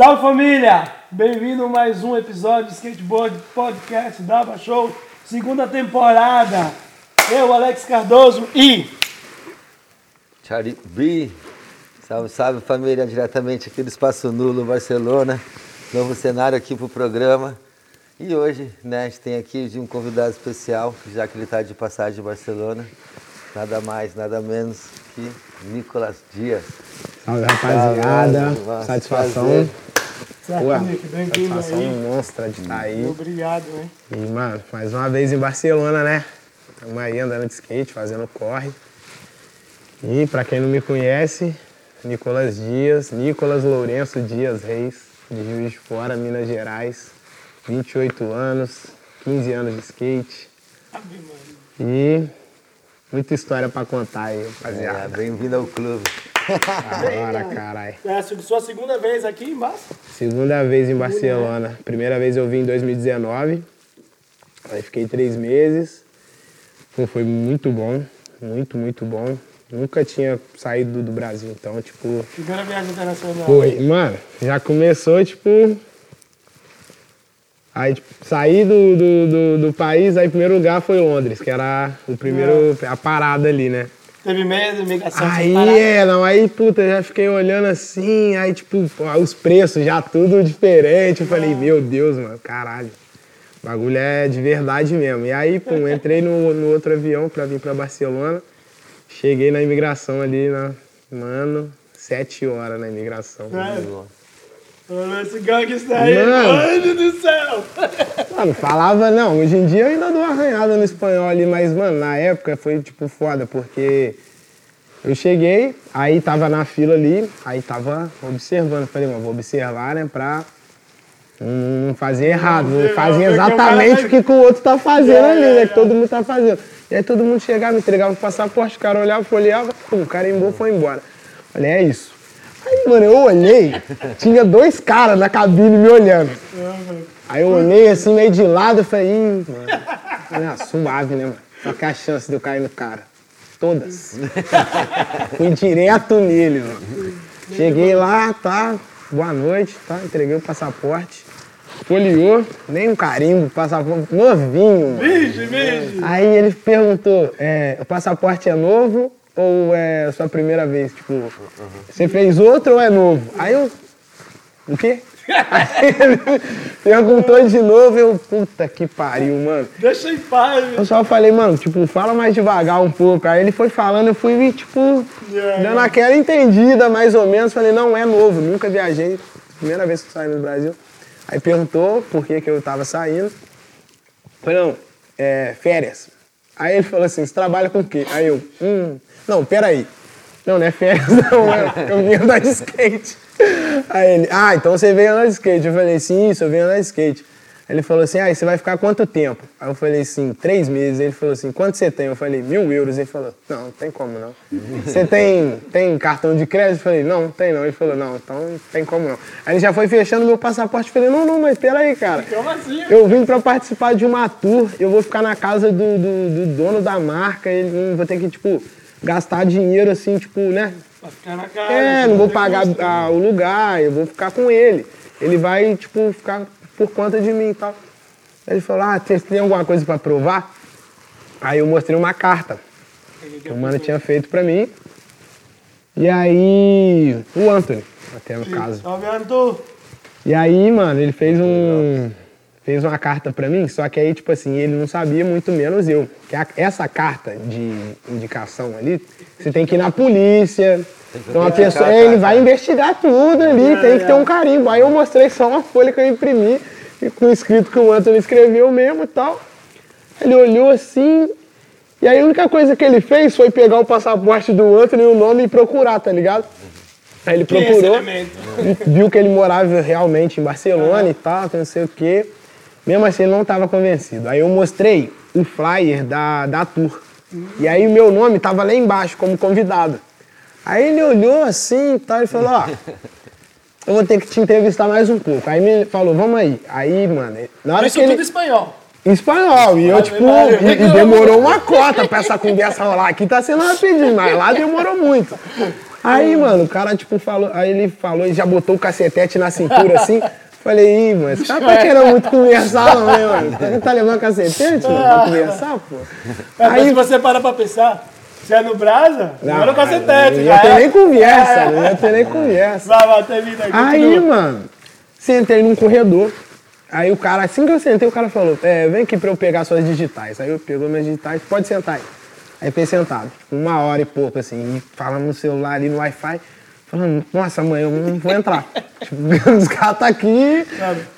Salve família! Bem-vindo a mais um episódio de Skateboard Podcast Daba Show, segunda temporada. Eu, Alex Cardoso e. Charlie B. Salve, salve família, diretamente aqui do Espaço Nulo, Barcelona. Novo cenário aqui pro programa. E hoje, né, a gente tem aqui um convidado especial, já que ele está de passagem em Barcelona. Nada mais, nada menos que Nicolas Dias. Salve rapaziada, Salve, satisfação. prazer. Ué, satisfação aí. monstra de estar aí. Obrigado, hein? E, mano, mais uma vez em Barcelona, né? Estamos aí andando de skate, fazendo corre. E pra quem não me conhece, Nicolas Dias, Nicolas Lourenço Dias Reis, de Juiz de Fora, Minas Gerais. 28 anos, 15 anos de skate. E muita história pra contar aí, É, rapaziada. Bem-vindo ao clube. Da hora, caralho. É a sua segunda vez aqui em Barça? Segunda vez em Barcelona. Primeira vez eu vim em 2019. Aí fiquei três meses. Pô, foi muito bom. Muito, muito bom. Nunca tinha saído do Brasil, então, tipo. Primeira viagem internacional. Foi, mano, já começou, tipo. Aí, tipo, saí do, do, do, do país, aí, primeiro lugar foi Londres, que era o primeiro. a parada ali, né? Teve medo, imigração, Aí é, não, aí, puta, já fiquei olhando assim, aí, tipo, os preços já tudo diferente. Eu falei, meu Deus, mano, caralho. O bagulho é de verdade mesmo. E aí, pum, entrei no, no outro avião pra vir pra Barcelona. Cheguei na imigração ali, na, mano, sete horas na imigração. Olha esse gangster aí, Mano. mano do céu! Mano, falava não. Hoje em dia eu ainda dou uma arranhada no espanhol ali, mas, mano, na época foi, tipo, foda, porque eu cheguei, aí tava na fila ali, aí tava observando. Falei, mano, vou observar, né, pra não fazer errado. Não, fazer exatamente vai- o que, que o outro tá fazendo É, ali, é, né, é. que todo mundo tá fazendo. E aí todo mundo chegava, me entregava o passaporte, o cara olhava, folheava, pum, o cara embora foi embora. Falei, é isso. Aí, mano, eu olhei, tinha dois caras na cabine me olhando. Aí eu olhei assim, meio de lado, e falei, ih, mano, olha, suave, né, mano? Só que a chance de eu cair no cara. Todas. Fui direto nele, mano. Cheguei lá, tá, boa noite, tá, entreguei o passaporte. Folheou, nem um carimbo, passaporte novinho, mano. Vixe, vixe! Aí ele perguntou, é, o passaporte é novo ou é a sua primeira vez? Tipo, você fez outro ou é novo? Aí eu, o quê? Aí ele perguntou de novo, eu, puta que pariu, mano. Deixa em paz, Eu só falei, mano, tipo, fala mais devagar um pouco. Aí ele foi falando, eu fui, tipo, Yeah. dando aquela entendida, mais ou menos. Falei, não, é novo, nunca viajei. Primeira vez que eu saí no Brasil. Aí perguntou por que, que eu tava saindo. Falei, não, é férias. Aí ele falou assim, você trabalha com o quê? Aí eu, hum, não, peraí. Não, não é férias, não, é- eu vim andar de skate. Aí ele, ah, então você veio andar de skate. Eu falei, sim, isso, eu venho andar de skate. Aí ele falou assim, ah, e você vai ficar quanto tempo? Aí eu falei assim, três meses. Ele falou assim, quanto você tem? Eu falei, mil euros. Ele falou, não, não tem como não. Você tem, tem cartão de crédito? Eu falei, não, não tem não. Ele falou, não, então não tem como não. Aí ele já foi fechando meu passaporte. Eu falei, não, não, mas peraí, cara. Como assim? Eu vim pra participar de uma tour, eu vou ficar na casa do, do, do dono da marca, ele não vou ter que, tipo, gastar dinheiro assim, tipo, né? Pra ficar na casa. É, não vou pagar ah, o lugar, eu vou ficar com ele. Ele vai, tipo, ficar por conta de mim e tal. Aí Ele falou, ah, você tem alguma coisa pra provar? Aí eu mostrei uma carta que o mano tinha feito pra mim. E aí, o Anthony, até no caso. Salve, Arthur! E aí, mano, ele fez um. Fez uma carta pra mim, só que aí, tipo assim, ele não sabia muito menos eu. Que a- essa carta de indicação ali, você tem que ir na polícia. Então a pessoa, a ele vai investigar tudo ali, É, tem que ter é. um carimbo. Aí eu mostrei só uma folha que eu imprimi, e com o escrito que o Anthony escreveu mesmo e tal. Ele olhou assim, e aí a única coisa que ele fez foi pegar o passaporte do Anthony e o nome e procurar, tá ligado? Aí ele é procurou viu que ele morava realmente em Barcelona e tal, não sei o quê. Mesmo assim, ele não estava convencido. Aí eu mostrei o flyer da, da tour. E aí o meu nome estava lá embaixo, como convidado. Aí ele olhou assim e tal, e falou, ó, eu vou ter que te entrevistar mais um pouco. Aí me falou, vamos aí. Aí, mano, na hora Isso que ele... tudo espanhol. Em espanhol. E eu, tipo, e, e demorou uma cota pra essa conversa rolar. Aqui tá sendo rapidinho, mas lá demorou muito. Aí, mano, o cara, tipo, falou. Aí ele falou e já botou o cacetete na cintura assim. Falei, ih, mano, esse cara tá querendo muito conversar, não, né, mano? Tá, tá levando cacetete, mano, pra conversar, pô? Mas Aí- se você para pra pensar, se é no Brasa, não, é no cacetete. Não já ter é. nem conversa, É. não ia ter nem conversa. Vai, vai, termina aí. Aí, continua. mano, sentei num corredor. Aí o cara, assim que eu sentei, o cara falou, é, vem aqui pra eu pegar suas digitais. Aí eu pegou minhas digitais, pode sentar aí. Aí fiquei sentado, uma hora e pouco, assim, falando no celular ali no Wi-Fi, falando, nossa, mãe, eu não vou entrar. tipo, os caras tá aqui,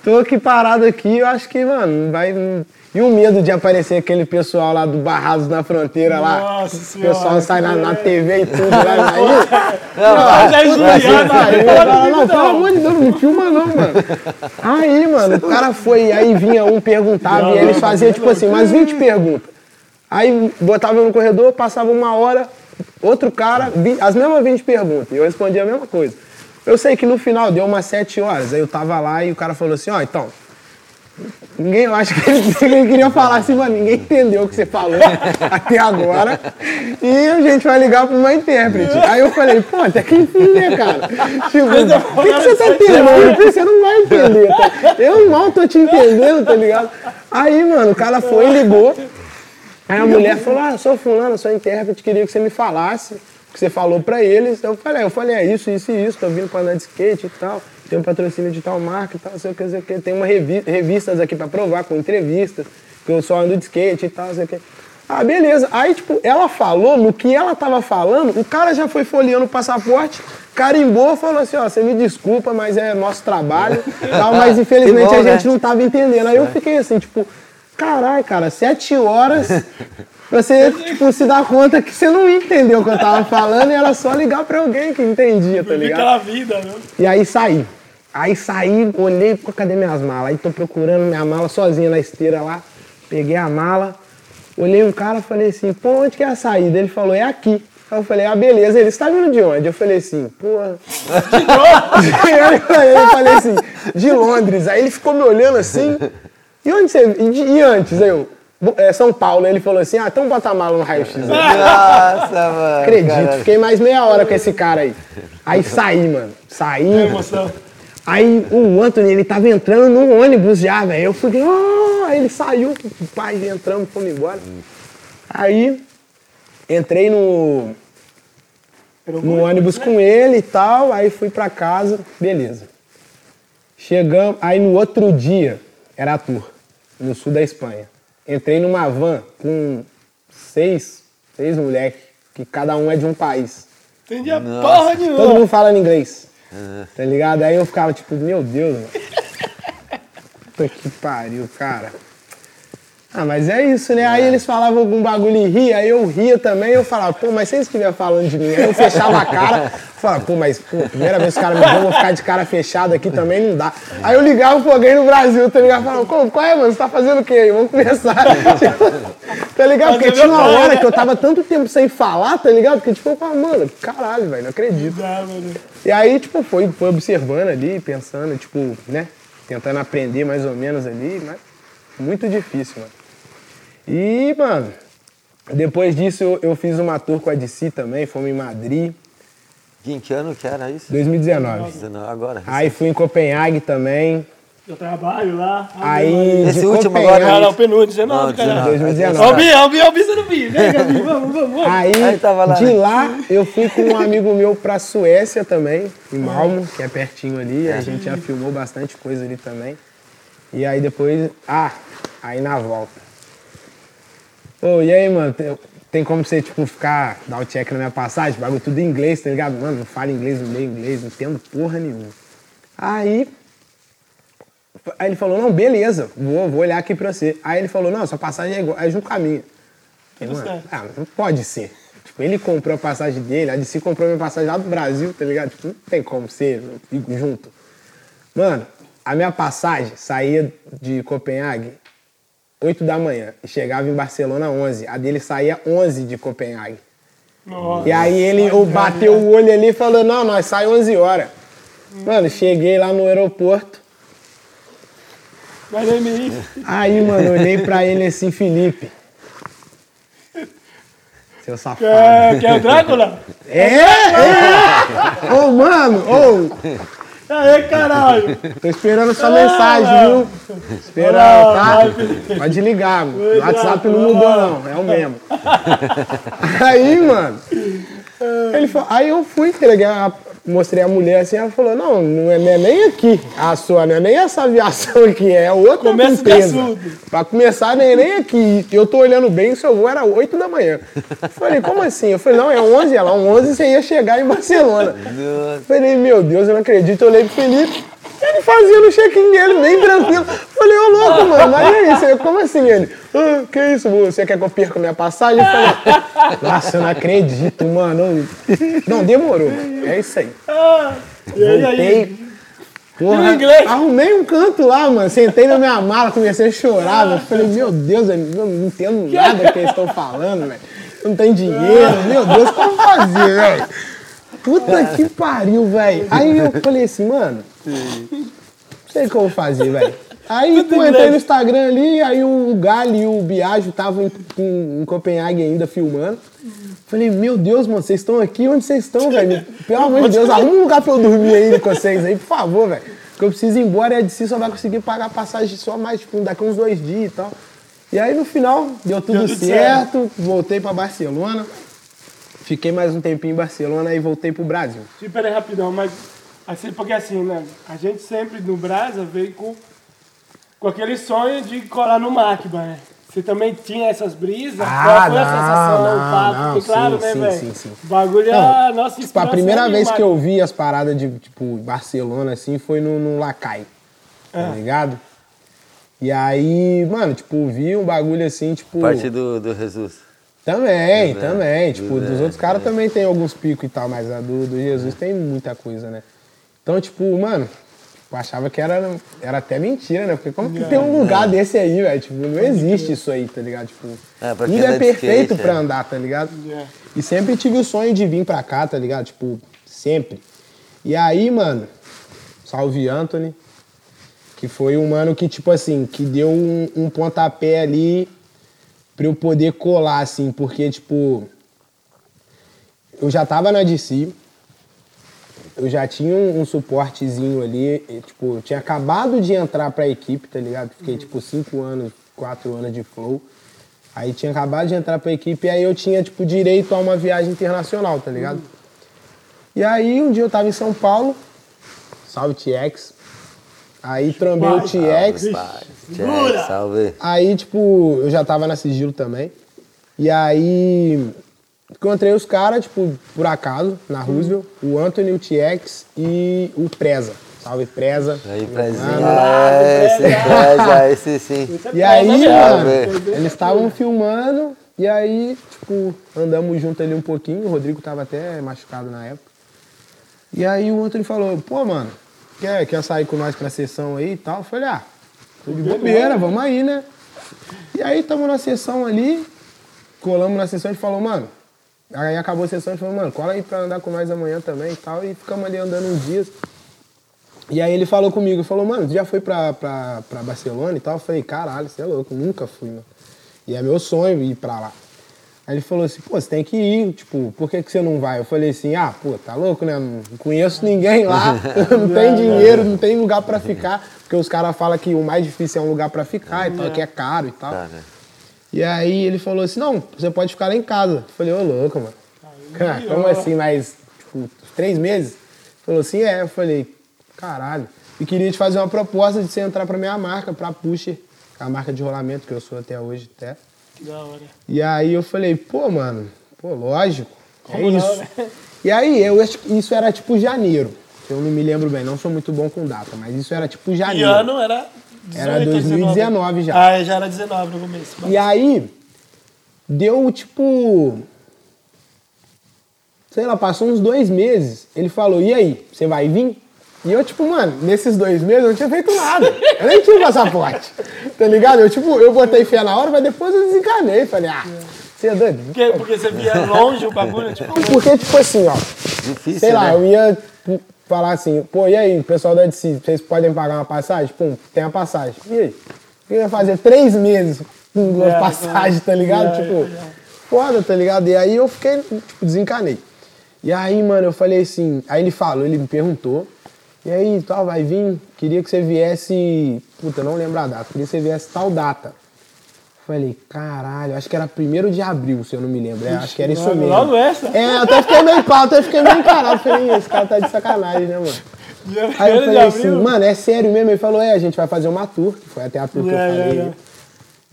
tô aqui parado aqui, eu acho que, mano, vai. E o medo de aparecer aquele pessoal lá do Barrados na Fronteira lá. Nossa o Senhora, pessoal sai na, na que- TV e tudo lá. Aí, Não, já é esbulhado, Aí, não. não, não, pelo amor de Deus, não filma não, mano. Aí, mano, o cara foi, aí vinha um, perguntava, e eles faziam, tipo assim, umas 20 perguntas. Aí botava no corredor, passava uma hora, outro cara, as mesmas 20 perguntas, e eu respondia a mesma coisa. Eu sei que no final deu umas 7 horas, aí eu tava lá e o cara falou assim, ó, então, Ninguém, eu acho que ele, ele queria falar assim, mano, ninguém entendeu o que você falou até agora. E a gente vai ligar pra uma intérprete. Aí eu falei, pô, até que enfim, né, cara? Tipo, o que, que você tá entendendo? Você não vai entender, tá? Eu mal tô te entendendo, tá ligado? Aí, mano, o cara foi e ligou. Aí a mulher falou, ah, sou fulano, sou intérprete, queria que você me falasse o que você falou pra eles. Eu falei, eu falei, é isso, isso e isso, tô vindo pra andar de skate e tal, tem um patrocínio de tal marca e tal, sei o que, sei o que, tem uma revi revistas aqui pra provar, com entrevistas, que eu só ando de skate e tal, sei o que. Ah, beleza. Aí, tipo, ela falou, no que ela tava falando, o cara já foi folheando o passaporte, carimbou, falou assim, ó, você me desculpa, mas é nosso trabalho, tal, mas infelizmente bom, a gente né? não tava entendendo. Aí eu fiquei assim, tipo, caralho, cara, sete horas pra você, tipo, se dar conta que você não entendeu o que eu tava falando e era só ligar pra alguém que entendia, tá ligado? aquela vida, né? E aí saí. Aí saí, olhei, pô, cadê minhas malas? Aí tô procurando minha mala sozinha na esteira lá. Peguei a mala, olhei um cara falei assim, pô, onde que é a saída? Ele falou, é aqui. Aí eu falei, ah, beleza. Ele, você tá vindo de onde? Eu falei assim, eu falei- eu falei assim, de Londres. Aí ele ficou me olhando assim, e onde você. E, e antes? Aí eu, "Bo- é, São Paulo. Ele falou assim, ah, então bota a mala no raio-x. Nossa, mano. Acredito, caralho. fiquei mais meia hora com esse cara aí. Aí saí, mano. Saí. Emoção. Aí o Anthony, ele tava entrando no ônibus já, velho. Eu fui, oh! aí ele saiu, o pai entramos, fomos embora. Aí entrei no, no ônibus com ele e tal, aí fui pra casa, beleza. Chegamos, aí no outro dia, era a tour, no sul da Espanha. Entrei numa van com seis, seis moleques, que cada um é de um país. Entendi a porra de Todo mundo fala inglês. Tá ligado? Aí eu ficava tipo, meu Deus, mano. Puta que pariu, cara. Ah, mas é isso, né? Aí eles falavam algum bagulho e ria, aí eu ria também, eu falava, pô, mas eles estiverem falando de mim, aí eu fechava a cara, falava, pô, mas pô, primeira vez que os caras me dão, vou ficar de cara fechada aqui também, não dá. Aí eu ligava pra alguém no Brasil, tá ligado? Falava, "Qual- qual é, mano? Você tá fazendo o quê aí? Vamos conversar. Tá ligado? Porque tinha uma hora né? que eu tava tanto tempo sem falar, tá ligado? Que tipo, eu falava, mano, caralho, velho, não acredito. E aí, tipo, foi, foi observando ali, pensando, tipo, né? Tentando aprender mais ou menos ali, mas muito difícil, mano. E, mano, depois disso eu, eu fiz uma tour com a DC também, fomos em Madrid, Em que ano que era isso? 2019. 19, Agora. Aí fui em Copenhague também. Eu trabalho lá. Aí, Esse de último Copenhague, agora- Não, não, penúltimo, 19, Não, cara. 2019. Ó, o Bi, ó, o Bi, ó, o Bi, você não vi. Vem, Gabi, vamos, vamos, vamos. Aí, Aí tava lá, de né? lá, eu fui com um amigo meu pra Suécia também, em Malmo, que é pertinho ali. A gente já filmou bastante coisa ali também. E aí depois. Ah, aí na volta. Pô, e aí, mano? Tem, tem como você, tipo, ficar, dar o check na minha passagem? Bagulho tudo em inglês, tá ligado? Mano, não falo inglês, não leio inglês, não entendo porra nenhuma. Aí. Aí ele falou, não, beleza, vou, vou olhar aqui pra você. Aí ele falou, não, sua passagem é, igual, é junto com a minha. Tudo Mano, certo. ah, não pode ser. Tipo, ele comprou a passagem dele, a DC comprou a minha passagem lá do Brasil, tá ligado? Tipo, não tem como ser, eu fico junto. Mano, a minha passagem saía de Copenhague 8 da manhã e chegava em Barcelona 11. A dele saía 11 de Copenhague. Nossa. E aí ele eu bateu o olho ali e falou, não, nós sai 11 horas. Mano, cheguei lá no aeroporto, aí, mano, olhei pra ele assim, Felipe. Seu safado. Quer, quer o Drácula? É, é! mano! Ô, Aê, caralho! tô esperando sua Ah, mensagem, viu? Esperando, tá? vai. Pode ligar, mano. O WhatsApp não mudou, não. É o mesmo. Aí, mano. Ele falou, aí eu fui, entreguei a- mostrei a mulher assim, ela falou, não, não é, não é nem aqui a sua, não é nem essa aviação aqui, é outra Começa empresa. assunto. Pra começar, nem, nem aqui. Eu tô olhando bem, o seu voo era 8 da manhã. Eu Falei, como assim? Eu falei, não, é 11, ela, 11 você ia chegar em Barcelona. Falei, meu Deus, eu não acredito. Eu olhei pro Felipe, ele fazia o check-in dele, bem tranquilo. Falei, ô louco, mano, mas é isso? Eu, Como assim ele? Ah, que isso, você quer que eu perca minha passagem? Eu falei, nossa, eu não acredito, mano. Não, demorou. É isso aí. Ah, e? Voltei. Porra, arrumei um canto lá, mano. Sentei na minha mala, comecei a chorar, velho. Falei, meu Deus, eu não entendo nada que eles estão falando, velho. Não tem dinheiro, meu Deus, como fazer, velho? Puta que pariu, velho. Aí eu falei assim, mano, não sei o que eu vou fazer, velho. Aí inglês. entrei no Instagram ali, aí o Gali e o Biagio estavam em, em, em Copenhague ainda filmando. Falei, meu Deus, mano, vocês estão aqui? Onde vocês estão, velho? Pelo amor de Deus, arruma um lugar pra eu dormir aí com vocês aí, por favor, velho. Porque eu preciso ir embora e a DC só vai conseguir pagar passagem só mais, tipo, daqui uns dois dias e tal. E aí, no final, deu tudo, Deu tudo certo, voltei pra Barcelona. Fiquei mais um tempinho em Barcelona e voltei pro Brasil. Tipo, peraí, rapidão, mas assim, porque assim, né? A gente sempre no Brasa veio com, com aquele sonho de colar no Macba, né? Você também tinha essas brisas? Ah, Qual foi a não, sensação, não, o papo? não, Porque, claro, sim, né, sim, velho? sim, sim. O bagulho é Não, a nossa Tipo, a primeira vez que eu vi as paradas de, tipo, Barcelona, assim, foi no, no Lacai, tá Ah. ligado? E aí, mano, tipo, vi um bagulho assim, tipo... Parte do, do Jesus. Também, Do também. Zé, Tipo, do dos outros caras é. também tem alguns picos e tal, mas a do, do Jesus tem muita coisa, né? Então, tipo, mano, eu achava que era, era até mentira, né? Porque como que tem um lugar desse aí, velho? Tipo, não existe isso aí, tá ligado? Tipo, É, tudo é de perfeito skate, pra é. andar, tá ligado? É. E sempre tive o sonho de vir pra cá, tá ligado? Tipo, sempre. E aí, mano, salve Anthony, que foi um mano que, tipo assim, que deu um, um pontapé ali pra eu poder colar, assim, porque, tipo, eu já tava na DC, eu já tinha um, um suportezinho ali, e, tipo, eu tinha acabado de entrar pra equipe, tá ligado? Fiquei, tipo, cinco anos, quatro anos de flow. Aí tinha acabado de entrar pra equipe e aí eu tinha, tipo, direito a uma viagem internacional, tá ligado? E aí um dia eu tava em São Paulo, salve TX. Aí trombei o TX. Jack, salve. Aí, tipo, eu já tava na sigilo também. E aí encontrei os caras, tipo, por acaso, na Roosevelt, o Anthony, o TX e o Preza. Salve Preza. Aí, Prezinho. mano. É, esse Preza, esse sim. E aí, mano, Salve. eles estavam filmando e aí, tipo, andamos junto ali um pouquinho. O Rodrigo tava até machucado na época. E aí o Anthony falou, pô, mano, quer, quer sair com nós pra sessão aí e tal? Eu falei, ah, tô de bobeira, vamos aí, né? E aí tamo na sessão ali, colamos na sessão e falou, mano. Aí acabou a sessão e falou, mano, cola aí pra andar com nós amanhã também e tal. E ficamos ali andando uns dias. E aí ele falou comigo, falou, mano, tu já foi pra, pra, pra Barcelona e tal? Eu falei, caralho, você é louco, nunca fui, mano. E é meu sonho ir pra lá. Aí ele falou assim, pô, você tem que ir, tipo, por que, que você não vai? Eu falei assim, ah, pô, tá louco, né? Não conheço ninguém lá, não tem dinheiro, não tem lugar pra ficar. Porque os caras falam que o mais difícil é um lugar pra ficar e tal, que é caro e tal. Tá, né? E aí ele falou assim, não, você pode ficar lá em casa. Eu falei, ô louco, mano. Cara, como assim, mais, tipo, três meses? Ele falou assim, é. Eu falei, caralho. E queria te fazer uma proposta de você entrar pra minha marca, pra Pusher, que é a marca de rolamento que eu sou até hoje, até. Que da hora. E aí eu falei, pô, mano, pô, lógico, é Como não, isso. né? E aí, eu, isso era tipo janeiro. Eu não me lembro bem, não sou muito bom com data, mas isso era tipo E janeiro. ano era 18, Era 2019 já. Ah, já era 19 no começo. E aí, deu tipo. Sei lá, passou uns dois meses. Ele falou: e aí, você vai vir? E eu, tipo, mano, nesses dois meses eu não tinha feito nada. Eu nem tinha passaporte. Tá ligado? Eu, tipo, eu botei fé na hora, mas depois eu desencanei. Falei, ah, você é doido? Porque, porque você via longe o bagulho, tipo, Porque, tipo assim, ó. Difícil, Sei lá, né? eu ia falar assim, pô, e aí, pessoal da DC, vocês podem pagar uma passagem? Pum, tem a passagem. E aí? Eu ia fazer três meses com duas É, passagens, tá ligado? é, tipo, é. foda, tá ligado? E aí eu fiquei, tipo, desencanei. E aí, mano, eu falei assim. Aí ele falou, ele me perguntou. E aí, tal, vai vir? Queria que você viesse. Puta, não lembro a data. Queria que você viesse tal data. Falei, caralho, acho que era 1 de abril, se eu não me lembro. É, acho que era isso mesmo. É, eu até fiquei meio pau, até fiquei meio encarado. Falei, "Ih, esse cara tá de sacanagem, né, mano? Dia Aí eu 1º de falei assim, mano, é sério mesmo? Ele falou, é, a gente vai fazer uma tour, que foi até a tour que eu Yeah, falei. yeah,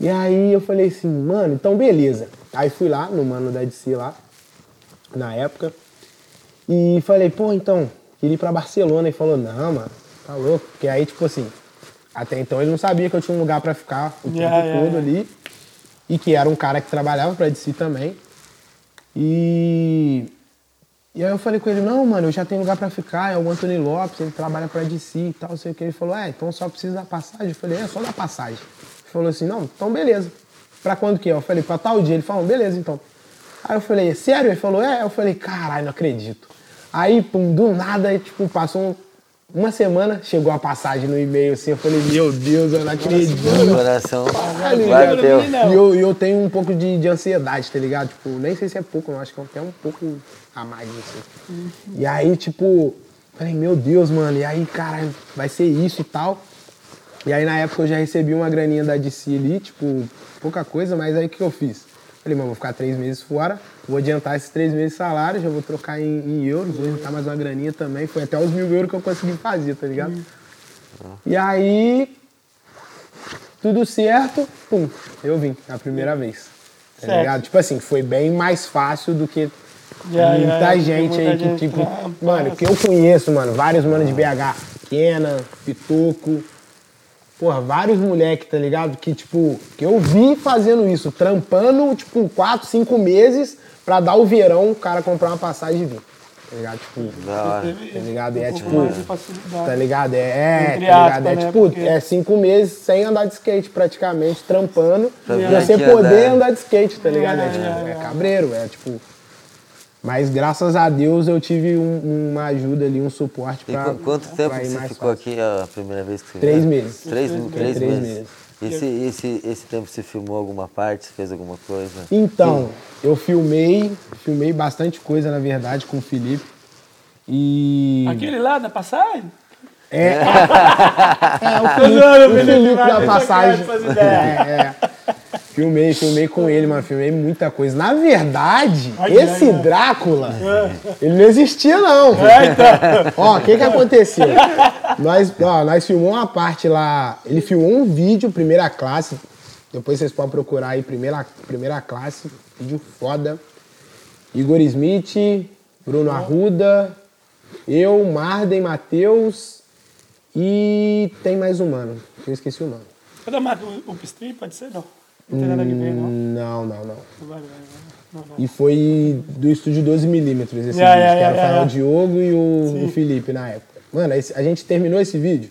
yeah. E aí eu falei assim, mano, então beleza. Aí fui lá, no mano da DC lá, na época, e falei, pô, então, queria ir pra Barcelona. E falou, não, mano, tá louco. Porque aí, tipo assim, até então ele não sabia que eu tinha um lugar pra ficar o tempo Yeah, todo yeah. ali. E que era um cara que trabalhava pra DC também. E e aí eu falei com ele, não, mano, eu já tenho lugar pra ficar, é o Anthony Lopes, ele trabalha pra DC e tal, sei o que. Ele falou, é, então só precisa da passagem. Eu falei, é, só da passagem. Ele falou assim, não, então beleza. Pra quando que é? Eu falei, pra tal dia. Ele falou, beleza, então. Aí eu falei, sério? Ele falou, é. Eu falei, caralho, não acredito. Aí, pum, do nada, tipo, passou um- uma semana, chegou a passagem no e-mail assim, eu falei, meu Deus, eu não acredito. O coração Caralho, bateu. E eu, eu tenho um pouco de, de ansiedade, tá ligado? Tipo, nem sei se é pouco, eu acho que é até um pouco a mais, assim. E aí, tipo, falei, meu Deus, mano, e aí, caralho, vai ser isso e tal. E aí, na época, eu já recebi uma graninha da DC ali, tipo, pouca coisa, mas aí o que eu fiz? Falei, mano, vou ficar três meses fora, vou adiantar esses três meses de salário, já vou trocar em, em euros, vou juntar mais uma graninha também. Foi até os mil euros que eu consegui fazer, tá ligado? E aí, tudo certo, pum, eu vim a primeira vez. Tá Certo. ligado? Tipo assim, foi bem mais fácil do que Yeah, muita yeah, gente muita aí que, gente tipo, lá, mano, que eu conheço, mano, vários manos de BH, Kena, Pitoco, porra, vários moleque, tá ligado? Que, tipo, que eu vi fazendo isso, trampando, tipo, quatro, cinco meses pra dar o verão, o cara comprar uma passagem e vir. Tá ligado? Tipo, tá ligado? E é tipo, mais de facilidade. tá ligado? É, é, tá ligado? É né? tipo, é cinco meses sem andar de skate praticamente, trampando, Pra e vir você poder andar. andar de skate, tá ligado? É, É, tipo, é, é é. cabreiro, é tipo. Mas graças a Deus eu tive um- uma ajuda ali, um suporte pra. qu- quanto pra tempo ir você mais ficou fácil. aqui a primeira vez que você Três veio? meses. Três, Três três, Três meses. meses. Esse, esse, esse tempo você filmou alguma parte? Você fez alguma coisa? Então, eu filmei, filmei bastante coisa, na verdade, com o Felipe. E. Aquele lá da passagem? É, é, o Felipe, o Felipe, da passagem. É, é. Filmei, filmei com ele, mano. Filmei muita coisa. Na verdade, Ai, esse ai. Drácula, ele não existia, não. É, então. Ó, o que que aconteceu? Nós, ó, nós filmamos uma parte lá. Ele filmou um vídeo, primeira classe. Depois vocês podem procurar aí, primeira, primeira classe. Vídeo foda. Igor Smith, Bruno Arruda, eu, Marden, Matheus e tem mais um mano, que eu esqueci o nome. Cadê a marca? O Upstream? Pode ser? Não. Não tem nada a ver, não. Não, não, não. Não, não. E foi do estúdio 12mm esse Yeah, vídeo, yeah, que era yeah, o. Diogo e o, o Felipe na época. Mano, esse- a gente terminou esse vídeo.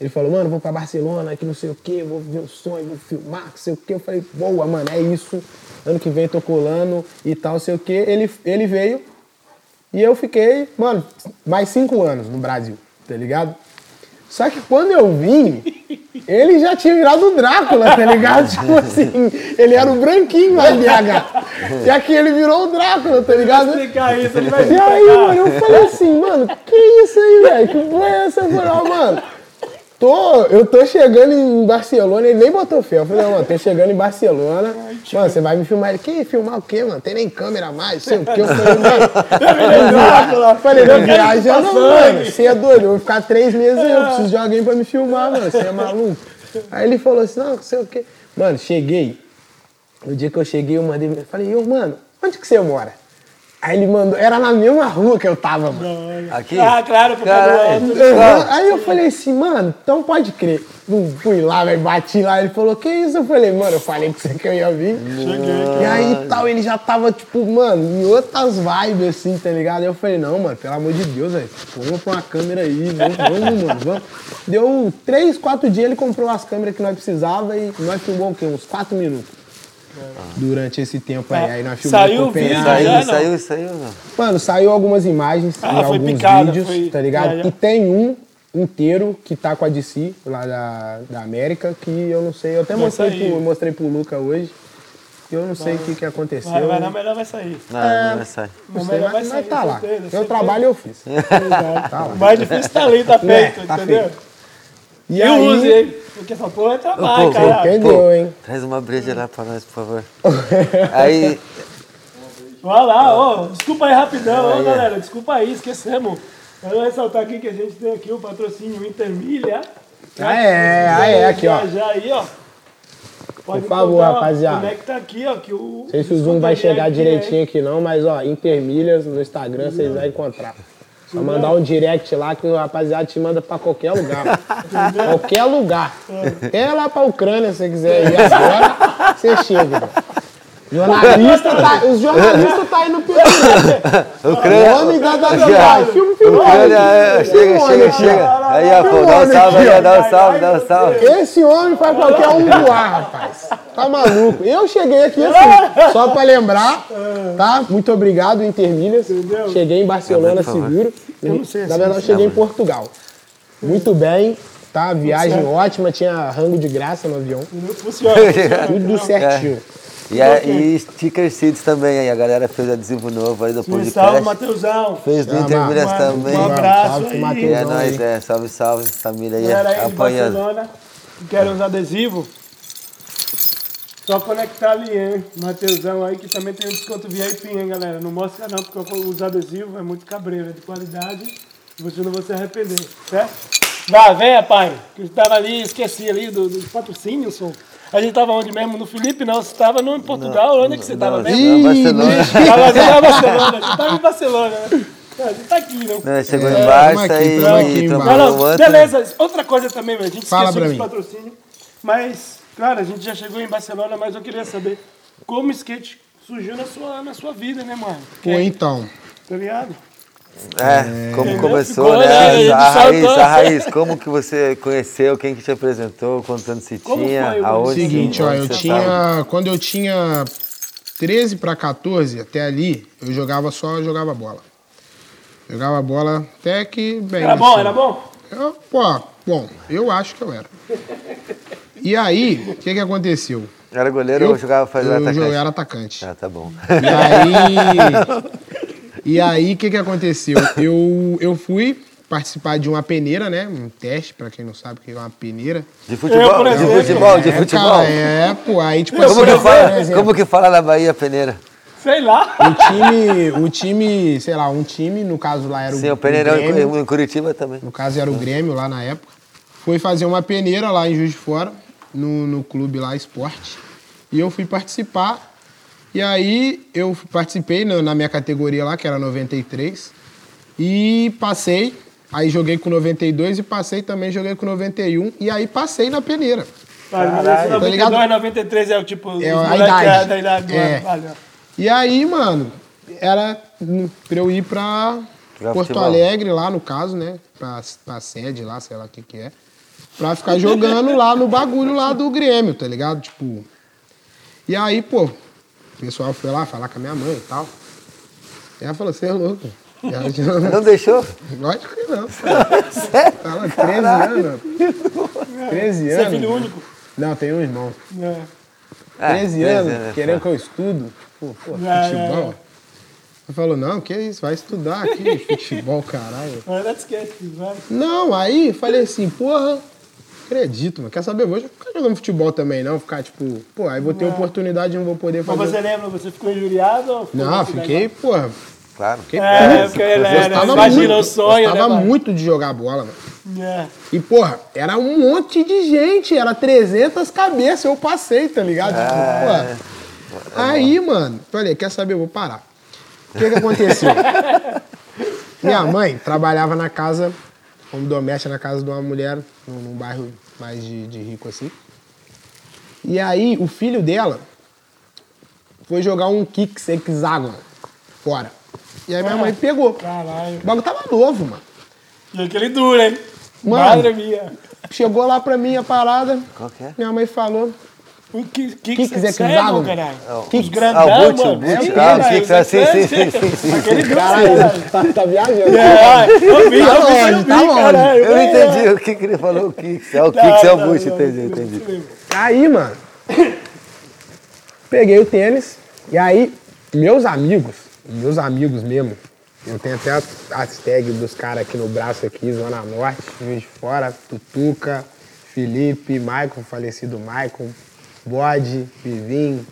Ele falou, mano, vou pra Barcelona, que não sei o quê, vou ver o sonho, vou filmar, que sei o quê. Eu falei, boa, mano, é isso. Ano que vem tô colando e tal, sei o quê. Ele, ele veio e eu fiquei, mano, mais cinco anos no Brasil, tá ligado? Só que quando eu vim, ele já tinha virado o Drácula, tá ligado? Tipo assim, ele era o branquinho lá BH. E aqui ele virou o Drácula, tá ligado? explicar isso, ele vai E aí, mano, eu falei assim, mano, que isso aí, velho? Que porra é essa? Ó, mano, tô, eu tô chegando em Barcelona, ele nem botou fé. Eu falei, não, mano, tô chegando em Barcelona. Mano, você vai me filmar? Ele, que filmar o quê, mano? Tem nem câmera mais, sei o quê. Eu falei, mano. Eu falei, não, viaja não, mano. Você é doido, eu vou ficar três meses aí, eu preciso de alguém pra me filmar, mano. Você é maluco. Aí ele falou assim, não, não sei o quê. Mano, cheguei. No dia que eu cheguei, eu mandei, eu falei, ô, mano, onde que você mora? Aí ele mandou, era na mesma rua que eu tava, mano. Aqui? Ah, claro, porque Caralho. do. Aí eu falei assim, mano, então pode crer. Não fui lá, velho, bati lá, ele falou, que isso? Eu falei, mano, eu falei pra você que eu ia vir. Cheguei. E aí tal, ele já tava, tipo, mano, em outras vibes, assim, tá ligado? Aí eu falei, não, mano, pelo amor de Deus, velho, vamos pra uma câmera aí, vamos, vamos, mano, vamos. Deu três, quatro dias, ele comprou as câmeras que nós precisava e nós filmamos o quê? Uns quatro minutos. Durante esse tempo aí, aí nós filmamos Saiu o Copenhague. vídeo Saiu, saiu, saiu, não. Mano, saiu algumas imagens Ah, e alguns picada, vídeos, foi- tá ligado? já, já. E tem um inteiro que tá com a DC, lá da, da América, que eu não sei, eu até Vai mostrei sair. pro, mostrei pro Luca hoje. Eu não sei o que, que aconteceu. Vai, vai, na melhor vai sair. Não, É. não vai sair. Não sei, melhor vai sair, mas tá lá. certeza, certeza. trabalho eu fiz. Tá lá. O mais difícil tá ali, tá feito, tá entendeu? feito. E eu use ele. Porque essa porra é trabalho, pô, caralho. Entendeu, hein? Traz uma breja lá pra nós, por favor. Aí, Olha lá, ó, desculpa aí rapidão, ó, Aí, é. galera, desculpa aí, esquecemos. Quero ressaltar aqui que a gente tem aqui o patrocínio Intermilha. Ah, é, ah, é, aqui, ó. Já aí, ó. Pode Por favor, contar, rapaziada. Como é que tá aqui, ó, que o... Não sei se o zoom vai chegar direitinho aqui não, mas ó, Intermilhas no Instagram vocês vão encontrar. Só mandar um direct lá que o rapaziada te manda pra qualquer lugar. qualquer lugar. Até lá pra Ucrânia, se você quiser ir agora, você chega. Jornalista tá, os jornalistas tá indo pelo o O homem da da. Filme, O filme. crânio, é, chega, chega, chega. Aí, ó, pô, dá um salve aí, ó, dá um salve, dá um salve. Esse homem faz qualquer um voar, rapaz. Tá maluco. Eu cheguei aqui assim, só pra lembrar, tá? Muito obrigado, Intermilhas. Cheguei em Barcelona seguro. não sei Na assim, verdade, eu cheguei em Portugal. Muito bem, tá? Viagem ótima, tinha rango de graça no avião. Tudo certinho. E, a, e Sticker Seeds também aí, a galera fez adesivo novo aí do Salve, podcast. Matheusão. Fez do Intermilhas também. Um abraço Salve aí. E é nóis, é. Salve, salve, família aí, Galera aí de apanhando. Barcelona, que querem usar adesivo, só conectar ali, hein? Matheusão aí, que também tem um desconto VIP, hein, galera? Não mostra não, porque os adesivos é muito cabreiro, é de qualidade, e você não vai se arrepender, certo? Vá, venha, pai, que eu tava ali, esqueci ali do, do patrocínio, sou. A gente tava onde mesmo? No Felipe? Não, você tava no, em Portugal, onde é que você tava Não, mesmo? não, Barcelona. Tava ali na Barcelona, a gente tava em Barcelona, né? É, A gente tá aqui, não? Né, Chegou É, em tamo Barça aqui, tamo aqui em e tomou Não, o não, outro. beleza. Outra coisa também, velho, a gente Fala esqueceu dos mim. patrocínios. Mas, claro, a gente já chegou em Barcelona, mas eu queria saber como o skate surgiu na sua, na sua vida, né, mano? Pô, então. Tá ligado? É, como Entendeu? começou, Ficou, né? né? A A raiz, a raiz, como que você conheceu, quem que te apresentou, quantos anos você Como tinha, foi o aonde Seguinte, ó, eu tinha. tava? Quando eu tinha 13 pra 14, até ali, eu jogava só, jogava bola. Jogava bola até que bem. Era bom, assim. era bom? Eu, pô, bom, eu acho que eu era. E aí, o que que aconteceu? Era goleiro Eu, ou jogava fazendo eu, atacante? eu era atacante. Ah, tá bom. E aí. E aí, o que que aconteceu? Eu, eu fui participar de uma peneira, né? Um teste, pra quem não sabe o que é uma peneira. De futebol, de exemplo. futebol, de É, futebol. cara, é, pô, aí tipo Como assim, que, fala, exemplo, como que fala na Bahia, peneira? Sei lá. o time, o time, sei lá, um time, no caso lá era o, Sim, o peneirão o Grêmio, em, em Curitiba também. no caso era o Grêmio lá na época, foi fazer uma peneira lá em Juiz de Fora, no, no clube lá, esporte, e eu fui participar, e aí eu participei na, na minha categoria lá, que era 93, e passei, aí joguei com 92 e passei também, joguei com 91, e aí passei na peneira. Tá 92, ligado? 93 é o tipo... É a idade. É da idade É. valeu. E aí, mano, era pra eu ir pra Porto futebol. Alegre, lá no caso, né? Pra, pra sede lá, sei lá o que que é. Pra ficar jogando lá no bagulho lá do Grêmio, tá ligado? Tipo. E aí, pô, o pessoal foi lá falar com a minha mãe e tal. E ela falou, você é louco. E ela já- Não deixou? Lógico que não. Ela, 13 anos. 13 Você anos. é filho único? Não, tem um irmão. É. 13 É, anos, é, querendo que eu estudo. Pô, pô, É, futebol. é. Ele falou, não, que isso, vai estudar aqui, futebol, caralho. Vai. Não, aí falei assim, porra, acredito, mano. Quer saber? Vou ficar jogando futebol também, não. Ficar tipo, pô, aí vou ter oportunidade e não vou poder Mas fazer. você lembra, você ficou injuriado? Ou ficou Não, fiquei, porra, Claro. fiquei É, porque ele era, Gostava imagina muito, o sonho, né, Gostava mano? muito de jogar bola, mano. É. E, porra, era um monte de gente, era 300 cabeças, eu passei, tá ligado? Tipo, É. porra. Aí, mano, falei, quer saber, eu vou parar. O que que aconteceu? Minha mãe trabalhava na casa, como doméstica na casa de uma mulher, num, num bairro mais de, de rico assim. E aí, o filho dela foi jogar um kicks hexágono fora. E aí minha mãe pegou. Caralho. O bagulho tava novo, mano. E aquele duro, hein? Mano. Madre minha. Chegou lá pra mim a parada, Qual que é? minha mãe falou, O que, que, que é cego, hexágono? caralho? Kicks. Grandão, Ah, o o mano. boot. É Ah, o Kicks, ah, sim, sim, sim, sim, sim. Aquele caralho, tá, tá viajando. É, eu vi, Tá eu longe, eu vi, tá longe. caralho. Eu não entendi o que, que ele falou, o Kicks. É o Kicks, é o boot, entendi, entendi. Aí, mano, Peguei o tênis, e aí, meus amigos, meus amigos mesmo, eu tenho até as tags dos caras aqui no braço aqui, Zona Norte, Juiz de Fora, Tutuca, Felipe, Maicon, falecido Maicon, Bode, Vivinho,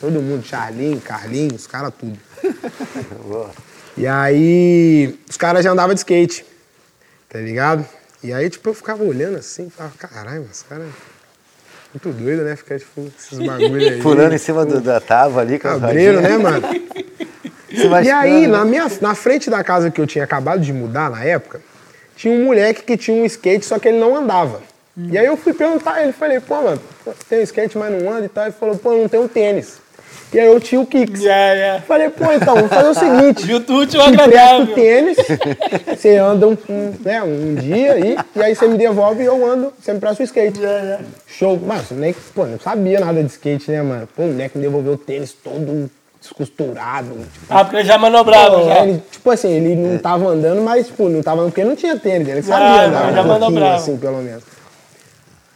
todo mundo, Charlinho, Carlinhos, os caras tudo. e aí, os caras já andavam de skate, tá ligado? E aí, tipo, eu ficava olhando assim, falava, caralho, mas cara muito doido, né? Ficar, tipo, esses bagulho aí. Pulando em cima do, da tábua ali, com Cabreiro, né, mano? E aí, na, minha, na frente da casa que eu tinha acabado de mudar na época, tinha um moleque que tinha um skate, só que ele não andava. E aí eu fui perguntar a ele, falei, pô, mano, tem um skate, mas não anda e tal. Ele falou, pô, não tem um tênis. E aí eu tinha o Kicks. Yeah, yeah. Falei, pô, então, vamos fazer o seguinte. Viu útil Te agradável. o tênis, você anda um, um, né, um dia aí, e aí você me devolve e eu ando, você me presta o skate. Yeah, yeah. Show. Mano, você nem, pô, não sabia nada de skate, né, mano? Pô, o moleque me devolveu o tênis todo descosturado. Tipo, Ah, porque já manobrava, pô, já. ele, tipo assim, ele não tava andando, mas, tipo, não tava andando porque não tinha tênis. Ele Ah, sabia, né? já Um bravo. assim, pelo menos.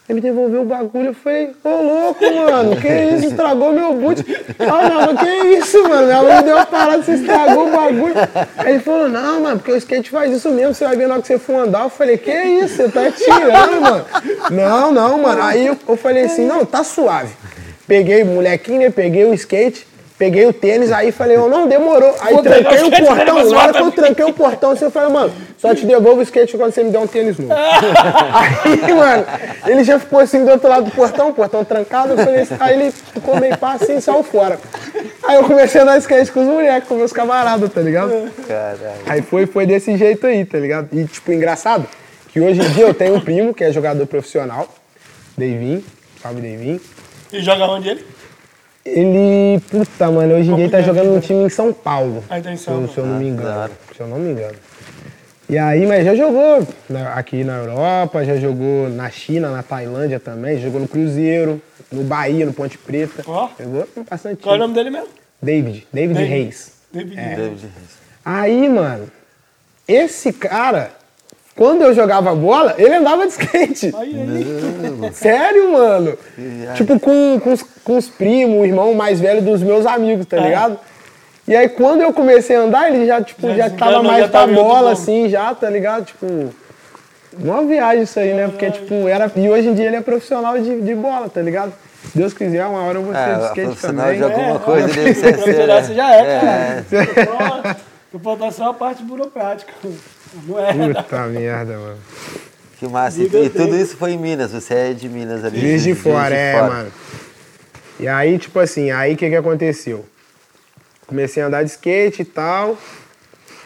Ele me devolveu o bagulho, eu falei, ô louco, mano, que isso, estragou meu boot. Ah, não, mas que isso, mano, mãe me deu uma parada, você estragou o bagulho. Aí ele falou, não, mano, porque o skate faz isso mesmo, você vai ver na hora que você for andar. Eu falei, que isso, você tá tirando, mano. Não, não, mano. Aí eu, eu falei assim, não, tá suave. Peguei o molequinho, né, peguei o skate, peguei o tênis, aí falei, oh, não, demorou. Aí Vou pegar tranquei o portão, na hora que eu tranquei o portão, assim, eu falei, mano, só te devolvo o skate quando você me der um tênis novo. aí, mano, ele já ficou assim do outro lado do portão, o portão trancado, eu falei, assim, aí ele ficou meio pá assim e saiu fora. Aí eu comecei a andar skate com os moleques, com meus camaradas, tá ligado? Caralho. Aí foi, foi desse jeito aí, tá ligado? E, tipo, engraçado, que hoje em dia eu tenho um primo que é jogador profissional, Deivin, salve Deivin. E joga onde ele? Ele, puta, mano, hoje em dia ele tá jogando num time em São Paulo. Ah, tá em se São eu, se eu não me Ah, engano. hora. Se eu não me engano. E aí, mas já jogou aqui na Europa, já jogou na China, na Tailândia também, jogou no Cruzeiro, no Bahia, no Ponte Preta. Ó. Jogou bastante. Qual é o nome dele mesmo? David, David, David. Reis. David. David Reis. Aí, mano, esse cara, quando eu jogava bola, ele andava de skate. Aí, aí. Sério, mano? Tipo, com, com, os, com os primos, o irmão mais velho dos meus amigos, tá É. ligado? E aí, quando eu comecei a andar, ele já, tipo, Já já, tava mais já pra tava em outro bola, assim, já, tá ligado? Tipo, uma viagem isso aí, né? Porque, tipo, era... E hoje em dia ele é profissional de, de bola, tá ligado? Se Deus quiser, uma hora eu vou ser Ah, de skate profissional também. de alguma É, coisa é, deve ser profissional você já é, cara. É. Só- Falta só a parte burocrática. Não é? Puta merda, mano. Que massa. E, e tudo isso foi em Minas, você é de Minas ali. Juiz de fora, é, fora. mano. E aí, tipo assim, aí o que que aconteceu? Comecei a andar de skate e tal.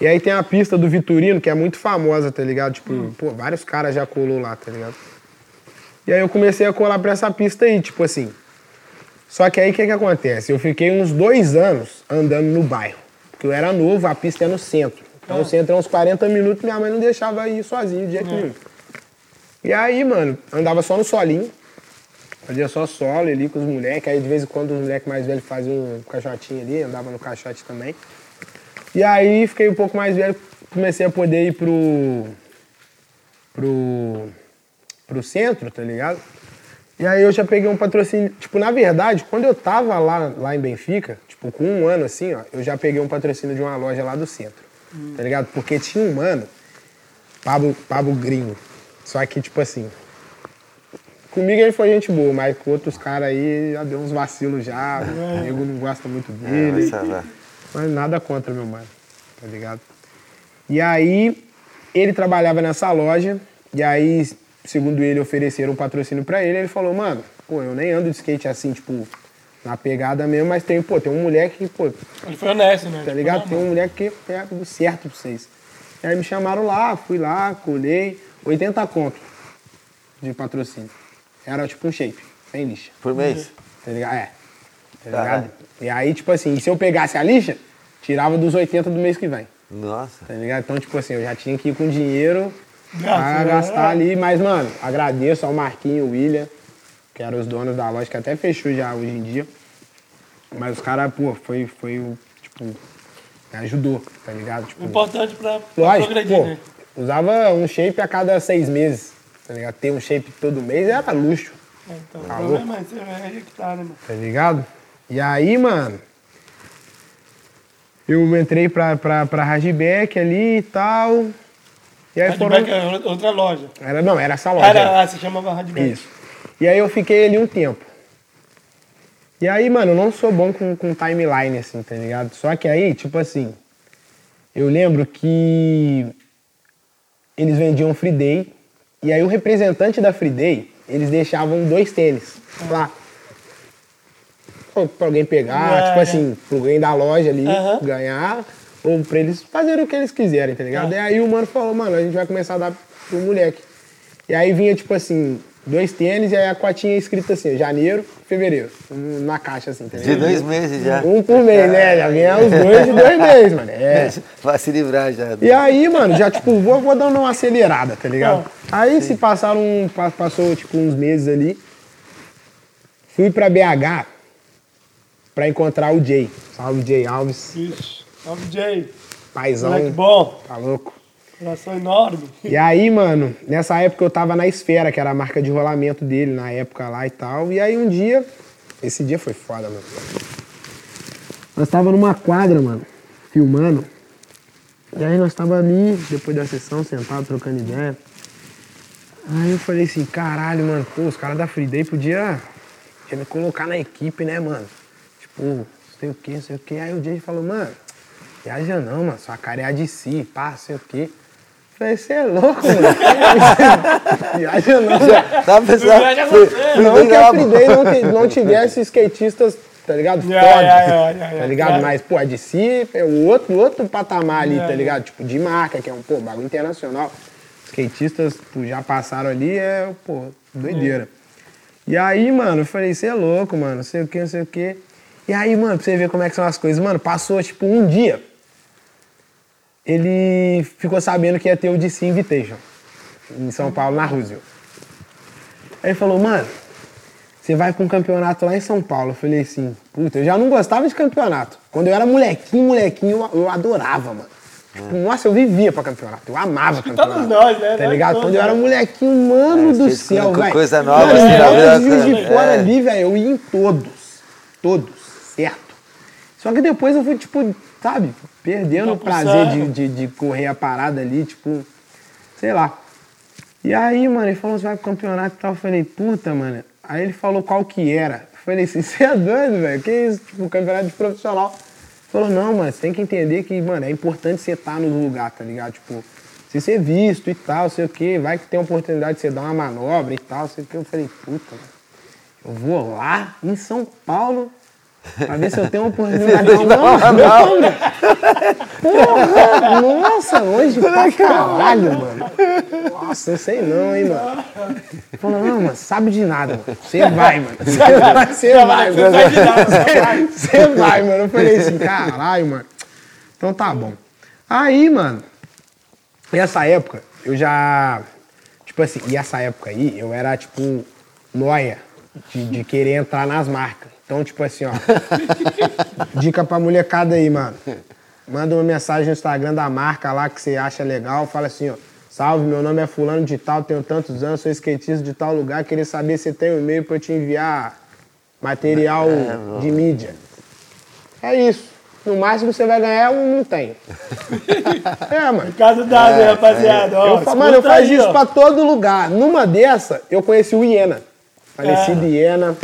E aí tem a pista do Vitorino, que é muito famosa, tá ligado? Tipo, pô, vários caras já colou lá, tá ligado? E aí eu comecei a colar pra essa pista aí, tipo assim. Só que aí o que que acontece? Eu fiquei uns dois anos andando no bairro. Porque eu era novo, a pista é no centro. Então o centro é uns 40 minutos, minha mãe não deixava ir sozinho de jeito nenhum. E aí, mano, andava só no solinho. Fazia só solo ali com os moleques. Aí de vez em quando os moleques mais velhos faziam um caixotinho ali, andava no caixote também. E aí fiquei um pouco mais velho, comecei a poder ir pro. pro. pro centro, tá ligado? E aí eu já peguei um patrocínio. Tipo, na verdade, quando eu tava lá, lá em Benfica, tipo, com um ano assim, ó, eu já peguei um patrocínio de uma loja lá do centro. Tá ligado? Porque tinha um mano, Pablo, Pablo Gringo. Só que, tipo assim, Comigo ele foi gente boa, mas com outros caras aí já deu uns vacilos já. O nego não gosta muito É, dele. mas lá. Mas nada contra, meu mano. Tá ligado? E aí, ele trabalhava nessa loja. E aí, segundo ele, ofereceram um patrocínio pra ele. Ele falou, mano, pô, eu nem ando de skate assim, tipo, na pegada mesmo, mas tem, pô, tem um moleque que, pô, Ele foi honesto, né? tá ligado? Tem um moleque que é do certo pra vocês. E aí me chamaram lá, fui lá, colhei, 80 conto de patrocínio. Era tipo um shape, sem lixa. Por mês? Tá ligado? É. Tá ligado? E aí, tipo assim, se eu pegasse a lixa, tirava dos 80 do mês que vem. Nossa. Tá ligado? Então, tipo assim, eu já tinha que ir com dinheiro pra Gasta, gastar é. ali. Mas, mano, agradeço ao Marquinho, o William, que eram os donos da loja, que até fechou já hoje em dia. Mas os caras, pô, foi, foi o, tipo, ajudou, tá ligado? Tipo, Importante pra, pra Lógico, progredir, pô, né? usava um shape a cada seis meses, tá ligado? Ter um shape todo mês era luxo, Então, o Tá problema é você é tá, né, mano? tá ligado? E aí, mano, eu entrei pra, pra, pra Rajibeck ali e tal. E aí foram... Radback é outra loja. Era, não, era essa loja. Era, ah, se chamava Radback. Isso. E aí eu fiquei ali um tempo. E aí, mano, eu não sou bom com, com timeline, assim, tá ligado? Só que aí, tipo assim, eu lembro que eles vendiam Free Day, e aí o representante da Free Day, eles deixavam dois tênis lá. Ou pra alguém pegar, É, tipo é. assim, pra alguém da loja ali Aham. ganhar, ou pra eles fazerem o que eles quiserem, tá ligado? É. E aí o mano falou, mano, a gente vai começar a dar pro moleque. E aí vinha, tipo assim, dois tênis e aí a cotinha escrita assim, janeiro, fevereiro, na caixa assim, tá De dois meses já. Um por mês, né? Já vinha os dois de dois meses, mano. É. Vai se livrar já. E aí, mano, já, tipo, vou, vou dando uma acelerada, tá ligado? Aí se passaram, um- pa- passou, tipo, uns meses ali, fui pra BH pra encontrar o Jay. Salve, Jay Alves, Ixi, salve Jay. paizão, Moleque bom, tá louco. Coração enorme. E aí, mano, nessa época eu tava na Esfera, que era a marca de rolamento dele na época lá e tal. E aí um dia, esse dia foi foda, mano. Nós tava numa quadra, mano, filmando. E aí nós tava ali, depois da sessão, sentado, trocando ideia. Aí eu falei assim, caralho, mano, pô, os caras da Free Day podia, me colocar na equipe, né, mano? Tipo, sei o não sei o que. Aí o Jay falou, mano, viaja não, mano, sua cara é a de si, pá, sei o quê. Falei, você é louco, mano. viaja não. Tá, pessoal? Viaja Fui- você. fui Não que Free Day não, te- não tivesse skatistas, tá ligado? Foda, Yeah, yeah, tá ligado? yeah. Mas, pô, a de si é o outro, outro patamar ali, Yeah, tá ligado? Tipo, de marca, que é um, pô, bagulho internacional. Skatistas, pô, já passaram ali, é, pô, doideira. E aí, mano, eu falei, você é louco, mano, não sei o que, não sei o que. E aí, mano, pra você ver como é que são as coisas, mano, passou, tipo, um dia, ele ficou sabendo que ia ter o DC Invitation em São Paulo, na Roosevelt. Aí ele falou, mano, você vai pra um campeonato lá em São Paulo. Eu falei assim, puta, eu já não gostava de campeonato. Quando eu era molequinho, molequinho, eu, eu adorava, mano. Tipo, nossa, eu vivia pra campeonato. Eu amava campeonato. todos nós, né? Tá Nós ligado? Quando eu era né? molequinho, mano É, do céu, velho. coisa nova, Mano, assim, vida, Juiz de é. fora ali, velho, eu ia em todos. Todos, certo. Só que depois eu fui, tipo, sabe, perdendo o Tá prazer de, de, de correr a parada ali, tipo, sei lá. E aí, mano, ele falou, você vai pro campeonato e tal. Eu falei, puta, mano. Aí ele falou qual que era. Eu falei assim, você é doido, velho? Que isso? Tipo, campeonato de profissional. Ele falou, não, mano, você tem que entender que, mano, é importante você estar no lugar, tá ligado? Tipo, você ser visto e tal, sei o quê. Vai que tem a oportunidade de você dar uma manobra e tal, sei o quê. Eu falei, puta, mano. Eu vou lá em São Paulo pra ver se eu tenho uma oportunidade de dar uma manobra. Porra, nossa, hoje pra caralho, mano. Nossa, eu sei não, hein, mano. Falou, não, mano, sabe de nada, mano. Você vai, mano. Você vai, você vai. mano. Você vai, mano. Eu falei assim, caralho, mano. Então tá bom. Aí, mano, nessa época, eu já. Tipo assim, e essa época aí, eu era, tipo, noia de, de querer entrar nas marcas. Então, tipo assim, ó. dica pra molecada aí, mano. Manda uma mensagem no Instagram da marca lá que você acha legal. Fala assim, ó. Salve, meu nome é fulano de tal, tenho tantos anos, sou skatista de tal lugar. Queria saber se tem um e-mail pra eu te enviar material de mídia. É isso. No máximo você vai ganhar um não tem. É, mano. Caso dado, hein, rapaziada. Ó, Eu, mano, eu faço aí, isso ó. pra todo lugar. Numa dessa, eu conheci o Iena. Falecido Iena.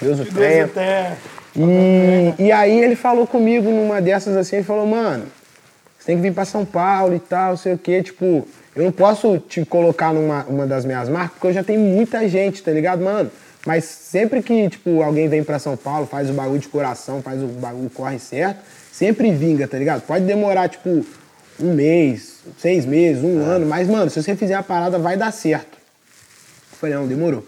Deus o tenha. E, e aí ele falou comigo numa dessas assim, ele falou, mano, você tem que vir pra São Paulo e tal, sei o quê. Tipo, eu não posso te colocar numa uma das minhas marcas, porque eu já tenho muita gente, tá ligado, mano? Mas sempre que, tipo, alguém vem pra São Paulo, faz o bagulho de coração, faz o bagulho corre certo, sempre vinga, tá ligado? Pode demorar, tipo, um mês, seis meses, um ano, mas, mano, se você fizer a parada, vai dar certo. Eu falei, não, demorou.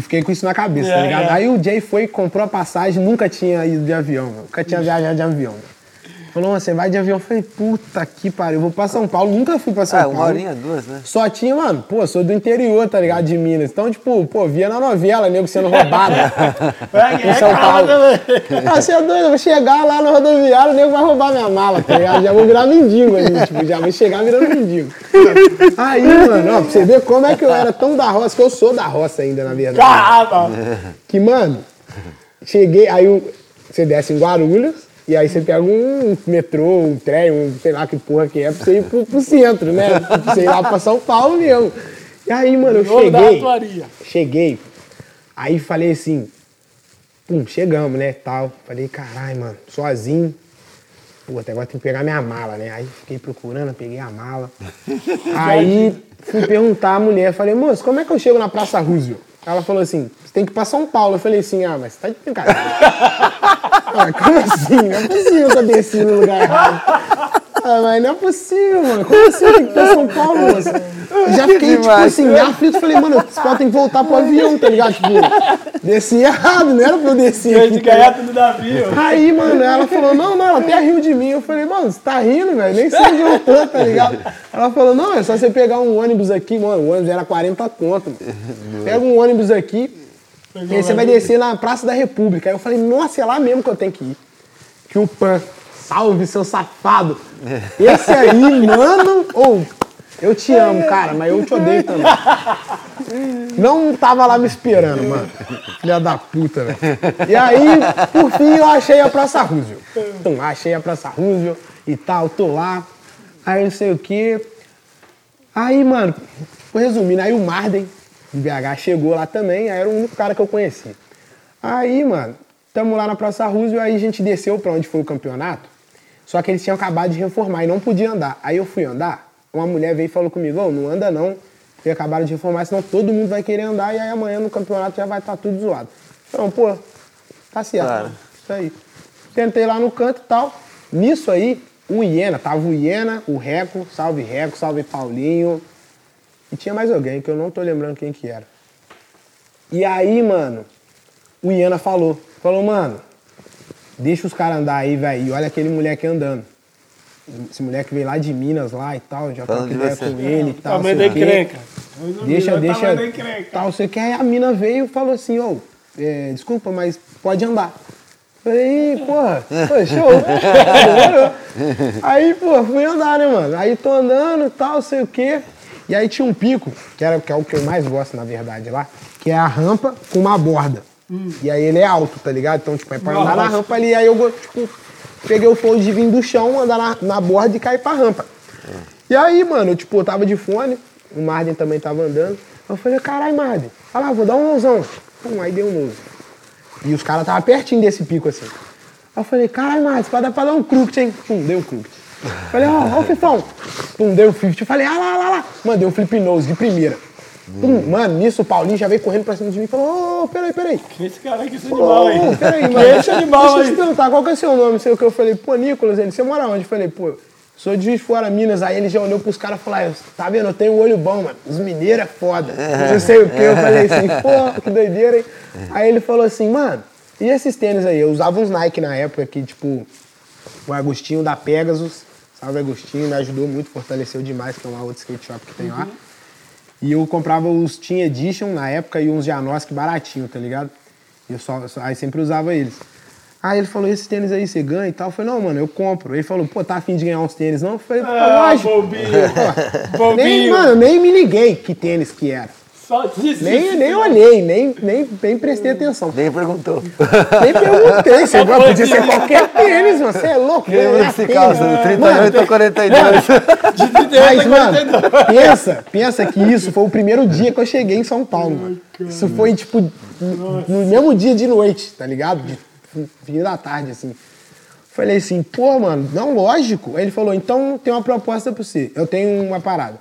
Fiquei com isso na cabeça, tá É, ligado? é. Aí o Jay foi, comprou a passagem, nunca tinha ido de avião, meu. nunca tinha viajado de avião. meu. Falou, "Mano, você vai de avião? Eu falei, puta que pariu, eu vou pra São Paulo, nunca fui pra São Ah, Paulo. uma horinha, duas, né? Só tinha, mano, pô, sou do interior, tá ligado? De Minas. Então, tipo, pô, via na novela, nego sendo roubado. É, em São é Paulo. cara também. Ah, você é doido, eu vou chegar lá no rodoviário, o nego vai roubar minha mala, tá ligado? Já vou virar mendigo ali, tipo, já vou chegar virando mendigo. Aí, mano, ó, pra você ver como é que eu era tão da roça, que eu sou da roça ainda, na verdade. Caramba. Que, mano, cheguei, aí você desce em Guarulhos, e aí você pega um metrô, um trem, um sei lá que porra que é, pra você ir pro, pro centro, né? Pra você ir lá pra São Paulo mesmo. E aí, mano, eu cheguei. Cheguei. Aí falei assim, pum, chegamos, né, tal. Falei, caralho, mano, sozinho. Pô, até agora tem que pegar minha mala, né? Aí fiquei procurando, peguei a mala. Aí fui perguntar à mulher, falei, moço, como é que eu chego na Praça Roosevelt? Ela falou assim, você tem que ir pra São Paulo. Eu falei assim, ah, mas você tá de brincadeira. ah, como assim? Não é possível que eu desci no lugar errado. Ah, mas não é possível, mano. Como assim? Tem que ir pra São Paulo, moço? Já fiquei, tipo demais. assim, aflito. Falei, mano, esse pau tem que voltar pro avião, tá ligado? Tipo, desci errado, não era pra eu descer aqui. de tá gaiato do Davi, ó. Aí, mano, ela falou, não, não, ela até riu de mim. Eu falei, mano, você tá rindo, velho? Nem sei onde eu tô, tá ligado? Ela falou, não, é só você pegar um ônibus aqui, mano. O ônibus era 40 conto, mano. Pega um ônibus aqui, e aí você vai descer na Praça da República. Aí eu falei, nossa, é lá mesmo que eu tenho que ir. Que o Pan, salve, seu safado. Esse aí, mano, ou, eu te amo, cara, mas eu te odeio também. Não tava lá me esperando, mano. Filha da puta, velho. E aí, por fim, eu achei a Praça Roosevelt. Então, achei a Praça Roosevelt e tal, tô lá. Aí não sei o quê. Aí, mano, vou resumindo, aí o Marden, de BH, chegou lá também, aí era o único cara que eu conhecia. Aí, mano, tamo lá na Praça Roosevelt, aí a gente desceu pra onde foi o campeonato, só que eles tinham acabado de reformar e não podia andar. Aí eu fui andar, uma mulher veio e falou comigo, ô, não anda não, porque acabaram de reformar, senão todo mundo vai querer andar e aí amanhã no campeonato já vai estar tudo zoado. Então, pô, tá certo. Claro. Isso aí. Tentei lá no canto e tal. Nisso aí, o Iena, tava o Iena, o Reco, salve Reco, salve Paulinho. E tinha mais alguém que eu não tô lembrando quem que era. E aí, mano, o Iena falou. Falou, mano, deixa os caras andar aí, velho. E olha aquele moleque andando. Esse moleque veio lá de Minas lá e tal, já troquei de ideia com ele e tal. Tamanho sei da encrenca. Deixa, deixa. da encrenca. Tal, você quer? Aí a mina veio e falou assim, ô, é, desculpa, mas pode andar. Falei, "Ih, porra, pô, show. Aí, pô, fui andar, né, mano? Aí tô andando e tal, sei o quê. E aí tinha um pico, que, era, que é o que eu mais gosto, na verdade, lá, que é a rampa com uma borda. E aí ele é alto, tá ligado? Então, tipo, é pra andar na rampa ali. Aí eu, tipo, peguei o flow de vir do chão, andar na, na borda e cair pra rampa. E aí, mano, eu, tipo, eu tava de fone, o Marden também tava andando. Eu falei, caralho, Marden, olha lá, vou dar um nouzão. Pum, aí deu um nozo. E os caras tava pertinho desse pico, assim. Aí eu falei, caralho, Marden, pode dar pra dar um crooked, hein? Pum, deu um crooked. Falei, ó, ó o fifão. Pum, deu um 50. Eu falei, ah lá, lá, lá. Mano, deu um flip nose de primeira. Pum, mano, nisso o Paulinho já veio correndo pra cima de mim e falou, ô, peraí, peraí. Esse cara aqui, esse animal aí. Peraí, mano. Esse animal Deixa eu aí. te perguntar, qual que é seu nome? Não sei o que. Eu falei, pô, Nicolas, ele, você mora onde? Eu falei, pô, sou de Juiz de Fora, Minas. Aí ele já olhou pros caras e falou, ah, tá vendo, eu tenho um olho bom, mano. Os mineiros é foda. Não sei o que. Eu falei assim, pô, que doideira, hein? Aí ele falou assim, mano, e esses tênis aí? Eu usava uns Nike na época que, tipo, o Agostinho da Pegasus, salve Agostinho, me ajudou muito, fortaleceu demais, que é uma outra skate shop que tem lá. E eu comprava os Team Edition na época e uns Janoski baratinho, tá ligado? E eu só, só- aí sempre usava eles. Aí ele falou, esses tênis aí você ganha e tal? Eu falei, não, mano, eu compro. Ele falou, pô, tá afim de ganhar uns tênis, não? Eu falei, pô, Ah, lógico. bobinho. Nem, Bobinho. mano, nem me liguei que tênis que era. Só disse. Nem, nem olhei, nem, nem, nem prestei atenção. Nem perguntou. Nem perguntei, você Só podia ser qualquer tênis, mano. Você é louco, Quem ganhar esse calça? Do 38 ou 42? De 38 Mas, a mano, 42. pensa, pensa que isso foi o primeiro dia que eu cheguei em São Paulo, mano. Isso foi, tipo, no no mesmo dia de noite, tá ligado? De fim da tarde, assim. Falei assim, pô, mano, não, lógico. Aí ele falou, então tem uma proposta pra você. Eu tenho uma parada.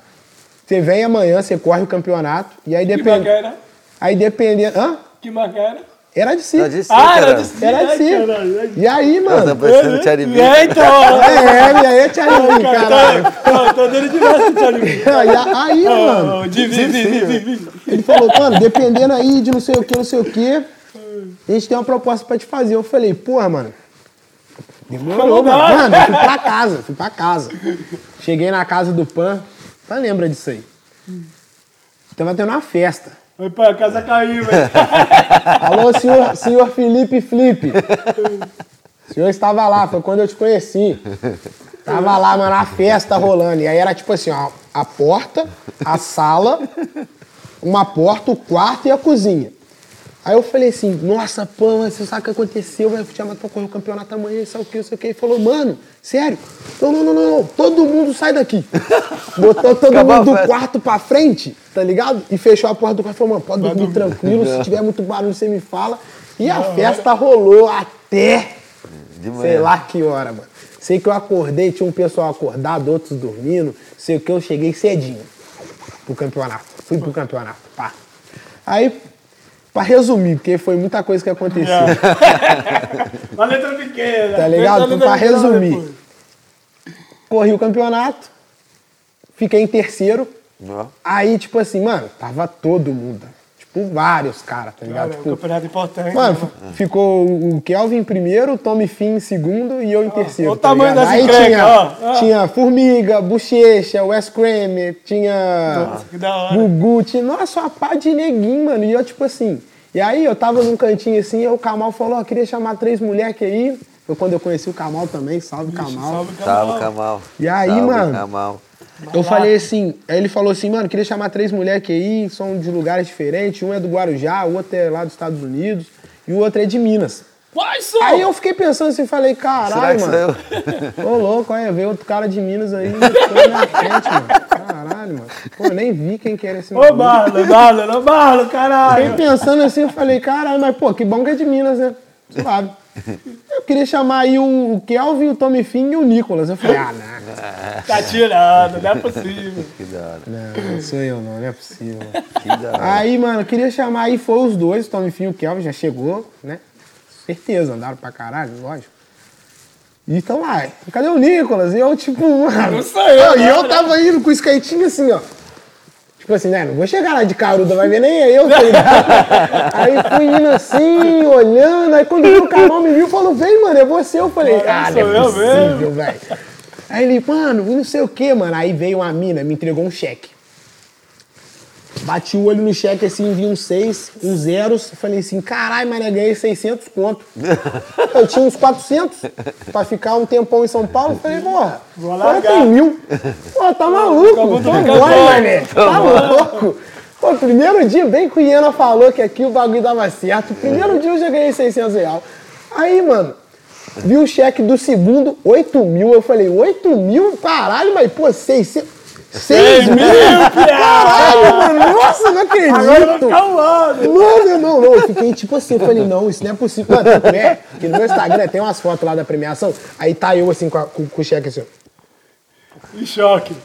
Você vem amanhã, você corre o campeonato, e aí Que depende. marca era? Aí dependendo. Hã? Que marca era? Era de si. Tá de si, Ah, era de si. Era de si. E aí, Tá mano. parecendo o Charlie B. É, então. É, e aí, Thiago, caralho. Tô, tô dando demais pro Thiago. Aí, aí, mano. Ô, Divi, divi, divi. Ele falou, mano, dependendo aí de não sei o que, não sei o que, a gente tem uma proposta pra te fazer. Eu falei, porra, mano. Demorou, Falou mano. Mano, eu fui pra casa, fui pra casa. Cheguei na casa do Pan. Pan lembra disso aí. Tava tendo uma festa. Foi pra casa caiu, velho. Alô, senhor, senhor Felipe Felipe. O senhor estava lá, foi quando eu te conheci. Tava lá, mano, a festa rolando. E aí era tipo assim, ó, a porta, a sala, uma porta, o quarto e a cozinha. Aí eu falei assim, nossa, pô, mas você sabe o que aconteceu? Vai te chamar pra correr o campeonato amanhã, sabe o que, sei o que. Ele falou, mano, sério? Não, não, não, não, não, todo mundo sai daqui. Botou todo Acabou mundo do quarto pra frente, tá ligado? E fechou a porta do quarto e falou, mano, pode dormir tranquilo, se tiver muito barulho você me fala. E a festa rolou até De manhã. sei lá que hora, mano. Sei que eu acordei, tinha um pessoal acordado, outros dormindo. Sei que eu cheguei cedinho pro campeonato. Fui pro campeonato, pá. Aí, pra resumir, porque foi muita coisa que aconteceu. Uma letra pequena. Tá ligado? Letra Pra resumir. depois. Corri o campeonato, fiquei em terceiro. Aí, tipo assim, mano, tava todo mundo. Tipo, vários caras, tá ligado? Cara, é um Tipo, campeonato importante. Mano, né? ficou o Kelvin em primeiro, o Tommy Finn em segundo e eu em terceiro. olha o tamanho ligado? das Aí encrencas, tinha, ó, tinha Formiga, Bochecha, Wes Kramer, tinha Nossa, que da hora. Gugu, tinha, nossa, uma pá de neguinho, mano. E eu, tipo assim, e aí eu tava num cantinho assim, e o Kamal falou, ó, queria chamar três moleques aí. Foi quando eu conheci o Kamal também, salve Kamal. Salve, Salve, Camal. Camal. E aí, Salve, mano? Eu falei assim, aí ele falou assim, mano, queria chamar três moleques aí, são de lugares diferentes, um é do Guarujá, o outro é lá dos Estados Unidos e o outro é de Minas. Quais são? Aí eu fiquei pensando assim, falei, caralho, mano. eu? Ô, louco, olha, veio outro cara de Minas aí, na frente, mano. Caralho, mano. Pô, eu nem vi quem que era esse Ô, maluco. Marlon, Marlon, ô, Marlon, caralho. Fiquei pensando assim, eu falei, caralho, mas pô, que bom que é de Minas, né? Suave. Eu queria chamar aí o Kelvin, o Tommy Finn e o Nicolas. Eu falei, ah, não. Tá tirando, não é possível. Que da hora. Não, não sou eu não, não é possível. Que da hora. Aí, mano, eu queria chamar aí, foi os dois, o Tommy Finn e o Kelvin, já chegou, né? Certeza, andaram pra caralho, lógico. E tão lá, cadê o Nicolas? E eu, tipo, mano. Não sou eu, E eu tava indo com o skatinho assim, ó. Tipo assim, né? Não vou chegar lá de caruda, vai ver nem eu, aí fui indo assim, olhando, aí quando o Carol me viu, falou, vem, mano, é você. Eu falei, Mano, ah, não é possível, velho. Aí ele, mano, não sei o que, mano. Aí veio uma mina, me entregou um cheque. Bati o olho no cheque assim, vi uns seis, uns zeros. Falei assim, caralho, mas ganhei 600 conto. Eu tinha uns 400 pra ficar um tempão em São Paulo. Falei, porra, agora tem mil. Pô, tá maluco? Tô bom. mané. Tá louco? Pô, primeiro dia, bem que o Iana falou que aqui o bagulho dava certo. Primeiro dia eu já ganhei 600 reais. Aí, mano, vi o cheque do segundo, 8 mil. Eu falei, 8 mil? Caralho, mas, pô, 600... 6 mil? Caralho, mano, nossa, não acredito. Agora eu. Mano, não, não. Eu fiquei tipo assim, eu falei, não, isso não é possível. Mano, tanto é que no meu Instagram tem umas fotos lá da premiação, aí tá eu assim com, a- com- com o cheque assim, ó. Em choque.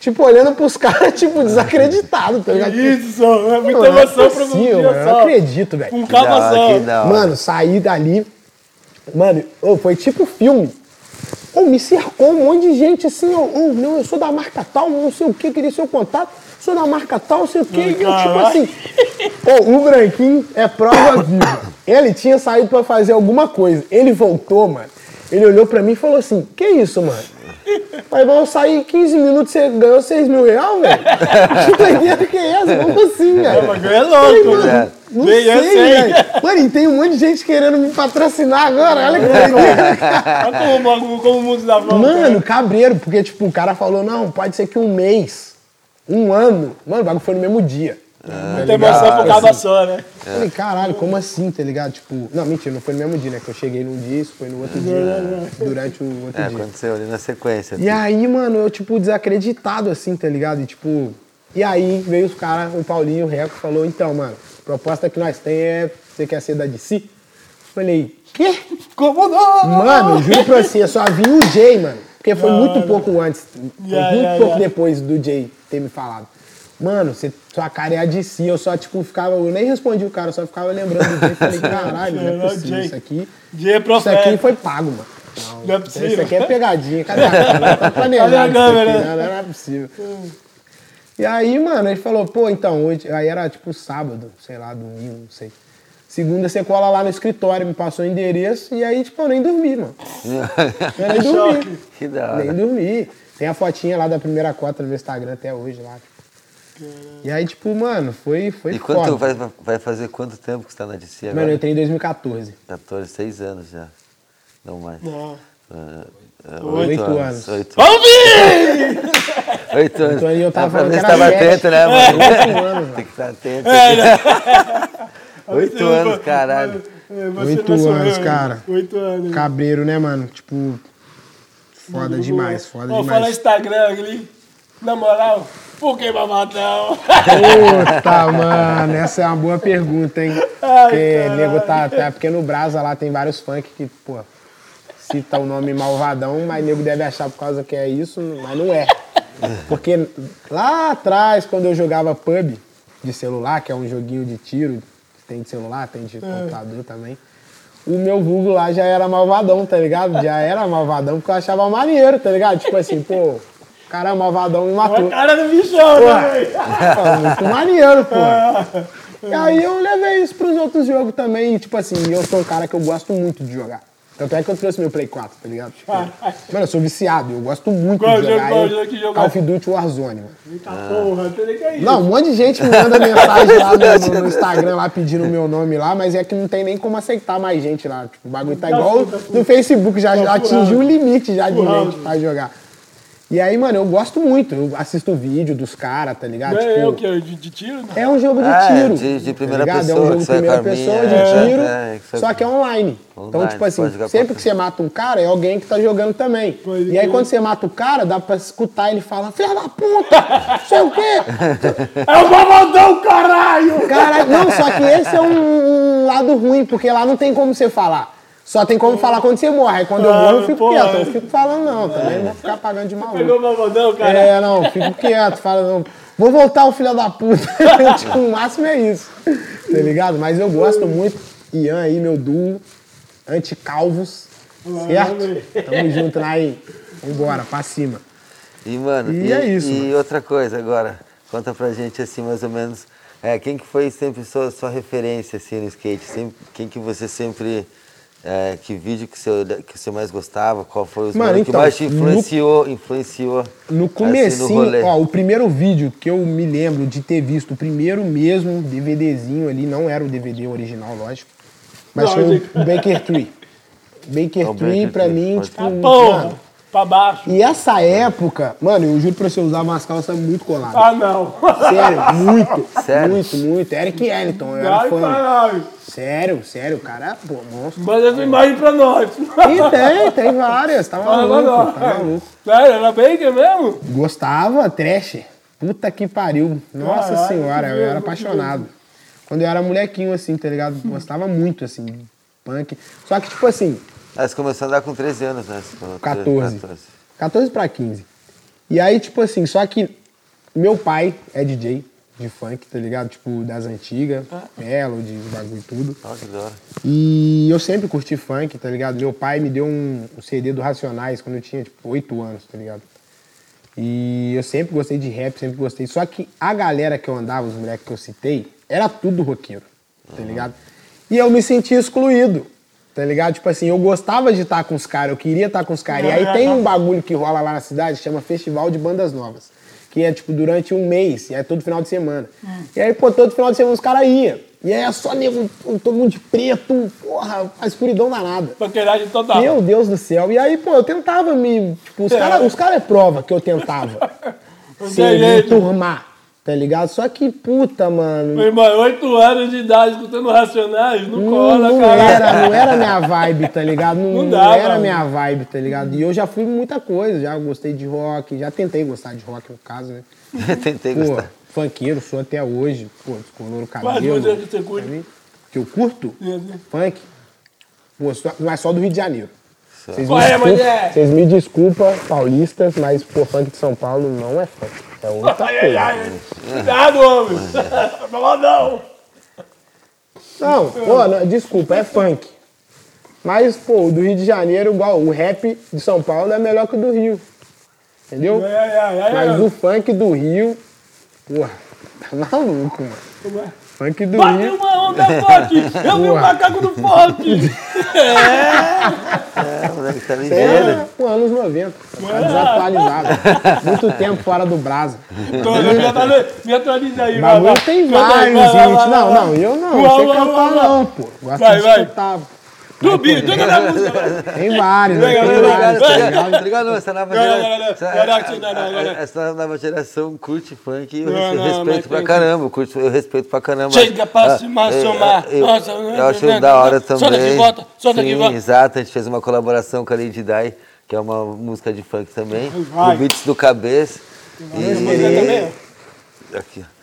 Tipo, olhando pros caras, tipo, desacreditado, tá ligado? Isso. É muita Não, não é emoção pra possível, dia mano, eu não só. acredito, velho. Um só. da hora. Mano, saí dali. Mano, ô, foi tipo filme. Ô, me cercou um monte de gente assim, ó. ô, não, eu sou da marca tal, não sei o que, queria seu contato. Sou da marca tal, não sei o que. E eu, tipo assim. Ô, o Branquinho é prova viva. Ele tinha saído pra fazer alguma coisa. Ele voltou, mano. Ele olhou pra mim e falou assim: Que isso, mano? Mas vamos sair 15 minutos, você ganhou 6 mil reais, velho? Que doideira que é essa? Como assim, velho? O bagulho é louco, Mano, né? Não Bem, sei, velho. Mano, e tem um monte de gente querendo me patrocinar agora. Olha que doideira. Olha como, o bagulho- como o mundo dá volta. Mano, cabreiro, porque, tipo, o cara falou, não, pode ser que um mês, um ano. Mano, o bagulho foi no mesmo dia. Tá Tem ligado? emoção por causa só, né? Eu Falei, caralho, como assim, tá ligado? Tipo, não, mentira, não foi no mesmo dia, né? Que eu cheguei num dia, isso foi no outro dia, né? durante o outro É, dia. aconteceu ali na sequência. E aí, mano, eu, tipo, desacreditado, assim, tá ligado? E, tipo, e aí veio os caras, o Paulinho, o Reco, falou, então, mano, a proposta que nós tem é, você quer ser da DC? Falei, quê? Como não? Mano, eu juro pra você, eu só vi o Jay, mano. Porque foi muito pouco antes, foi Yeah, muito yeah, pouco yeah. depois do Jay ter me falado. Mano, você, sua cara é a DC, eu só, tipo, ficava, eu nem respondi o cara, eu só ficava lembrando do Jay. Falei, caralho, não é Não, possível, Jay. isso aqui, Dia é isso profeta. aqui foi pago, mano. Não é Isso possível. aqui é pegadinha. Cadê a câmera? Tá planejado Cadê a isso câmera? aqui, né? Não, não é possível. E aí, mano, ele falou, pô, então, hoje... Aí era tipo sábado, sei lá, domingo, não sei. Segunda você cola lá no escritório, me passou o endereço, e aí, tipo, eu nem dormi, mano. Eu nem dormi. que da Nem hora. dormi. Tem a fotinha lá da primeira cota no meu Instagram até hoje lá. E aí, tipo, mano, foi, foi E quanto foda. vai, vai fazer quanto tempo que você tá na DC agora? Mano, eu entrei em 2014. 14, 6 anos já. Não mais. Não. Ah, ah, Oito anos. Oito, Vamos vir! oito anos. Então aí eu tava Dá pra ver falando que era tava atento, né, mano? Oito anos, Tem que estar atento. É, né? Oito Você- anos, caralho. É, você Oito anos, eu, cara. Oito anos. Cabreiro, né, mano? Tipo, foda demais, é. foda Ó, Fala demais. Instagram ali. Na moral, por que babadão? Puta, mano, essa é uma boa pergunta, hein? Ai, Porque caralho. nego tá até porque no Brasa lá tem vários funk que, pô, cita o nome malvadão, mas nego deve achar por causa que é isso, mas não é. Porque lá atrás, quando eu jogava pub de celular, que é um joguinho de tiro, tem de celular, tem de computador também. O meu vulgo lá já era malvadão, tá ligado? Já era malvadão porque eu achava maneiro, tá ligado? Tipo assim, pô, o cara é malvadão me A matou. cara do bichão, Porra. né, velho? Pô, muito maneiro, pô. E aí eu levei isso pros outros jogos também. E, tipo assim, eu sou um cara que eu gosto muito de jogar. Tanto é que eu trouxe meu Play 4, tá ligado? Tipo, mano, eu sou viciado, eu gosto muito Qual de jogo, jogar. qual Eu- jogo que jogar? Call of Duty Warzone, mano. Eita porra, tem nem que é isso. Não, um monte de gente me manda mensagem lá no, no- Instagram lá pedindo o meu nome lá, mas é que não tem nem como aceitar mais gente lá. Tipo, o bagulho tá igual no Facebook, já, já Tá atingiu o limite já de gente pra jogar. E aí, mano, eu gosto muito. Eu assisto vídeo dos caras, tá ligado? Não é Tipo, eu que é de, de tiro? Não. é um jogo de é, tiro. de- de tá primeira ligado? pessoa, É um jogo de primeira pessoa, de é, tiro, é, que só que é online. Então, Online, tipo assim, sempre que você mata um cara, é alguém que tá jogando também. Pode e aí, quando você mata o cara, dá pra escutar ele falar, filha da puta, não sei o quê. É o babadão, caralho! Caralho, não, só que esse é um, um lado ruim, porque lá não tem como você falar. Só tem como falar quando você morre. Aí quando eu Ah, morro, eu fico porra. quieto. Eu não fico falando, não. Também não vou ficar pagando de maluco. Pegou o babadão, cara? É, não, fico quieto, fala, não. Vou voltar o filho da puta. tipo, o máximo é isso. Tá ligado? Mas eu gosto muito. Ian aí, meu duo, anti-calvos. Certo? Tamo junto lá e vambora, pra cima. E, mano, E e, é isso, e mano. outra coisa agora, conta pra gente assim, mais ou menos, é, quem que foi sempre sua, sua referência assim no skate? Sempre, quem que você sempre. É, que vídeo que você, que você mais gostava? Qual foi os Mano, mano, que então, mais te no- influenciou? influenciou No assim, comecinho, rolê? ó, o primeiro vídeo que eu me lembro de ter visto, o primeiro mesmo DVDzinho ali, não era o DVD original, lógico, mas Não, foi mas- o Baker Tree. Baker É o Tree, Baker pra Tree, mim, tipo, porra, mano, pra baixo. E essa época, mano, eu juro pra você, eu usava umas calças muito coladas. Ah, não. Sério, muito. Sério? Muito, muito. Eric Ellington, eu era Ai, fã. caralho. Sério, sério, o cara, pô, monstro. Manda essa imagem pra nós. E tem, tem várias, tá maluco, tá maluco. Sério, era Baker mesmo? Gostava, trash. Puta que pariu. Nossa Caralho, senhora, eu era apaixonado. Quando eu era molequinho, assim, tá ligado? Gostava muito, assim, punk. Só que, tipo assim, Ah, você começou a andar com 13 anos, né? Você falou, 14. 14 pra 15. E aí, tipo assim, só que meu pai é DJ de funk, tá ligado? Tipo, das antigas, Melody, bagulho e tudo. Olha que da hora. E eu sempre curti funk, tá ligado? Meu pai me deu um, um CD do Racionais quando eu tinha, tipo, 8 anos, tá ligado? E eu sempre gostei de rap, sempre gostei. Só que a galera que eu andava, os moleques que eu citei, era tudo roqueiro, tá ligado? E eu me sentia excluído, tá ligado? Tipo assim, eu gostava de estar com os caras, eu queria estar com os caras. E aí tem um bagulho que rola lá na cidade, chama Festival de Bandas Novas. Que é, tipo, durante um mês, e é todo final de semana. E aí, pô, todo final de semana os caras iam. E aí é só nego, todo mundo de preto, porra, a escuridão danada. Paqueragem total. Meu Deus do céu. E aí, pô, eu tentava me. Tipo, os É. caras os cara é prova que eu tentava se turmar, tá ligado? Só que, puta, mano. Meu irmão, 8 anos de idade escutando Racionais, não, Não, cola, não cara. era, não era minha vibe, tá ligado? Não, Não não dava, era mano. minha vibe, tá ligado? E eu já fui muita coisa, já gostei de rock, já tentei gostar de rock no caso, né? Tentei Pô, gostar. funkeiro, sou até hoje, pô, descoloro o cabelo. músicas que você curte? Que eu curto? Sim. Funk? Pô, só- mas só do Rio de Janeiro. Vocês Qual me, é, desculpa, mulher? vocês me desculpa, paulistas, mas pô, funk de São Paulo não é funk. É outra Ai, ai, coisa. ai. Cuidado, homem. Não, pô, não, desculpa, é funk. Mas, pô, o do Rio de Janeiro, igual o rap de São Paulo é melhor que o do Rio. Entendeu? Ai, ai, ai, ai, Mas ai. o funk do Rio, porra, tá maluco, mano. É? Funk do Bate Rio. uma onda forte! Eu vi o macaco do funk! É, o moleque tá ligeiro. É, pô, anos 90. Tá desatualizado. Muito tempo fora do Brasa. Tô, me atualiza- aí, O vai, bagulho tem vários vai, Não, não, eu não. Você vai, cantar não, pô. Gosto Vai, de vai. escutar. Do beat, do da música. Tem vários, né? Tá ligado? Essa nova geração. essa- nova geração curte funk e eu respeito pra caramba. Eu, respeito pra caramba. Chega pra se Ah, eu- eu- Nossa, Eu acho né, da hora né, também. solta aqui, volta, solta Sim, volta. exato. A gente fez uma colaboração com a Lady Di, que é uma música de funk também. Vai. No Beats do Cabeça. Ó. Aqui, ó.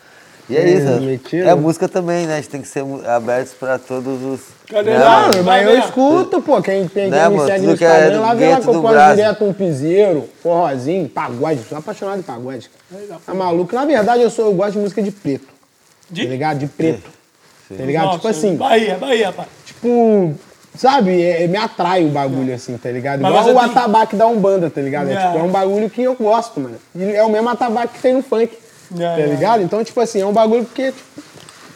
E é isso. É, né? mentira. É música também, né? A gente tem que ser abertos pra todos os. Cadê né, lá? mano? Mas eu escuto, pô, quem, quem, Né, quem me segue no é Instagram, lá vê lá dentro que eu do posto Brasil. direto um piseiro, forrozinho, pagode, sou apaixonado de pagode. Tá maluco? Na verdade, eu, sou, eu gosto de música de preto, De- tá ligado? De preto. Tá ligado? Nossa, tipo assim, Bahia, Bahia, pai. tipo, sabe, é- me atrai o bagulho assim, tá ligado? Mas Igual o tem- atabaque da Umbanda, tá ligado? É, É. tipo, é um bagulho que eu gosto, mano. E é o mesmo atabaque que tem no funk, É, tá é. ligado? Então, tipo assim, é um bagulho que, tipo,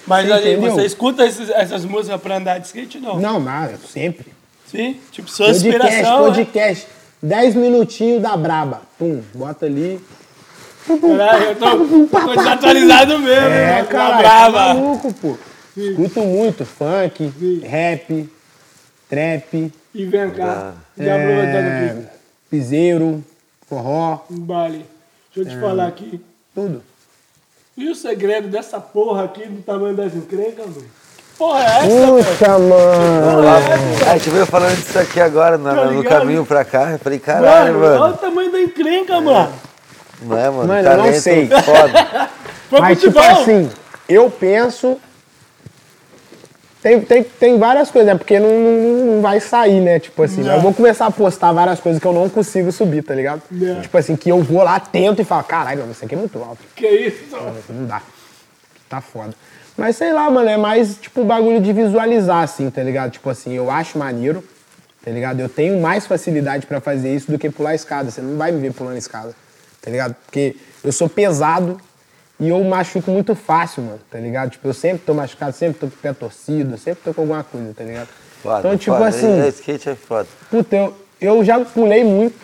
Mas Você aí, entendeu? você escuta esses- essas músicas pra andar de skate, não? não, nada, sempre. Sim? Tipo, sua Podcast, inspiração, né? podcast. 10 minutinhos da braba. Pum, bota ali. Caralho, eu tô, tô desatualizado mesmo, É, né? cara, Tá tá brava. maluco, pô. Escuto muito funk, rap, trap, E vem cá, é, já aproveitando aqui, piseiro, forró, um baile. Deixa eu É. te falar aqui. tudo. E o segredo dessa porra aqui do tamanho das encrencas, mano? Porra é essa? Puxa, mano. A gente veio falando disso aqui agora, no, Tá no caminho pra cá. Eu falei, caralho, Mano, olha mano. o tamanho da encrenca, mano. Não é, mano? Mano, eu não Talento sei. foda. Mas, tipo assim, eu penso. Tem, tem, tem várias coisas, né? Porque não, não, não vai sair, né? Tipo assim, eu vou começar a postar várias coisas que eu não consigo subir, tá ligado? Não. Tipo assim, que eu vou lá, tento e falo, caralho, isso aqui é muito alto. Que isso? Não dá. Tá foda. Mas sei lá, mano, é mais tipo bagulho de visualizar, assim, tá ligado? Tipo assim, eu acho maneiro, tá ligado? Eu tenho mais facilidade pra fazer isso do que pular escada. Você não vai me ver pulando escada, tá ligado? Porque eu sou pesado e eu machuco muito fácil, mano, tá ligado? Tipo, eu sempre tô machucado, sempre tô com o pé torcido, sempre tô com alguma coisa, tá ligado? Foda, então, tipo foda. assim, É, skate é foda. puta, eu, eu já pulei muito,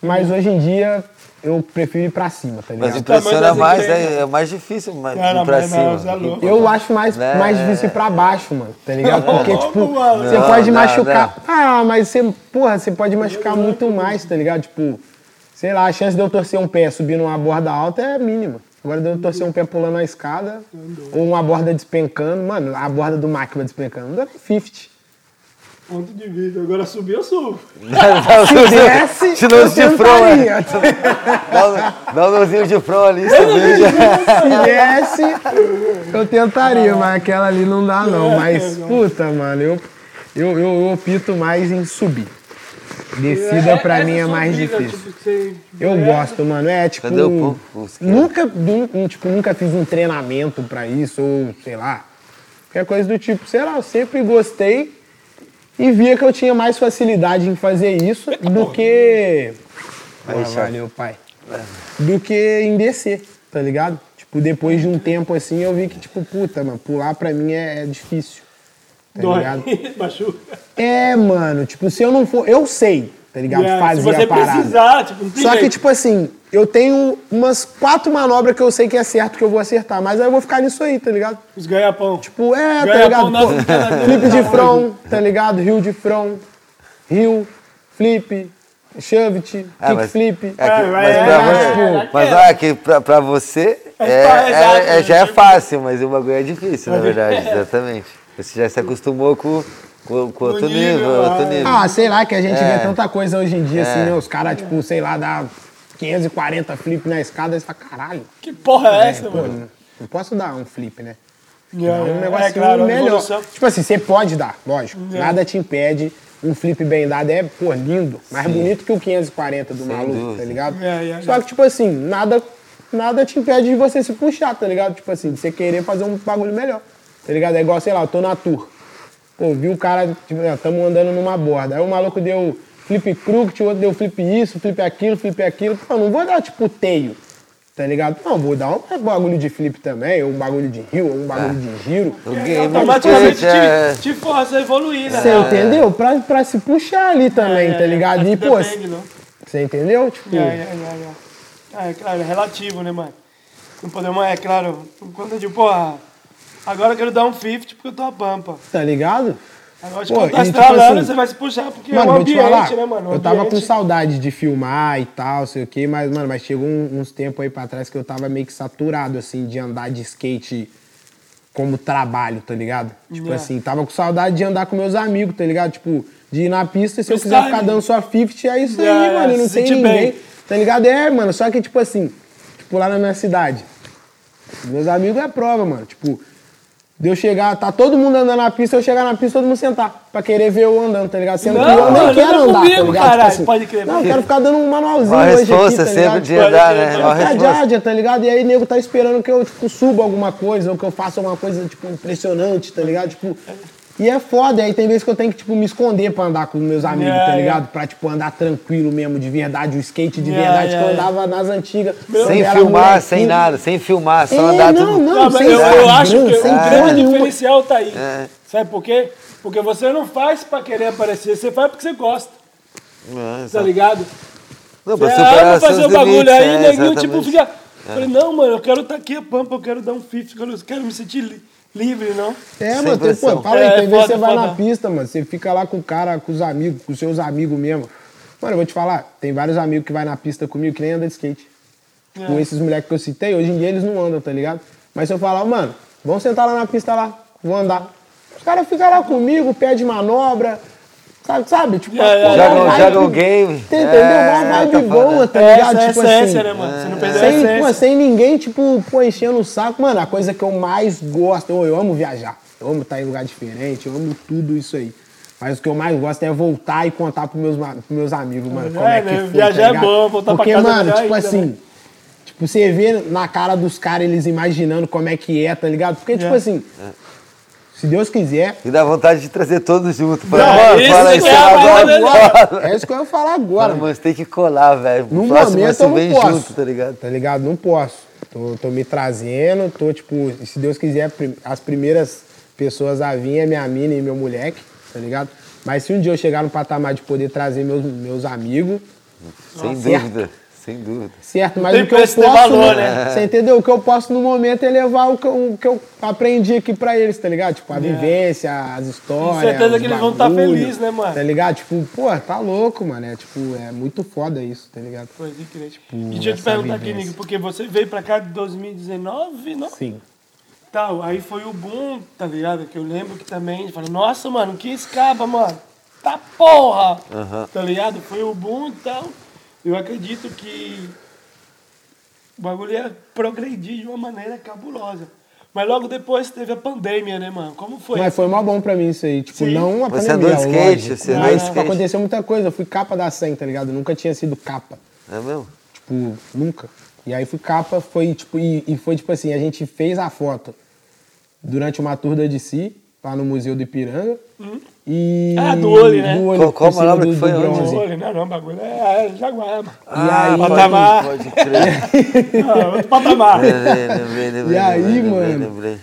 mas hoje em dia eu prefiro ir pra cima, tá ligado? Mas impressiona das mais, encrencas. é, é mais difícil Cara, ir pra mas não, é cima. louco. Eu acho mais, Né? mais difícil ir pra baixo, mano, tá ligado? Porque, louco, tipo, mano. você Não, pode não, machucar. Ah, mas você, porra, você pode machucar muito mais, tá ligado? Tipo, sei lá, a chance de eu torcer um pé subindo uma borda alta é mínima. Agora de eu torcer um pé pulando a escada, ou uma borda despencando, mano, a borda do máquina despencando, não dá nem 50. Ponto de vista. Agora subir, eu subo. Se desce, Se não eu de front, tentaria. Dá um- um nozinho de front ali, já. Se desce, eu tentaria, mas aquela ali não dá não. Mas, puta, mano, eu, eu, eu, eu opto mais em subir. Descida pra Essa mim é mais vida, difícil. tipo, você- Eu é, gosto, mano. É tipo. Cadê o povo? Nunca, nun- tipo, nunca fiz um treinamento pra isso, ou sei lá. Qualquer coisa do tipo, sei lá, eu sempre gostei e via que eu tinha mais facilidade em fazer isso do que. Aí, Ah, valeu, pai. Do que em descer, tá ligado? Tipo, depois de um tempo assim, eu vi que, tipo, puta, mano, pular pra mim é, é difícil. Tá Dói. ligado? Machuca. É, mano, tipo, se eu não for. Eu sei, tá ligado? É, Fazer se você a parada. precisar, tipo, não tem Só que, jeito. tipo assim, eu tenho umas quatro manobras que eu sei que é certo que eu vou acertar, mas aí eu vou ficar nisso aí, tá ligado? Os ganha-pão. Tipo, é, tá Ganha-pão ligado? Pô, na- flip de na- front, tá ligado? Rio de front, rio, flip, shove-te, Ah, kickflip. É que- É, mas é, pra é, você, é, mas é. olha que pra, pra você é, É, é- é- já é tipo- fácil, mas o bagulho é difícil, na verdade, exatamente. Você já se acostumou com, com, com outro nível, nível, outro ah. nível. Ah, sei lá, que a gente É. vê tanta coisa hoje em dia, assim, É. né? Os caras, tipo, sei lá, dá 540 flip na escada, e você fala, caralho. Que porra é essa, Pô, mano? não, posso dar um flip, né? É, É um negocinho é, claro, melhor. Tipo assim, você pode dar, lógico. É. Nada te impede. Um flip bem dado é, pô, lindo. Mais bonito que o 540 do maluco, dúvida. tá ligado? É, é, Só que, tipo assim, nada, nada te impede de você se puxar, tá ligado? Tipo assim, de você querer fazer um bagulho melhor. Tá ligado? É igual, sei lá, eu tô na tour. Pô, vi o cara, tipo, ó, tamo andando numa borda. Aí o maluco deu flip crooked, o outro deu flip isso, flip aquilo, flip aquilo. Pô, não vou dar, tipo, teio. Tá ligado? Não, vou dar um bagulho de flip também, ou um bagulho de rio, ou um bagulho de giro. O game Automaticamente é... te, te força a evoluir, né? Você entendeu? Pra, pra se puxar ali também, É, tá é, ligado? é, E, pô, depende, não. você entendeu? Tipo, É, é, é, é. É, claro, é relativo, né, mano? Não podemos, é claro, quando eu digo, porra, agora eu quero dar um 50 porque eu tô a pampa. tá ligado? Agora, Pô, quando tá e, tipo assim, você vai se puxar, porque Mano, é um ambiente, falar, né, mano? Um eu tava com ambiente- saudade de filmar e tal, sei o quê, mas, mano, mas chegou um- uns tempos aí pra trás que eu tava meio que saturado, assim, de andar de skate como trabalho, tá ligado? Tipo Yeah. assim, tava com saudade de andar com meus amigos, tá ligado? Tipo, de ir na pista e se eu quiser Freestyle. ficar dando só 50, é isso Yeah, aí, yeah, mano, não se tem ninguém, bem. tá ligado? É, mano, só que, tipo assim, tipo, lá na minha cidade, meus amigos é prova, mano, tipo... De eu chegar, tá todo mundo andando na pista, eu chegar na pista, todo mundo sentar. Pra querer ver eu andando, tá ligado? Sendo Não, que eu nem mano, quero anda andar, comigo, tá ligado? caralho, pode crer. Não, eu quero ficar dando um manualzinho Uma hoje aqui, tá sempre ligado? de Tipo, andar, crer, né? Uma resposta. tá ligado? E aí, nego tá esperando que eu, tipo, suba alguma coisa, ou que eu faça alguma coisa, tipo, impressionante, tá ligado? Tipo... E é foda, aí tem vezes que eu tenho que, tipo, me esconder pra andar com meus amigos, Yeah, tá yeah. ligado? Pra, tipo, andar tranquilo mesmo, de verdade, o skate de Yeah, verdade, yeah, que eu andava nas antigas. Sem filmar, sem nada, sem filmar, só É, andar não, tudo. não, Não, mas sem eu, eu acho que sem o grande nenhuma. diferencial tá aí. É. Sabe por quê? Porque você não faz pra querer aparecer, você faz porque você gosta, É, tá ligado? Não, Você pra superar ama seus fazer o bagulho aí, é, neguinho, tipo, fica. Falei, não, mano, eu quero estar aqui a pampa, eu quero dar um fit, eu quero, eu quero me sentir li- livre, não? É, Sem mano, tem, pô, fala aí, É, tem vezes foda, você vai foda. na pista, mano, você fica lá com o cara, com os amigos, com os seus amigos mesmo. Mano, eu vou te falar, tem vários amigos que vai na pista comigo que nem anda de skate. É. Com esses moleques que eu citei, hoje em dia eles não andam, tá ligado? Mas se eu falar, mano, vamos sentar lá na pista lá, vou andar. Os caras ficam lá comigo, pede manobra, sabe, sabe? Tipo, É, é, Joga, joga o game. Entendeu? É, Uma vibe tá boa, tá É, ligado? essa é a tipo essência, assim, né, mano? Você não perdeu a sem, essência. pô, sem ninguém, tipo, pô, enchendo o saco. Mano, a coisa que eu mais gosto, eu, eu amo viajar. Eu amo estar em lugar diferente, eu amo tudo isso aí. Mas o que eu mais gosto é voltar e contar pros meus, pros meus amigos, mano, como É, é que né? foi, Viajar tá é bom, voltar pra Porque, casa mano, melhor tipo assim, né? tipo, você vê na cara dos caras eles imaginando como é que é, tá ligado? Porque, tipo É. assim, se Deus quiser, E dá vontade de trazer todos juntos. Não, Fala, mano, isso fala que isso é agora. bora. é isso que eu ia falar agora, Mano, mas tem que colar, velho. No próximo momento você eu não vem posso. junto, tá ligado? Tá ligado? Não posso. Tô, tô me trazendo, tô tipo, se Deus quiser, as primeiras pessoas a vir é minha mina e meu moleque, tá ligado? Mas se um dia eu chegar no patamar de poder trazer meus, meus amigos, Sem certo. dúvida, sem dúvida. certo? Mas tem o que eu preço, posso, valor, né? Você entendeu? O que eu posso no momento é levar o que eu, o que eu aprendi aqui pra eles, tá ligado? Tipo, a vivência, as histórias. Com certeza os que eles vão tá bagulho, felizes, né, mano? Tá ligado? Tipo, pô, tá louco, mano. É tipo, é muito foda isso, tá ligado? Pode crer. E deixa eu te perguntar aqui. Nico, porque você veio pra cá de 2019, não? Sim. Tal, aí foi o boom, tá ligado? Que eu lembro que também, falei, nossa, mano, que escapa, mano. Tá porra! Tá ligado? Foi o boom e tal. Eu acredito que o bagulho ia progredir de uma maneira cabulosa. Mas logo depois teve a pandemia, né, mano? Como foi? Mas foi mal bom pra mim isso aí. Tipo, Sim. não a Você pandemia, andou de skate, lógico, você andou mas de tipo, skate. aconteceu muita coisa. Eu fui capa da 100, tá ligado? Eu nunca tinha sido capa. É mesmo? Tipo, nunca. E aí fui capa, foi tipo, e, e foi tipo assim, a gente fez a foto durante uma tour da DC, lá no Museu do Ipiranga. E... Ah, do olho, né? Do olho, Qual- manobra do- que foi do bronze. Olha, não, não, o bagulho é, é Jaguar, mano. Ah, aí- pode- Patamar. Pode crer. Ah, outro patamar. Lembrei, lembrei, lembrei. E aí, lembrei, mano? Lembrei, lembrei.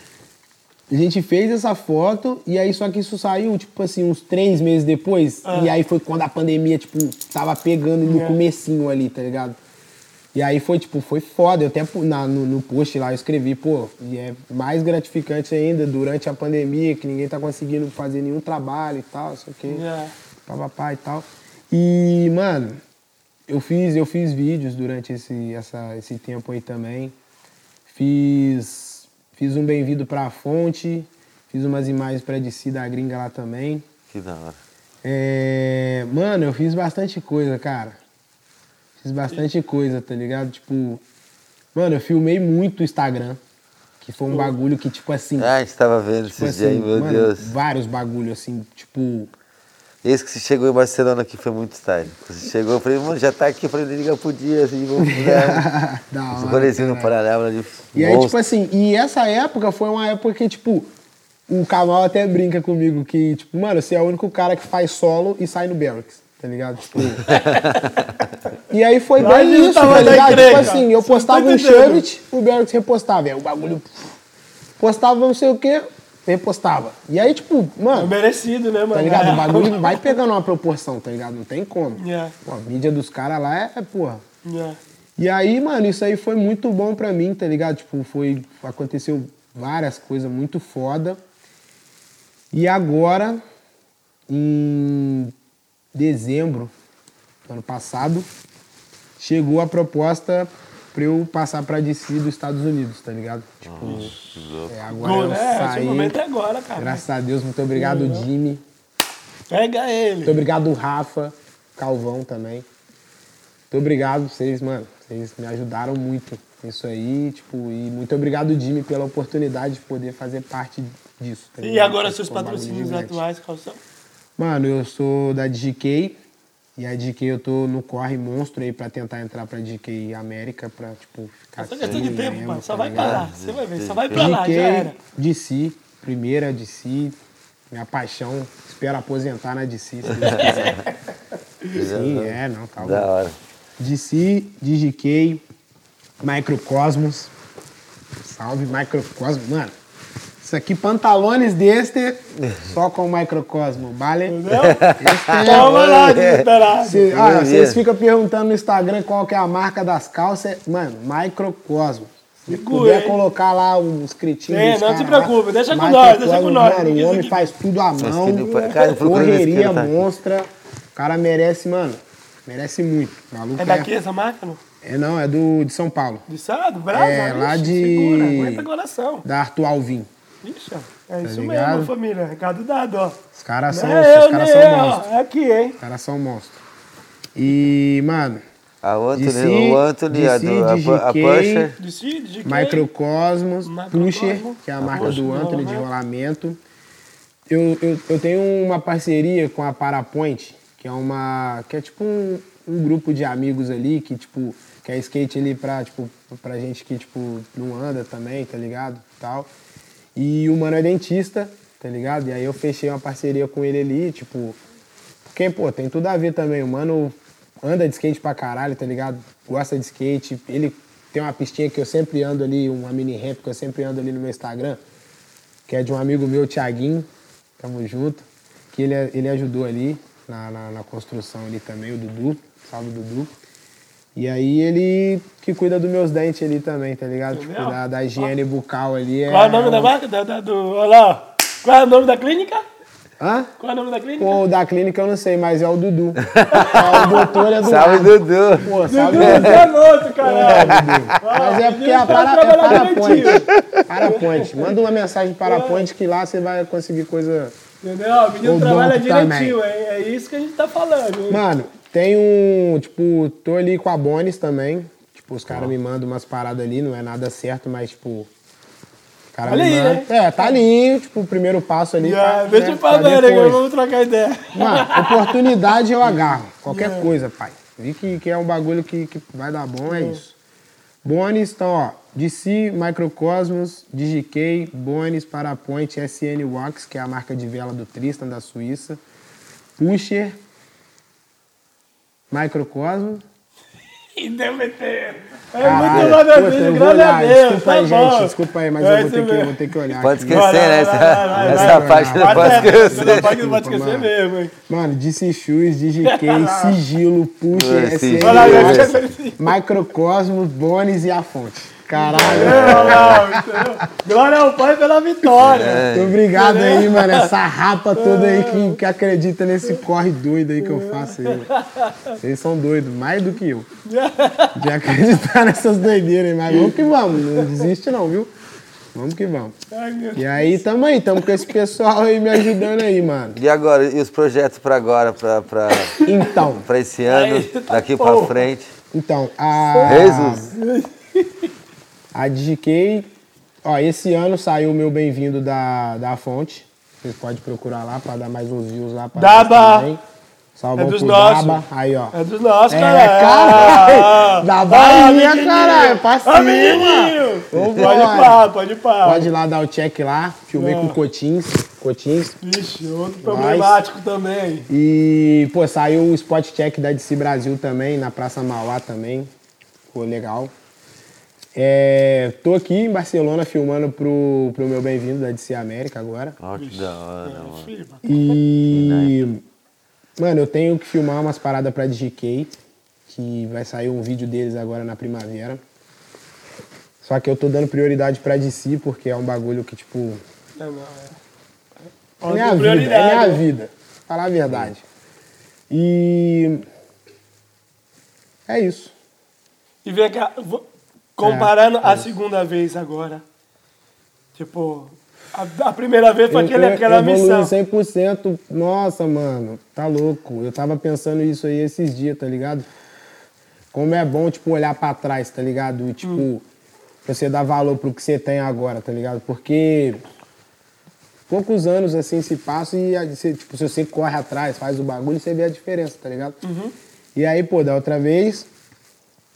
A gente fez essa foto e aí só que isso saiu, tipo assim, uns três meses depois. E aí foi quando a pandemia, tipo, tava pegando no É. comecinho ali, tá ligado? E aí foi, tipo, foi foda. Eu até na, no, no post lá eu escrevi, pô, e é mais gratificante ainda durante a pandemia, que ninguém tá conseguindo fazer nenhum trabalho e tal, sei o quê. É. Papapá e tal. E, mano, eu fiz, eu fiz vídeos durante esse, essa, esse tempo aí também. Fiz, fiz um bem-vindo pra fonte, fiz umas imagens pra DC da gringa lá também. Que da hora. É, mano, eu fiz bastante coisa, cara. Fiz bastante coisa, tá ligado? Tipo, mano, eu filmei muito o Instagram. Que foi um bagulho que, tipo assim. Ah, a gente tava vendo tipo esses dias aí, assim, meu mano, Deus. vários bagulhos, assim, tipo. Esse que você chegou em Barcelona aqui foi muito style. Você chegou, eu falei, mano, já tá aqui, eu falei, liga pro dia, assim, vamos né? da Esse hora, no paralelo ali. E aí, tipo assim, e essa época foi uma época que, tipo, o Kamal até brinca comigo que, tipo, mano, você é o único cara que faz solo e sai no Barracks, tá ligado? Tipo. e aí foi Lá bem isso, tá ligado? Tipo assim, eu tá postava um? Chevy, o Barracks repostava. Aí o bagulho. Postava não sei o quê, repostava. E aí, tipo, É mano, merecido, né, mano? tá ligado? É. O bagulho vai pegando uma proporção, tá ligado? Não tem como. Yeah, Pô, a mídia dos caras lá é, é, porra. yeah. E aí, mano, isso aí foi muito bom pra mim, tá ligado? Tipo, foi. Aconteceu várias coisas muito foda. E agora em dezembro do ano passado, chegou a proposta pra eu passar pra DC dos Estados Unidos, tá ligado? Tipo, é, agora Gol, eu? Esse saí. momento é agora, cara. Graças a Deus, muito obrigado, Jimmy. Pega ele. Muito obrigado, Rafa, Calvão também. Muito obrigado, vocês, mano. Vocês me ajudaram muito nisso aí, tipo, e muito obrigado, Jimmy, pela oportunidade de poder fazer parte disso. tá E agora seus Tipo, bagulho patrocínios atuais, quais são? Mano, eu sou da DK e a DK eu tô no corre monstro aí pra tentar entrar pra DK América pra, tipo, ficar Só questão de tempo, pai. Só tá vai pra lá. Você vai ver. Só vai pra lá, já era. DC, primeira DC, minha paixão, espero aposentar na DC, se. Sim, é, não, tá Da hora. DC, DGK, Microcosmos. Salve, Microcosmos. Mano, isso aqui, pantalones deste, só com Microcosmo, vale? Entendeu? Este é- Toma lá, desesperado. Ah, Meu vocês ficam perguntando no Instagram qual que é a marca das calças. Mano, Microcosmo. Se Segura, puder hein? colocar lá uns cretinhos. É, não caras se lá, preocupe, deixa com nós, deixa com nós, Mano, o homem aqui- faz tudo à mão. cara, Correria cara, tá? monstra. O cara merece, mano. Merece muito. O maluco É daqui essa marca, não? É, não, é do, de São Paulo. De Sado? Brasa? É, lá de- Segura, aguenta coração. Da Arthur Alvim. Ixi, ó, é isso Tá ligado? mesmo, família. Recado dado, ó. Os caras são, os é eu, caras são eu, monstros. É aqui, hein? Os caras são monstros. E, mano, A Anthony, DC, o Anthony, a, do, a, DC, a Pusher. Quem? Microcosmos, Microcosmo. Pusher, que é a marca Pusher do de Anthony de rolamento. rolamento. Eu, eu, eu tenho uma parceria com a Parapoint, que é uma. que é tipo um, um grupo de amigos ali que, tipo, que é skate ali pra, tipo, pra gente que, tipo, não anda também, tá ligado? Tal. E o mano é dentista, tá ligado? E aí eu fechei uma parceria com ele ali, tipo. Porque, pô, tem tudo a ver também. O mano anda de skate pra caralho, tá ligado? Gosta de skate. Ele tem uma pistinha que eu sempre ando ali, uma mini ramp que eu sempre ando ali no meu Instagram, que é de um amigo meu, Thiaguinho. Tamo junto. Que ele, ele ajudou ali na, na, na construção ali também, o Dudu. Salve, Dudu. E aí ele que cuida dos meus dentes ali também, tá ligado? Tipo, da, da higiene bucal ali. Qual é o nome da marca? Da, da, do, olha lá, ó. Qual é o nome da clínica? Hã? Qual é o nome da clínica? O da clínica eu não sei, mas é o Dudu. É o doutor Eduardo. Salve, Dudu. Pô, salve, Dudu, Dudu. você é louco, caralho. Mas é porque é a para, é Parapoint. Parapoint. Manda uma mensagem para Parapoint que lá você vai conseguir coisa. Entendeu? O menino O trabalha direitinho, hein? É isso que a gente tá falando, hein? Mano, tem um. Tipo, tô ali com a Bonis também. Tipo, os caras me mandam umas paradas ali, não é nada certo, mas tipo. Cara Olha me aí, manda- né? É, tá ali, tipo, o primeiro passo ali. Já, pra- deixa né, eu falar, pra né? Vamos trocar ideia. Mano, oportunidade eu agarro. Qualquer coisa, pai. Vi que, que é um bagulho que, que vai dar bom, é isso. Bonis, então, ó. DC, Microcosmos, DGK, Bonis, Parapoint, SN Wax, que é a marca de vela do Tristan, da Suíça. Pusher, Microcosmos. E deu meter. É Caralho, muito maravilhoso, eu vou graças a olhar. Deus. Desculpa tá aí, bom. gente. Desculpa aí, mas É eu vou ter, que, vou ter que olhar. Pode aqui. esquecer, Vai, né? vai, Essa, vai, vai, essa vai, parte vai, não vai. pode esquecer. pode, não pode esquecer mano. mesmo, hein? Mano, DC Shoes, DGK, Sigilo, esqueci assim. Microcosmos, Bonis e a fonte. Caralho. Lá, entendeu? Glória ao Pai pela vitória. Muito obrigado aí, mano. Essa rapa toda aí que, que acredita nesse corre doido aí que eu faço aí. Vocês são doidos, mais do que eu. De acreditar nessas doideiras aí, mas vamos que vamos. Não desiste não, viu? Vamos que vamos. Ai, E aí, tamo aí, tamo com esse pessoal aí me ajudando aí, mano. E agora, e os projetos pra agora, pra, pra, Então, pra esse ano, Aí, tá daqui pra porra. frente? então, a. Jesus. A DGK, ó, esse ano saiu o meu bem-vindo da, da fonte. Vocês podem procurar lá pra dar mais uns views lá. Pra Daba! Salvão É dos nossos. Daba. Aí, ó. É dos nossos, É, cara. caralho. Da Bahia, amiguinho. caralho. Pra cima. Pode ir pá, pode ir pá. Pode ir lá dar o check lá. Filmei com Cotins. Cotins. Vixe, outro problemático também. E, pô, saiu o spot check da DC Brasil também, na Praça Mauá também. Ficou legal. É, tô aqui em Barcelona filmando pro, pro meu bem-vindo da DC América agora. Ó, que da hora, mano. E. Mano, eu tenho que filmar umas paradas pra DGK, que vai sair um vídeo deles agora na primavera. Só que eu tô dando prioridade pra DC, porque é um bagulho que, tipo, É, não, é. é minha vida, é minha vida. Falar a verdade. E. É isso. E vem cá, comparando a segunda vez agora. Tipo, a, a primeira vez foi aquele, Eu- aquela missão. 100%. Nossa, mano, tá louco. Eu tava pensando isso aí esses dias, tá ligado? Como é bom, tipo, olhar pra trás, tá ligado? E, tipo, Hum. você dar valor pro que você tem agora, tá ligado? Porque poucos anos, assim, se passam e, você, tipo, se você corre atrás, faz o bagulho, você vê a diferença, tá ligado? Uhum. E aí, pô, da outra vez,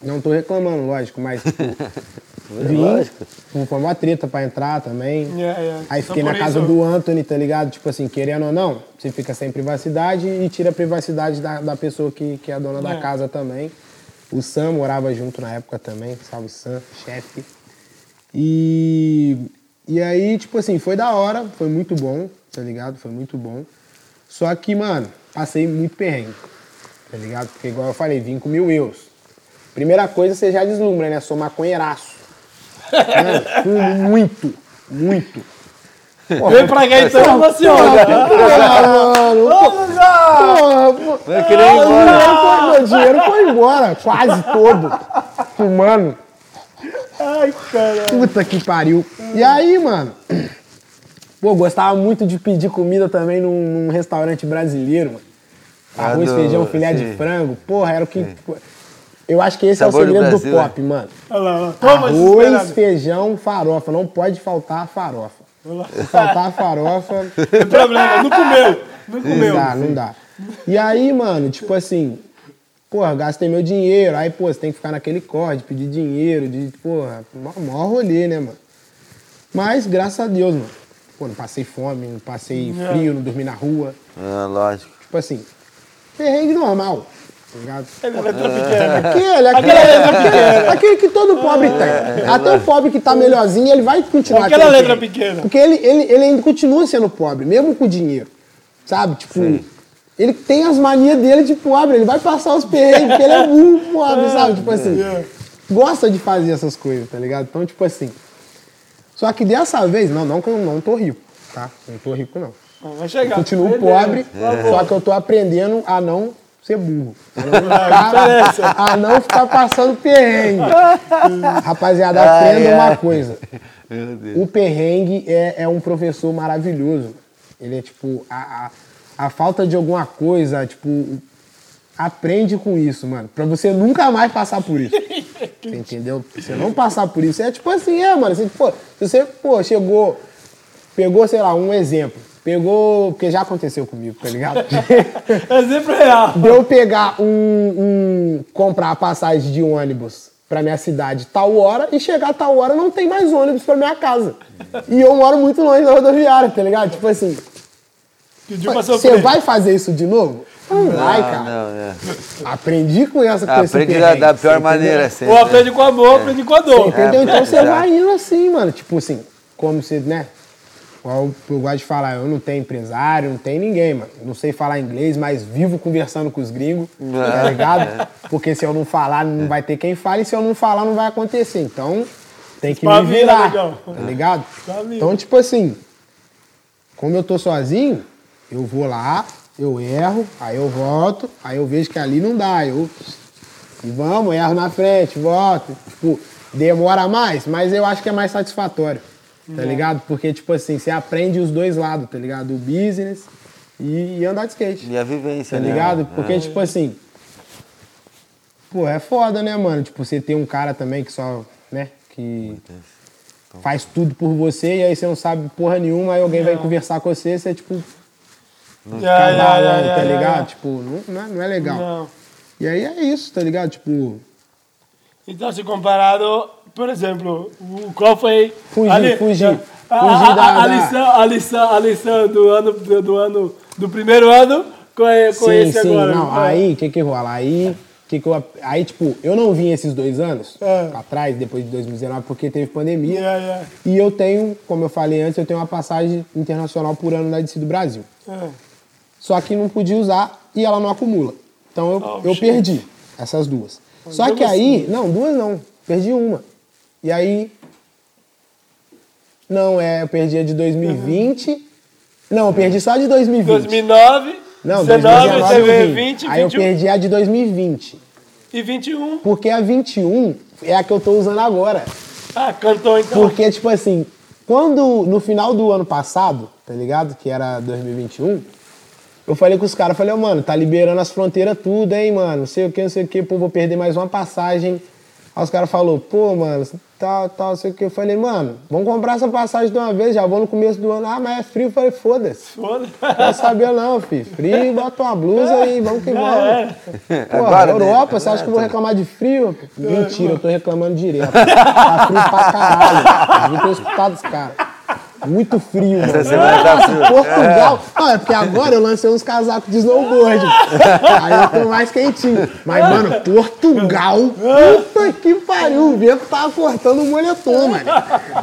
não tô reclamando, lógico, mas, tipo, vim, Lógico. foi uma treta pra entrar também. É, é. Aí Então, fiquei na por casa isso- do Anthony, tá ligado? Tipo assim, querendo ou não, você fica sem privacidade e tira a privacidade da, da pessoa que, que é a dona da É. casa também. O Sam morava junto na época também, salve Sam, chefe. E, e aí, tipo assim, foi da hora, foi muito bom, tá ligado? Foi muito bom. Só que, mano, passei muito perrengue, tá ligado? Porque, igual eu falei, vim com mil euros. Primeira coisa, você já deslumbra, né? Sou maconheiraço. Fumo muito, muito. Vem pra cá então. Porra, mano. Vamos lá! Porra, pô. Vai querer ir embora. Meu dinheiro foi- Meu dinheiro foi embora, quase todo. Fumando. Ai, caralho. Puta que pariu. E aí, mano? Pô, gostava muito de pedir comida também num, num restaurante brasileiro, mano. Arroz, Ah, feijão, filé de sim. frango. Porra, era o que. Eu acho que esse Sabor é o do segredo do, Brasil, pop, mano. Olha lá, olha lá. Toma, Arroz, feijão, farofa. Não pode faltar a farofa. Olha lá. Se faltar a farofa, Não tem problema, não comeu. Não Não comeu. dá, não dá. E aí, mano, tipo assim, porra, gastei meu dinheiro, aí, pô, você tem que ficar naquele corre, de pedir dinheiro, de, porra, maior, maior rolê, né, mano? Mas, graças a Deus, mano. Pô, não passei fome, não passei É. frio, não dormi na rua. Ah, lógico. Tipo assim, perrengue normal, ligado? Ele é letra pequena. Aquele, aquele, aquele, aquele que todo pobre tem. Até o pobre que tá melhorzinho, ele vai continuar Aquela tendo letra pequena. Porque ele, ele, ele ainda continua sendo pobre, mesmo com dinheiro. Sabe? Tipo, ele tem as manias dele de pobre, ele vai passar os perrengues, porque ele é burro pobre, sabe? Tipo assim, É. gosta de fazer essas coisas, tá ligado? Então, tipo assim. Só que dessa vez, não, não que eu não tô rico, tá? Não tô rico, não. Vai chegar. Continuo Entendeu? pobre, só que eu tô aprendendo a não ser burro. A não interessa. ficar, a não ficar passando perrengue. Rapaziada, aprenda uma coisa. Meu Deus. O perrengue é, é um professor maravilhoso. Ele é tipo, a, a, a falta de alguma coisa, tipo, aprende com isso, mano. Pra você nunca mais passar por isso. Você entendeu? Você não passar por isso. É tipo assim, é, mano. Assim, pô, se você, pô, chegou, pegou, sei lá, um exemplo. Pegou, porque já aconteceu comigo, tá ligado? Exemplo real. de eu pegar um, um- comprar a passagem de ônibus pra minha cidade tal hora e chegar tal hora não tem mais ônibus pra minha casa. E eu moro muito longe da rodoviária, tá ligado? Tipo assim, você vai fazer isso de novo? Não vai, Ah, cara. não, é. Aprendi com essa com esse Aprende da, da pior você maneira, sempre. Ou aprende com amor, aprende com a dor. Entendeu? É, então você exato. vai indo assim, mano. Tipo assim, como você, né? Igual eu gosto de falar, eu não tenho empresário, não tenho ninguém, mano. Não sei falar inglês, mas vivo conversando com os gringos, tá ligado? Porque se eu não falar, não vai ter quem fale, e se eu não falar, não vai acontecer. Então, tem que me Espavila, virar, negão. tá ligado? Então, tipo assim, como eu tô sozinho, eu vou lá, eu erro, aí eu volto, aí eu vejo que ali não dá, eu e vamos, erro na frente, volto. Tipo, demora mais, mas eu acho que é mais satisfatório, tá ligado? Porque, tipo assim, você aprende os dois lados, tá ligado? O business e, e andar de skate, E a vivência, tá né? ligado? Porque, tipo assim, pô, é foda, né, mano? Tipo, você tem um cara também que só, né, que faz tudo por você e aí você não sabe porra nenhuma, aí alguém vem conversar com você, você, tipo, Ya, ya, ya, cavalando, ya, tá ligado? Tipo, não, não é, não é legal. Não. E aí é isso, tá ligado? Tipo, Então, se comparado, por exemplo, qual foi... Fugir, fugir. A, a- a- a da- lição, a, lição, a lição do ano, do, do ano, do primeiro ano com, com sim, esse sim, agora. não, aí o que que rola? Aí, que que eu, aí, tipo, eu não vim esses dois anos É. pra trás, depois de 2019, porque teve pandemia. Yeah, yeah. E eu tenho, como eu falei antes, eu tenho uma passagem internacional por ano da DC do Brasil. É. Só que não podia usar e ela não acumula. Então eu, Oh, eu shit. perdi essas duas. Só mesmo que aí, assim. não, duas não, perdi uma. E aí. Não, é, eu perdi a de 2020. Não, eu perdi só a de 2020. 2009, Não, 19, 2019 você eu vê vim. 20, Aí eu 21. perdi a de 2020. E 21. Porque a 21 é a que eu tô usando agora. Ah, cantou então. Porque, tipo assim, quando no final do ano passado, tá ligado? Que era 2021, eu falei com os caras, falei, ô, mano, tá liberando as fronteiras tudo, hein, mano? Não sei o que, não sei o que, pô, vou perder mais uma passagem. Aí os caras falaram, pô, mano, tal, tal, sei o que. Eu falei, mano, vamos comprar essa passagem de uma vez, já vou no começo do ano. Ah, mas é frio. Eu falei, foda-se. Foda. Não sabia não, filho. Frio, bota uma blusa e vamos que vamos. Pô, Agora, né? Europa, você acha que eu vou reclamar de frio? Mentira, eu tô reclamando direto. Tá frio pra caralho. Devia ter escutado os caras. Muito frio, mano. Essa semana tá frio. Portugal. Não, é porque agora eu lancei uns casacos de snowboard. Aí eu tô mais quentinho. Mas, mano, Portugal. Puta que pariu. O vento tava cortando o moletom, mano.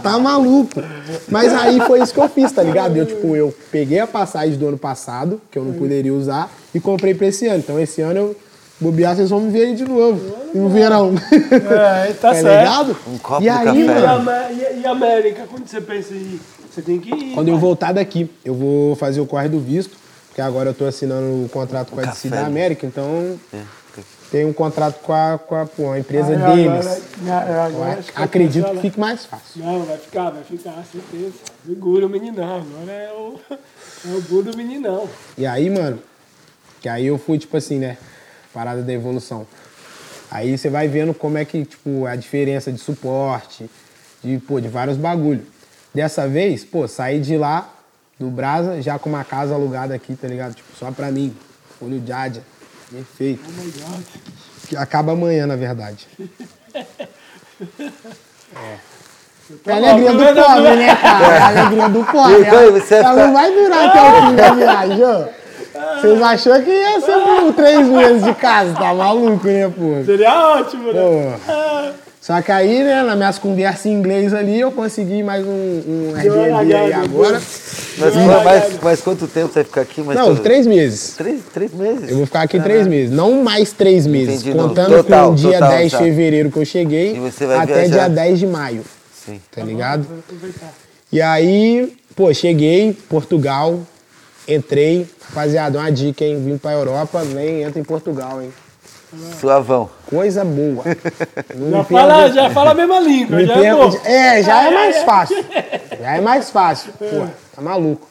Tá maluco. Mas aí foi isso que eu fiz, tá ligado? Eu, tipo, eu peguei a passagem do ano passado, que eu não poderia usar, e comprei pra esse ano. Então esse ano eu. Bobear, vocês vão me ver aí de novo. No verão. É, tá Tá certo. ligado? Um copo e de aí, café. E, mano, e- e América, quando você pensa em ir? Você tem que ir. Quando eu voltar daqui, eu vou fazer o corre do visto, porque agora eu tô assinando o contrato com a DC da? América, então É. tem um contrato com a, com a, pô, a empresa Aí deles. agora- é, agora acho que Acredito que ela- fique mais fácil. Não, vai ficar, vai ficar, certeza. Segura o meninão. Agora é o, é o bu do meninão. E aí, mano, que aí eu fui, tipo assim, né? Parada da evolução. Aí você vai vendo como é que, tipo, a diferença de suporte, de, pô, de vários bagulho. Dessa vez, pô, saí de lá, do Brasa, já com uma casa alugada aqui, tá ligado? Tipo, só pra mim. Olho Jaja. Perfeito. Oh my God. Que acaba amanhã, na verdade. É a alegria do pobre, né, cara? É a alegria do pobre. E foi, você Ela fica- não vai durar até o fim da viagem, ó. Vocês achou que ia ser por três meses de casa? Tá maluco, né, pô? Seria ótimo, né? Pô. Só que aí, né, nas minhas conversas em inglês ali, eu consegui mais um, um Airbnb aí agora. Mas, mas, mas quanto tempo você vai ficar aqui? Mas Não, todo- três meses. Três, três meses? Eu vou ficar aqui três meses, não mais três meses. Entendi, não. contando Total, com o dia total, 10 de tá. fevereiro que eu cheguei, E você vai até viajar? dia 10 de maio, Sim. tá ligado? Aproveitar. E aí, pô, cheguei, Portugal, entrei. Rapaziada, uma dica, hein? Vim pra Europa, nem entra em Portugal, hein? Suavão. Coisa boa. Já fala, já fala a mesma língua, me já é pergunte- bom. É, já é mais fácil. Já é mais fácil. Pô, tá maluco.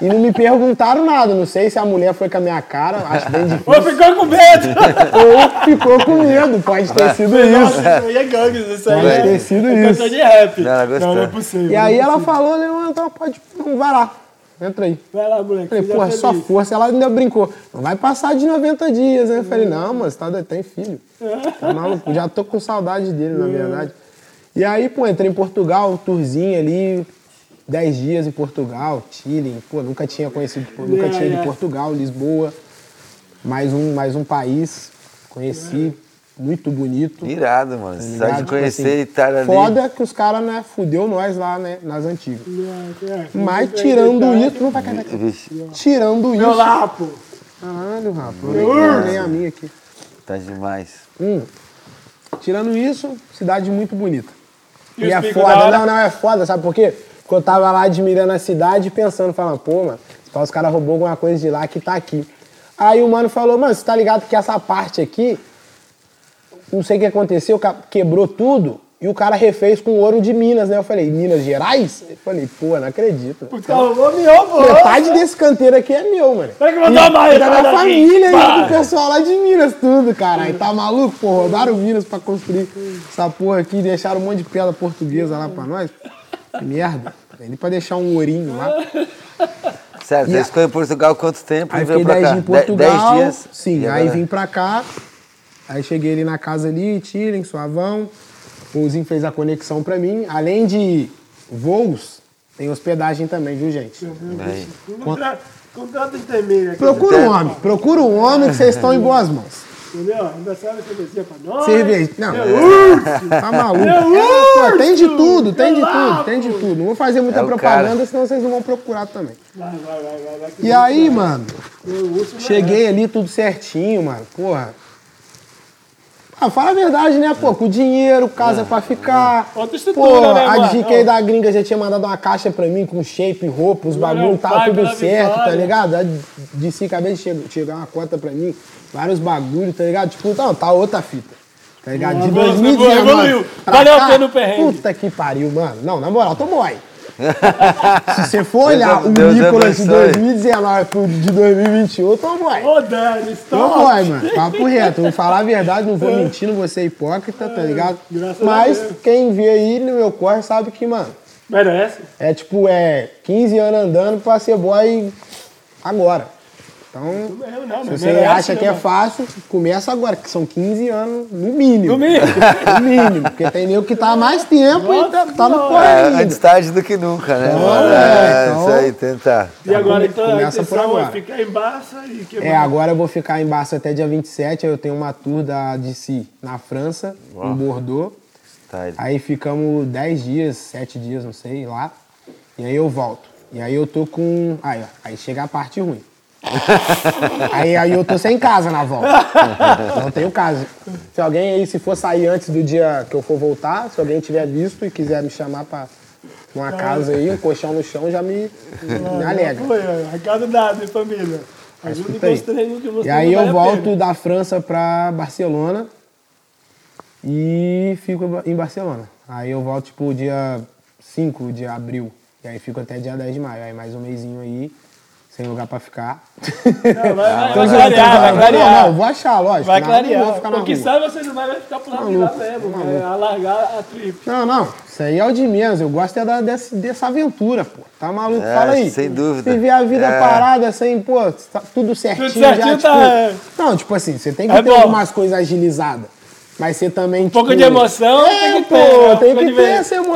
E não me perguntaram nada. Não sei se a mulher foi com a minha cara, acho bem difícil. Ou ficou com medo. Ou ficou com medo, pode ter sido isso. Nossa, isso aí é gangues, isso aí Pode é, ter sido é isso. de rap. Não, não, não é possível. E aí é ela falou, Leandro, então pode. Não, vai lá. Entra aí. Vai lá, moleque. Falei, porra, só feliz. força. Ela ainda brincou. Não vai passar de 90 dias, né? Eu falei, não, mas tá, tem filho. Tá maluco? Já tô com saudade dele, na verdade. E aí, pô, entrei em Portugal, tourzinho ali, 10 dias em Portugal, Chile. Pô, nunca tinha conhecido, nunca É, tinha ido é. em Portugal, Lisboa. Mais um, mais um país. Conheci, muito bonito. Irado, mano. tá Só de Tipo conhecer assim, e estar ali. Foda que os caras, né, fudeu nós lá, né, nas antigas. É, é. Mas tirando isso, não vai cair daqui. Vixe, Tirando Meu isso. lá, pô. Caralho, rapaz. Nem a minha aqui. tá demais. Hum. Tirando isso, cidade muito bonita. E E, é foda, não, não, é foda, sabe por quê? Porque eu tava lá admirando a cidade e pensando, falando, pô, mano, só os caras roubou alguma coisa de lá que tá aqui. Aí o mano falou, mano, você tá ligado que essa parte aqui, não sei o que aconteceu, quebrou tudo e o cara refez com ouro de Minas, né? Eu falei, Minas Gerais? Eu falei, pô, não acredito. Os caras roubou, me roubou. Metade desse canteiro aqui é meu, mano. Tem que mandar mais, E da família e Pá. do pessoal lá de Minas, tudo, caralho. Tá maluco? Pô, roubaram Minas pra construir essa porra aqui, deixaram um monte de pedra portuguesa lá pra nós. Que merda. Ali pra deixar um ourinho lá. Certo, E você ficou em Portugal quanto tempo Aí e veio pra 10 cá? dias em Portugal. Dez dias? Sim, aí vim pra cá. Aí cheguei ali na casa ali, Tirem, Suavão. O Zinho fez a conexão pra mim. Além de voos, tem hospedagem também, viu, gente? Bem, intermeio aqui. Procura um homem, procura um homem que vocês estão em boas mãos. Entendeu? Ainda serve cerveja pra nós. Cerveja. Não, É urso. tá maluco. É É, pô, tem de tudo, tem de é tudo, tem de tudo. Não vou fazer muita É propaganda, cara. senão vocês não vão procurar também. Vai, vai, vai, vai. vai E aí, mano, cheguei ali tudo certinho, mano. Porra. Ah, fala a verdade, né, pô? Com dinheiro, casa pra ficar. Outra estrutura, Pô, né, a dica aí da gringa já tinha mandado uma caixa pra mim com shape, roupa, os bagulho, tava tudo certo, tá ligado? A DC acabei de che- chegar uma conta pra mim, vários bagulho, tá ligado? Tipo, não, tá outra fita. Tá ligado? De Boa, 2019 evoluiu. pra Valeu a pena o perrengue. Puta que pariu, mano. Não, na moral, tô boy. Se você for olhar Deus- o Deus Nicolas de abençoe. 2019 pro de 2021, eu tô boy. Ô, Dani, stop. vai, mano. Papo reto. Vou falar a verdade, não vou mentir, não vou ser hipócrita, tá ligado? Graças a Mas Deus. quem vê aí no meu corre sabe que, mano, Merece. é tipo, é 15 anos andando pra ser boy agora. Então, Eu não, se mas você acha né, que é fácil, começa agora, que são 15 anos no mínimo. No mínimo. No mínimo. Porque tem nego que tá há mais tempo e tá, tá no Nossa, corre É, ainda. antes tarde do que nunca, né? Então, mano? é, É, então- isso aí, tentar. E agora, então, começa por é agora. ficar em Barça e que É, agora eu vou ficar em Barça até dia 27, aí eu tenho uma tour da DC na França, em Bordeaux. Tá, Aí ficamos 10 dias, 7 dias, não sei, lá. E aí eu volto. E aí eu tô com. Aí, ó, aí chega a parte ruim. aí, aí eu tô sem casa na volta. Não tenho casa. Se alguém aí, se for sair antes do dia que eu for voltar, se alguém tiver visto e quiser me chamar pra uma casa aí, um colchão no chão, já me, me alegra. Foi, ó, recado dado, hein, família. Ajuda treinos que você E aí eu a volto pena. da França pra Barcelona e fico em Barcelona. Aí eu volto tipo dia 5 de abril. E aí fico até dia 10 de maio. Aí mais um mêsinho aí, sem lugar pra ficar. Não, vai, vai, Tô vai tô clarear, vai clarear. Não, não, vou achar, lógico. Vai não vou clarear. ficar na O que rua. sabe você não vai vai ficar pro lado de lá Maluco, mesmo. É alargar a trip. Não, não, isso aí é o de menos. Eu gosto é da, desse- dessa aventura, pô. Tá maluco? É, Fala aí. sem dúvida. Viver a vida É. parada sem, pô, tá tudo certinho. certinho já, tá- tipo, Não, tipo assim, você tem que É ter bom. algumas coisas agilizadas. Mas você também, Um pouco tipo, de emoção é, tem que pô, ter. Um tem pouco que ter essa emoção,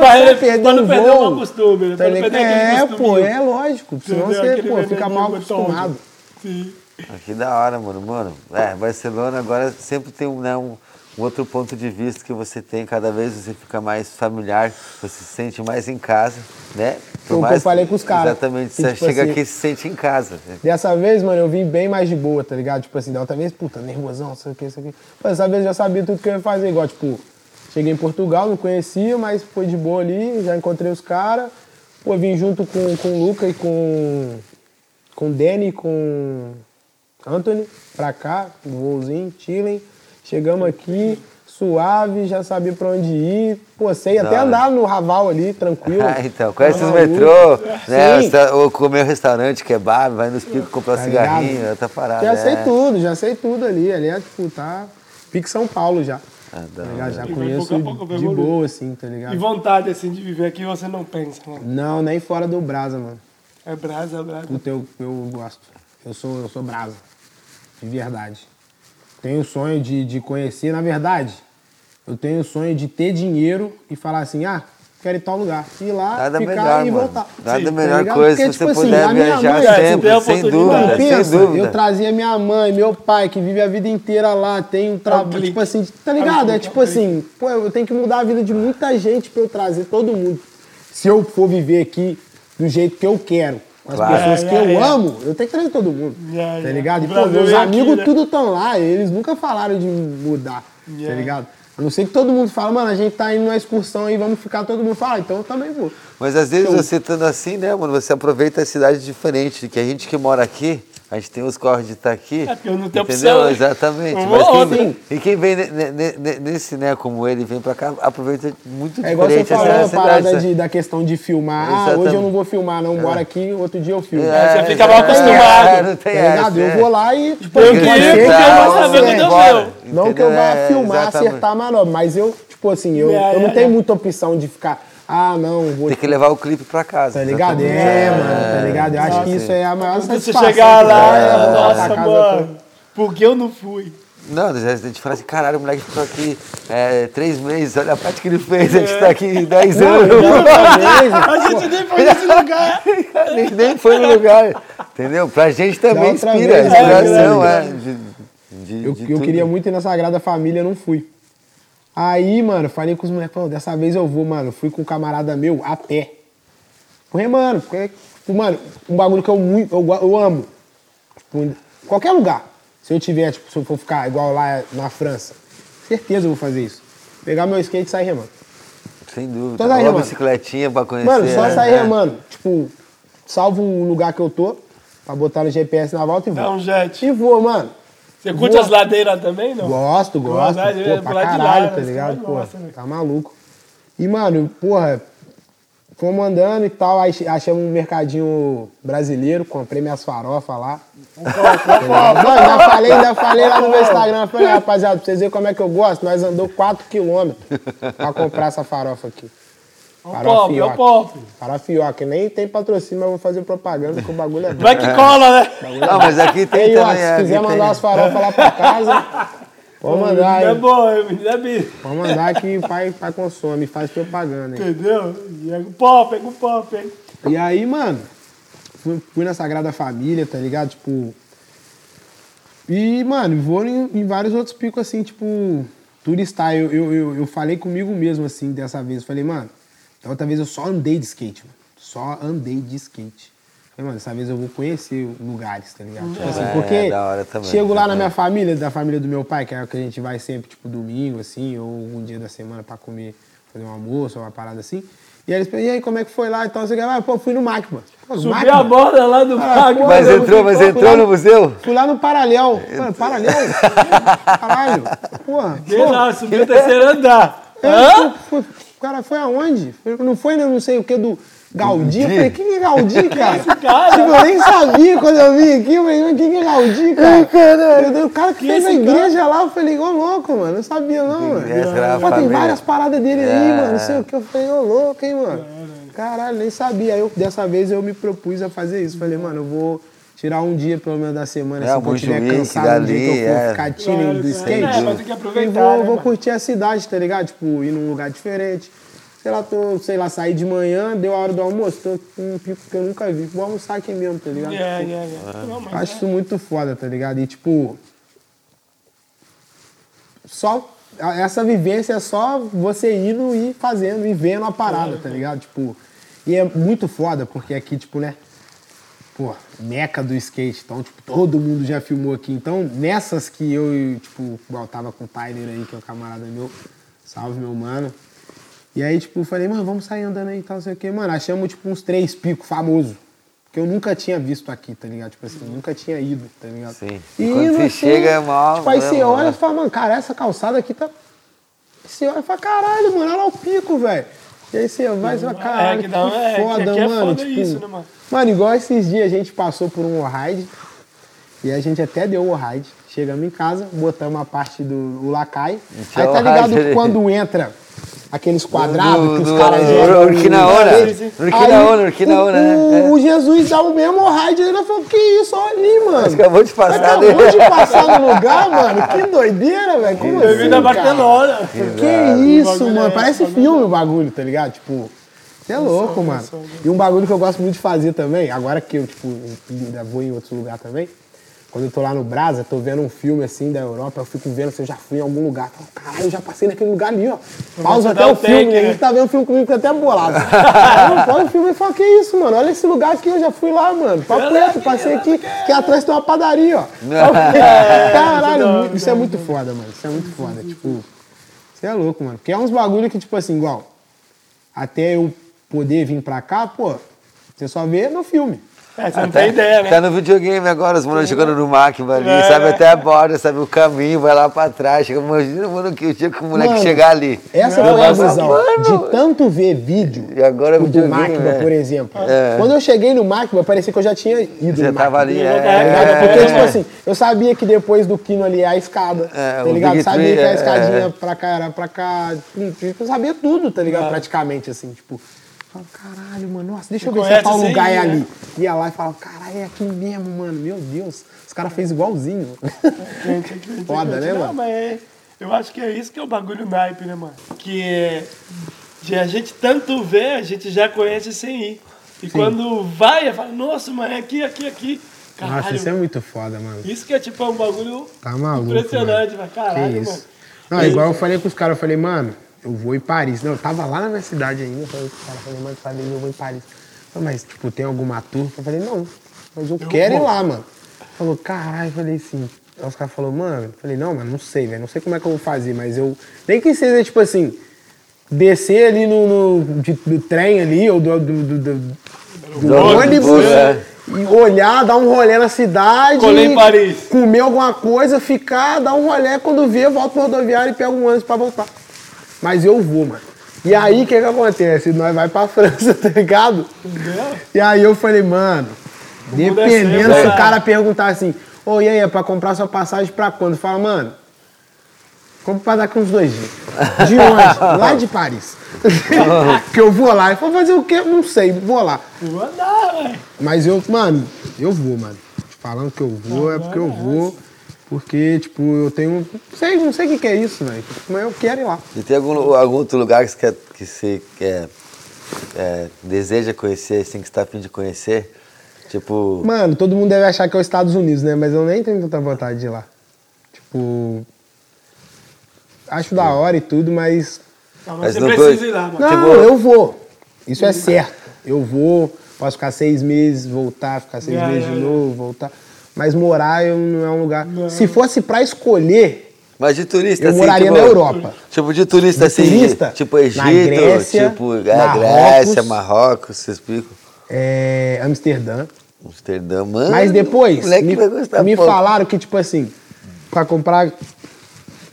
pra não perder voo. o mau costume, né? Tá perder É, pô, é lógico. Senão você, pô, fica mal acostumado. Sim. Ah, Que da hora, mano. Mano, é, Barcelona agora sempre tem um, né, um, um outro ponto de vista que você tem, cada vez você fica mais familiar, você se sente mais em casa, né? Foi o que eu falei com os caras. Exatamente, Que, você tipo chega assim, aqui e se sente em casa. Dessa vez, mano, eu vim bem mais de boa, tá ligado? Tipo assim, da outra vez, puta, nervosão, sei o que, isso aqui. Pô, dessa vez eu já sabia tudo que eu ia fazer, igual, tipo, cheguei em Portugal, não conhecia, mas foi de boa ali, já encontrei os caras. Pô, vim junto com, com o Luca e com, com o Danny com Anthony pra cá, um voozinho, chilling. Chegamos aqui, suave, já sabia pra onde ir. Pô, sei até andar no Raval ali, tranquilo. Ah, então, conhece Tá os metrô, né? Sim. Tá- Ou comer um restaurante, kebab, vai nos picos comprar um Tá cigarrinho, ligado? outra parada. Já sei é. tudo, já sei tudo ali. Ali é, tipo, tá. Pique São Paulo já. Ah, Tá ligado? Já E vai conheço pouco pouco, de evoluindo. boa, assim, tá E ligado? vontade, assim, de viver aqui você não pensa, né? Não, nem fora do Brasa, mano. É brasa, é brasa. Puta, eu, eu gosto. Eu sou, eu sou Brasa. De verdade. Tenho o sonho de, de conhecer, na verdade, eu tenho o sonho de ter dinheiro e falar assim, ah, quero ir em tal lugar. Ir lá, Nada ficar melhor, e mano. voltar. Nada Sim, tá melhor ligado? coisa Porque, se tipo você assim, puder a minha viajar mãe- É, sempre, você tem a sem oportunidade. dúvida, sem Pensa, dúvida. eu trazia minha mãe, meu pai, que vive a vida inteira lá, tem um trabalho, tipo assim, tá É ligado? É tipo é assim, pô, eu tenho que mudar a vida de muita gente pra eu trazer todo mundo. Se eu for viver aqui do jeito que eu quero, com as Claro. pessoas É, que é, eu é. amo, eu tenho que trazer todo mundo. É, tá é. ligado? E, pô, meus é aqui, amigos né? tudo estão lá, eles nunca falaram de mudar, É. tá ligado? A não ser que todo mundo fala, mano, a gente tá indo numa excursão aí, vamos ficar, todo mundo fala, ah, então eu também vou. Mas às vezes Show. você estando assim, né, mano, você aproveita a cidade diferente, que a gente que mora aqui, a gente tem os corres de estar aqui. É, porque não tem entendeu? opção, né? Exatamente. Mas quem e quem vem ne- ne- ne- nesse, né, como ele, vem pra cá, aproveita muito É igual você diferente falou, a essa parada cidade. de, da questão de filmar. Ah, hoje Exatamente. eu não vou filmar, não, bora aqui, outro dia eu filmo. você fica é, mal é, acostumado. É, não Tá tem ligado? essa, Eu é. vou lá e, tipo, Eu queria, porque eu vou saber é, quando eu bora. meu. Não que eu vá? É, filmar, exatamente. acertar a manobra, mas eu, tipo assim, eu, É, eu não é, tenho é. muita opção de ficar, ah, não, vou. Tem que levar o clipe pra casa. Tá ligado? exatamente. É, mano, tá ligado? Eu acho que isso é a maior Quando você satisfação. chegar tá lá, é, nossa, mano, por que eu não fui? Não, a gente fala assim, caralho, o moleque ficou aqui é, três meses, olha a parte que ele fez, a gente tá aqui dez Não, anos. falei, A gente nem foi nesse lugar. nem, nem foi no lugar. Entendeu? Pra gente também inspira, vez, inspiração, é, é. De, de- Eu, de eu queria muito ir na Sagrada Família, não fui. Aí, mano, falei com os moleques, pô, dessa vez eu vou, mano. Fui com um camarada meu a pé. Fui, mano, porque, tipo, mano, um bagulho que eu muito, eu, eu amo. Tipo, qualquer lugar. Se eu tiver, tipo, se eu for ficar igual lá na França. Certeza eu vou fazer isso. Pegar meu skate e sair remando. Sem dúvida. Tô Uma remando. bicicletinha pra conhecer. Mano, só né? sair É. remando. Tipo, salvo o lugar que eu tô, pra botar no GPS na volta e Dá vou. um jet. E vou, mano. Você curte Boa. as ladeiras também, não? Gosto, gosto. Verdade, Pô, pra lá lá, caralho, né? tá Os ligado? Pô, gostam, né? tá maluco. E, mano, porra, fomos andando e tal, aí achamos um mercadinho brasileiro, comprei minhas farofas lá. Mano, ainda falei, ainda falei lá no meu Instagram, falei, rapaziada, pra vocês verem como é que eu gosto, nós andou 4km pra comprar essa farofa aqui. É o pop, é o pop. Farofioca, nem tem patrocínio, mas vou fazer propaganda que o bagulho é bom. Vai que cola, né? Não, mas aqui tem Ei, também. se é, quiser mandar tem. as farofas lá pra casa, pode mandar, É hein? bom, é menino é bicho. Pode mandar que o pai, pai consome, faz propaganda, hein? Entendeu? E é o pop, é o pop, hein? E aí, mano, fui, fui na Sagrada Família, tá ligado? Tipo. E, mano, vou em, em vários outros picos, assim, tipo, turistar. Eu, eu, eu, eu falei comigo mesmo, assim, dessa vez. Falei, mano, da outra vez eu só andei de skate, mano. Só andei de skate. Falei, mano, dessa vez eu vou conhecer lugares, tá ligado? Tipo assim, É, porque da hora também, chego lá na também. minha família, da família do meu pai, que é o que a gente vai sempre, tipo, domingo, assim, ou um dia da semana pra comer, fazer um almoço ou uma parada assim. E aí eles perguntam, e aí, como é que foi lá? Então, você ah, pô, fui no MAC, mano. Pô, Subi MAC, a mano. borda lá do parque. pô, Mas entrou, fui- mas pô, fui entrou no museu? Fui lá no Paralel. Mano, Paralel? Caralho. Porra. Sei lá, subiu o terceiro andar. É, Hã? foi- o cara foi aonde? Não foi, né, não sei o que, do Gaudí? Eu falei, quem é Gaudí, cara? cara? Tipo, eu nem sabia quando eu vim aqui, eu falei, mas quem é Gaudí, cara? O cara que, fez a esse igreja lá, eu falei, ô louco, mano, não sabia não, mano. A Pô, tem várias paradas dele aí, É. mano, não sei o que. Eu falei, ô louco, hein, mano. Caralho, nem sabia. Aí eu, dessa vez eu me propus a fazer isso. Falei, mano, eu vou tirar um dia pelo menos da semana, É, assim, que eu estiver cansado, um dia que eu dali, for é. ficar Claro, do skate. É, mas tem que E aproveitar, vou, né, vou curtir a cidade, tá ligado? Tipo, ir num lugar diferente. Sei lá, tô, sei lá, sair de manhã, deu a hora do almoço, tô com um pico que eu nunca vi. Vou almoçar aqui mesmo, tá ligado? É, é, é. Não, mas Acho é. isso muito foda, tá ligado? E tipo. Só. Essa vivência é só você indo e fazendo e vendo a parada, tá ligado? Tipo. E é muito foda, porque aqui, tipo, né? Pô, meca do skate. Então, tipo, todo mundo já filmou aqui. Então, nessas que eu, tipo, igual tava com o Tyler aí, que é um camarada meu. Salve, meu mano. E aí, tipo, eu falei, mano, vamos sair andando aí e tal, não sei o quê. Mano, achamos, tipo, uns três picos famosos. Que eu nunca tinha visto aqui, tá ligado? Tipo assim, nunca tinha ido, tá ligado? Sim. E E quando você assim, chega, é mó- Tipo, aí você olha e fala, mano, cara, essa calçada aqui tá... Você olha e fala, caralho, mano, olha lá o pico, velho. E aí você vai e fala, caralho, que que, dá uma- é, que foda, é mano. foda tipo, isso, né, mano? Mano, igual esses dias a gente passou por um ride e a gente até deu o ride. Chegamos em casa, botamos a parte do lacai. Aí tá o ligado quando entra aqueles quadrados Do- que os caras jogam. Urquinaona. Aí, Urquinaona, Urquinaona, o, né? o, o Jesus dá o mesmo ride e ele falou, que isso, olha ali, mano. Acabou de passar Acabou dele. de passar no lugar, mano. Que doideira, velho. Como assim, Bem-vindo a cara? Barcelona. Que isso, mano. é- Parece filme o bagulho, tá ligado? Tipo, você é louco, mano. E um bagulho que eu gosto muito de fazer também, agora que eu, tipo, ainda vou em outro lugar também. Quando eu tô lá no Brasa, tô vendo um filme assim da Europa, eu fico vendo se eu já fui em algum lugar. Falo, Caralho, eu já passei naquele lugar ali, ó. Pausa até o filme, take, a né? gente tá vendo o filme comigo, fica até bolado. Aí eu pausa o filme e falo, que isso, mano? Olha esse lugar aqui, eu já fui lá, mano. Papo reto, passei aqui, que atrás tem uma padaria, ó. Caralho, isso é muito foda, mano. Isso é muito foda. Tipo, você é louco, mano. Porque é uns bagulho que, tipo assim, igual, até eu poder vir pra cá, pô, você só vê no filme. É, você não tem ideia, né? Tá no videogame agora, os manos jogando no máquina ali, É. sabe até a borda, sabe o caminho, vai lá pra trás. Chega, imagina, mano, que o dia que o moleque Mano, chegar ali. Essa Não, foi a visão. mano, De tanto ver vídeo E agora do Macba, né? por exemplo. É. Quando eu cheguei no Macba, parecia que eu já tinha ido Você no tava ali, é. tá? É. Porque, tipo assim, eu sabia que depois do Kino ali é a escada, É, tá ligado? Sabia Tree, que a é, escadinha é. pra cá era pra cá. Eu sabia tudo, tá ligado? Praticamente, assim, tipo. Falo, caralho, mano, nossa, deixa eu ver se conhece tal assim, lugar é ali. Ia lá e falava, caralho, é aqui mesmo, mano, meu Deus. Os caras fez igualzinho. Foda, né, Não, mano? mas é- eu acho que é isso que é o bagulho naipe, né, mano? Que é de a gente tanto ver, a gente já conhece sem ir. E quando vai, fala, nossa, mas é aqui, aqui, aqui. Caralho, Nossa, isso é muito foda, mano. isso que é tipo é um bagulho Tá maluco, impressionante, mano. mas caralho, mano. Não, igual eu falei com os caras, eu falei, mano, eu vou em Paris. Não, eu tava lá na minha cidade ainda, eu falei com os caras, falei, mano, sabe, eu vou em Paris. Falei, mas, tipo, tem alguma tour? Eu falei, não, mas eu, quero ir lá, mano. Falou, caralho, eu falei assim, Aí os caras falaram, mano, eu falei, não, mas não sei, velho, não sei como é que eu vou fazer, mas eu. Nem que seja, tipo assim, descer ali no, no de- do trem ali, ou do, do, do- do- do Do ônibus, é. e olhar, dar um rolê na cidade. Colei em Paris. Comer alguma coisa, ficar, dar um rolê, quando vê, volto pro rodoviário e pego um ônibus pra voltar. Mas eu vou, mano. E aí, o que que acontece? Nós vai pra França, tá ligado? E aí eu falei, mano, dependendo descer, se o cara perguntar assim, ô, e aí, é pra comprar sua passagem pra quando? Fala, mano, compra pra daqui uns dois dias. De onde? lá de Paris. que eu vou lá. Ele falou, fazer o quê? Não sei, vou lá. Eu Vou andar, velho. Mas eu, mano, eu vou, mano. Falando que eu vou, é porque eu vou. Porque, tipo, eu tenho. Não sei, não sei o que, que é isso, velho. Mas eu quero ir lá. E tem algum, algum outro lugar que você, quer, que você quer, é, deseja conhecer, assim, que você tá afim de conhecer? Tipo, Mano, todo mundo deve achar que é os Estados Unidos, né? Mas eu nem tenho tanta vontade de ir lá. Tipo. Acho da hora e tudo, mas. Não, Mas mas você não precisa foi- ir lá, mano. Não, Tipo- eu vou. Isso é certo. Eu vou, posso ficar seis meses, voltar, ficar seis É, meses é, de é. novo, voltar. Mas morar eu não é um lugar. Não. Se fosse pra escolher, mas de turista, eu assim, moraria tipo, na Europa. Tipo, de turista, De assim, turista? tipo Na Egito, Grécia, tipo é, Marrocos. Grécia, Marrocos, vocês explicam? É, Amsterdã. Amsterdã, mano. Mas depois, moleque me, vai gostar, me falaram que, tipo assim, pra comprar.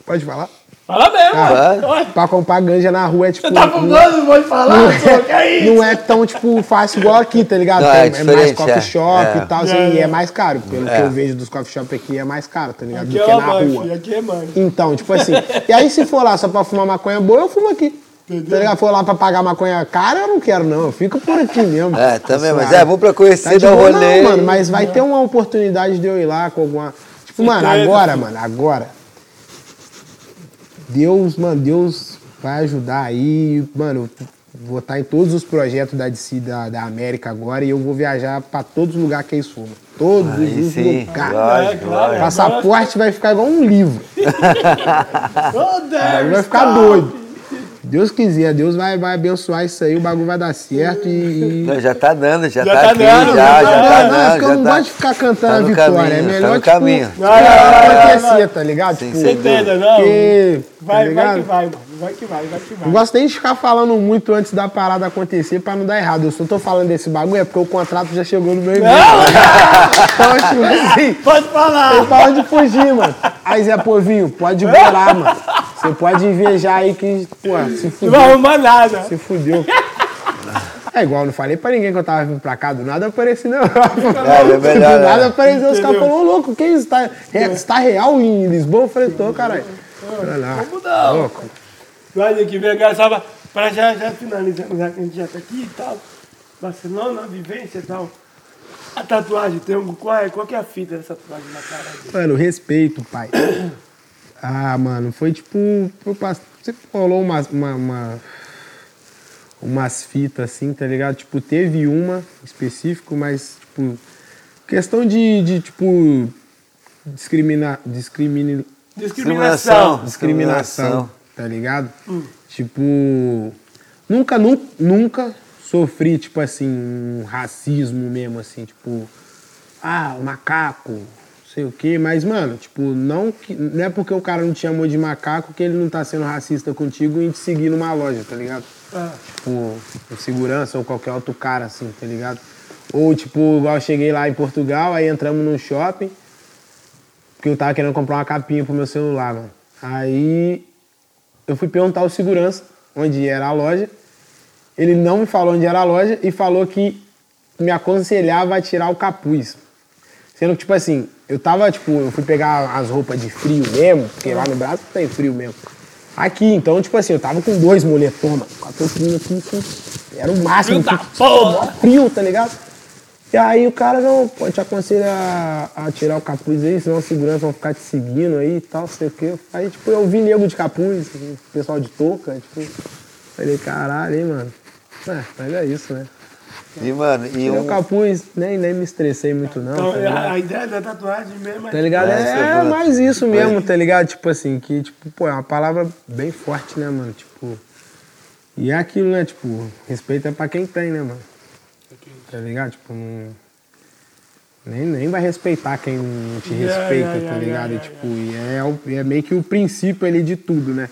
Pode falar? Fala mesmo, Ah, mano. Pra comprar ganja na rua é tipo. Você tá não- fumando, não pode falar, não pô, que é isso? não é tão, tipo, fácil igual aqui, tá ligado? Não, Tem- é é, mais coffee é. shop É. e tal, assim, É, e é. é mais caro. Pelo É. que eu vejo dos coffee shop aqui, é mais caro, tá ligado? Aqui Do é que uma na mãe, rua. filho, aqui é mãe. Então, tipo assim, e aí se for lá só pra fumar maconha boa, eu fumo aqui. Entendeu? Tá ligado? For lá pra pagar maconha cara, eu não quero, não. Eu fico por aqui mesmo. É, também, mas Suave. é, vou pra conhecer, Tá dar um boa, rolê. Não, mano, mas vai ter uma oportunidade de eu ir lá com alguma. Tipo, mano, Certeza, agora, mano, agora. Deus, mano, Deus vai ajudar aí. Mano, vou estar em todos os projetos da DC da, da América agora e eu vou viajar pra todos os lugares que eles fumam. Todos Aí os sim, lugares. lógico, claro, lógico. Passaporte vai ficar igual um livro. Aí Deus, vai ficar tá. doido. Deus quiser, Deus vai, vai abençoar isso aí, o bagulho vai dar certo e. e- Não, já tá dando, já, Já tá, tá aqui, dando, já, já já tá tá não, é dando. porque eu não tá- gosto de ficar cantando tá a vitória. caminho, é tá melhor, no tipo, caminho. Não, não, não, não, acontecer, tá ligado? Sim, tipo, sem dúvida. Entenda, não. tá Vai, vai ligado? que vai, mano. Vai que vai, vai que vai. Não gosto nem de ficar falando muito antes da parada acontecer pra não dar errado. Eu só tô falando desse bagulho é porque o contrato já chegou no meu e-mail. Então, tipo assim, Pode falar. tem pra onde fugir, mano. Aí, Zé Povinho, pode bolar, mano. Você pode invejar aí que, pô, se Não fudeu. arrumar nada. Se fudeu. É igual, eu não falei pra ninguém que eu tava vindo pra cá, do nada eu apareci, não. É, é melhor, do nada né? apareceu, os caras falaram, "Ô, louco, que isso? Tá, é, está real em Lisboa? Eu falei, tô, caralho. Olha lá. Como não? Louco. Vai aqui, vem cá, só pra- pra já, já finalizando, já que a gente já tá aqui e tal. Barcelona, vivência e tal. A tatuagem, tem um, qual, é, qual que é a fita dessa tatuagem na cara dele? Mano, respeito, pai. Ah, mano, foi tipo. Você rolou umas, uma, uma- umas fitas assim, tá ligado? Tipo, teve uma específico, mas, tipo. Questão de, de tipo. Discriminar. Discrimina, Discriminação. Discriminação. discriminação, tá ligado? Tipo, nunca, nunca, nunca sofri, tipo assim, um racismo mesmo, assim, tipo, ah, macaco, não sei o quê, mas, mano, tipo, não, que- não é porque o cara não te chamou de macaco que ele não tá sendo racista contigo em te seguir numa loja, tá ligado? Ah, Tipo, um segurança ou qualquer outro cara, assim, tá ligado? Ou, tipo, igual eu cheguei lá em Portugal, aí entramos num shopping, porque eu tava querendo comprar uma capinha pro meu celular, mano. Aí eu fui perguntar ao segurança onde era a loja. Ele não me falou onde era a loja e falou que me aconselhava a tirar o capuz. Sendo que, tipo assim, eu tava, tipo, eu fui pegar as roupas de frio mesmo, porque lá no Brasil tem frio mesmo. Aqui, então, tipo assim, eu tava com dois moletons, mano, com a touquinha aqui, era o máximo. Frio porra! frio, tá ligado? E aí o cara, não, pô, te aconselha a, a tirar o capuz aí, senão os segurança vão ficar te seguindo aí e tal, sei o quê. Aí, tipo, eu vi nego de capuz, pessoal de touca, tipo, falei, caralho, hein, mano. É, mas é isso, né? E, mano, e um... o capuz, nem, nem me estressei muito não, Então, tá a, ideia da tatuagem mesmo é. Tá ligado? É, é É, mais isso mesmo, tá ligado? Tipo assim, que, tipo, pô, é uma palavra bem forte, né, mano? Tipo. E é aquilo, né? Tipo, respeito é pra quem tem, né, mano? Tá ligado? Tipo, não. Nem, nem vai respeitar quem não te Yeah, respeita, yeah, tá ligado? yeah, e, tipo, e é, o- é meio que o princípio ali de tudo, né?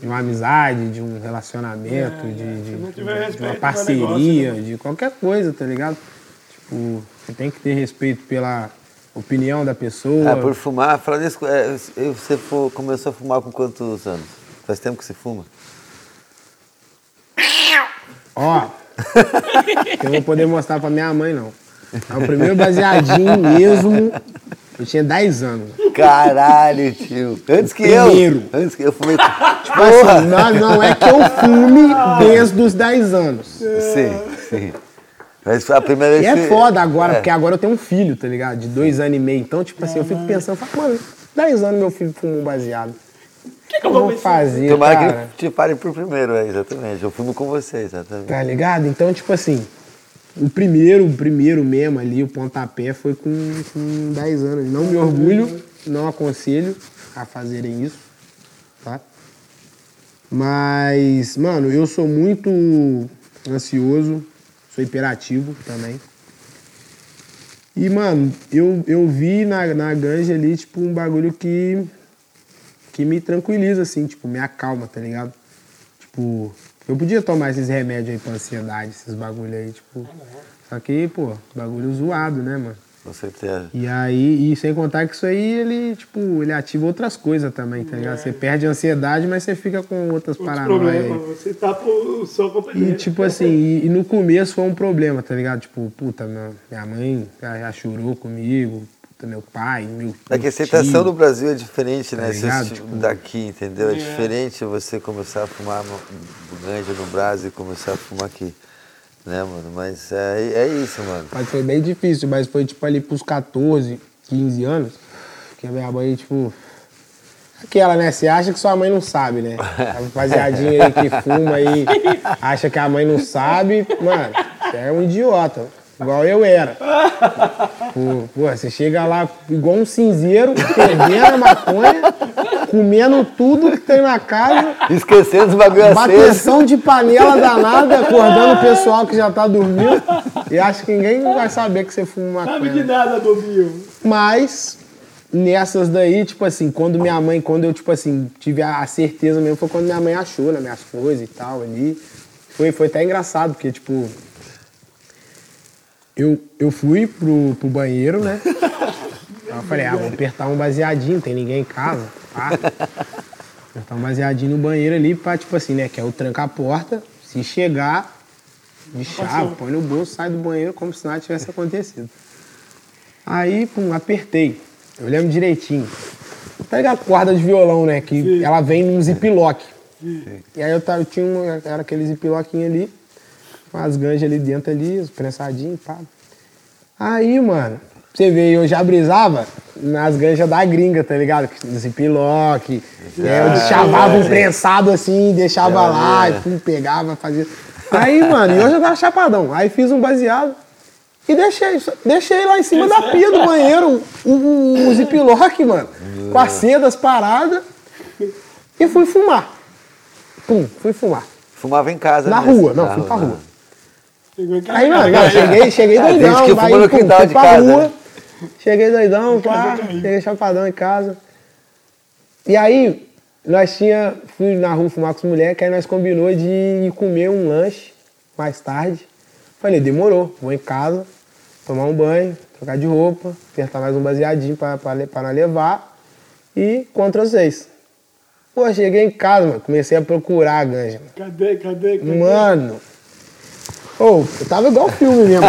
De uma amizade, de um relacionamento, Yeah, de, yeah. de- não de- tiver de respeito, uma não é parceria, negócio, de qualquer coisa, tá ligado? Tipo, você tem que ter respeito pela opinião da pessoa. Ah, por fumar, falando isso, é, você começou a fumar com quantos anos? Faz tempo que você fuma? Ó, eu vou poder mostrar pra minha mãe, não. É o primeiro baseadinho mesmo. Eu tinha 10 anos. Caralho, tio. Antes que Primeiro. eu. Antes que eu fumei. Tipo assim, não, não é que eu fume desde os 10 anos. Sim, sim. Mas foi a primeira E vez é que- foda agora, É. porque agora eu tenho um filho, tá ligado? De dois anos e meio. Então, tipo assim, eu fico pensando, falo, mano, 10 anos meu filho fumou um baseado. O que, que eu eu vou fazer, Tomara cara? que te parem por primeiro, é, exatamente. Eu fumo com você, exatamente. Tá ligado? Então, tipo assim, o primeiro, o primeiro mesmo ali, o pontapé, foi com, com 10 anos. Não me orgulho, não aconselho a fazerem isso, tá? Mas, mano, eu sou muito ansioso, sou hiperativo também. E, mano, eu, eu vi na, na ganja ali, tipo, um bagulho que, que me tranquiliza, assim, tipo, me acalma, tá ligado? Tipo, eu podia tomar esses remédios aí pra ansiedade, esses bagulho aí, tipo. Só que, pô, bagulho zoado, né, mano? Com certeza. E aí, e sem contar que isso aí, ele, tipo, ele ativa outras coisas também, tá ligado? Você perde a ansiedade, mas você fica com outras Outro paranoias problema, você tá pro E tipo assim, e, e no começo foi um problema, tá ligado? Tipo, puta, minha, minha mãe já, já chorou comigo, puta, meu pai, meu. É que a aceitação do Brasil é diferente, né? Tá Esse ligado? tipo daqui, entendeu? É É. diferente você começar a fumar no- ganja no Brasil e começar a fumar aqui. Né, mano? Mas é, é isso, mano. Mas foi bem difícil, mas foi tipo ali pros 14, 15 anos, que a minha mãe, tipo. Aquela, né? Você acha que sua mãe não sabe, né? A rapaziadinha aí que fuma aí, acha que a mãe não sabe, mano, você é um idiota. Igual eu era. Pô, pô, você chega lá igual um cinzeiro, perdendo a maconha, comendo tudo que tem na casa, Esquecendo os bagulho bateção de panela danada, acordando o pessoal que já tá dormindo. E acho que ninguém vai saber que você fuma Sabe maconha. de nada, bobinho. Mas nessas daí, tipo assim, quando minha mãe, quando eu, tipo assim, tive a a certeza mesmo, foi quando minha mãe achou nas minhas coisas e tal ali. Foi, foi até engraçado, porque, tipo, eu, eu fui pro, pro banheiro, né? Aí eu falei, ah, vou apertar um baseadinho, tem ninguém em casa. Pá. Apertar um baseadinho no banheiro ali pra, tipo assim, né? Que é o tranca a porta, se chegar, de chave, põe no bolso, sai do banheiro como se nada tivesse acontecido. Aí, pum, apertei. Eu lembro direitinho. Tá ligado? Corda de violão, né? Que ela vem num ziplock. E aí eu, tava, eu tinha um, era aquele ziploquinho ali, com as ganjas ali dentro ali, os prensadinhos, pá. Aí, mano, você vê, eu já brisava nas ganjas da gringa, tá ligado? Ziplock. E aí eu chavava um prensado assim, deixava lá, e pum, pegava, fazia. Aí, mano, e eu já tava chapadão. Aí fiz um baseado e deixei, deixei lá em cima da pia do banheiro um, um, um ziplock, mano. Com as sedas paradas. E fui fumar. Pum, fui fumar. Fumava em casa Na rua, não, fui pra rua. Chegou em casa. Aí, mano, não, cheguei, cheguei gente doidão, que vai, fuma no quintal fui de pra casa, rua. Cheguei doidão, pá, cheguei chapadão em casa. E aí, nós tinha, fui na rua fumar com os moleques, aí nós combinou de ir comer um lanche mais tarde. Falei, demorou, vou em casa, tomar um banho, trocar de roupa, apertar mais um baseadinho pra, pra, pra nós levar e contra vocês. Pô, cheguei em casa, mano, comecei a procurar a ganja. Cadê, cadê, cadê? Mano. Ô, eu tava igual filme mesmo.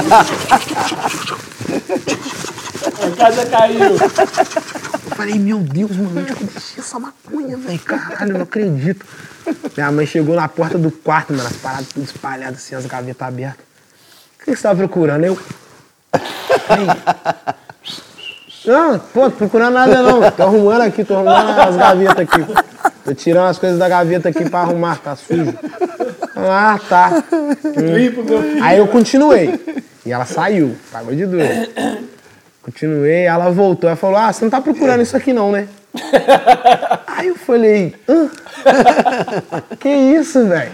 A casa caiu. Eu falei, meu Deus, mano, onde que eu deixei essa maconha, velho? Caralho, eu não acredito. Minha mãe chegou na porta do quarto, mano, as paradas tudo espalhadas assim, as gavetas abertas. O que você tava procurando? Eu. Aí. Não, pô, tô procurando nada não. Tô arrumando aqui, tô arrumando as gavetas aqui. Tô tirando as coisas da gaveta aqui pra arrumar, tá sujo. Ah, tá. Filho. Aí eu continuei. E ela saiu, pagou de doido. Continuei, ela voltou. Ela falou: Ah, você não tá procurando isso aqui não, né? Aí eu falei, hã? que isso, velho?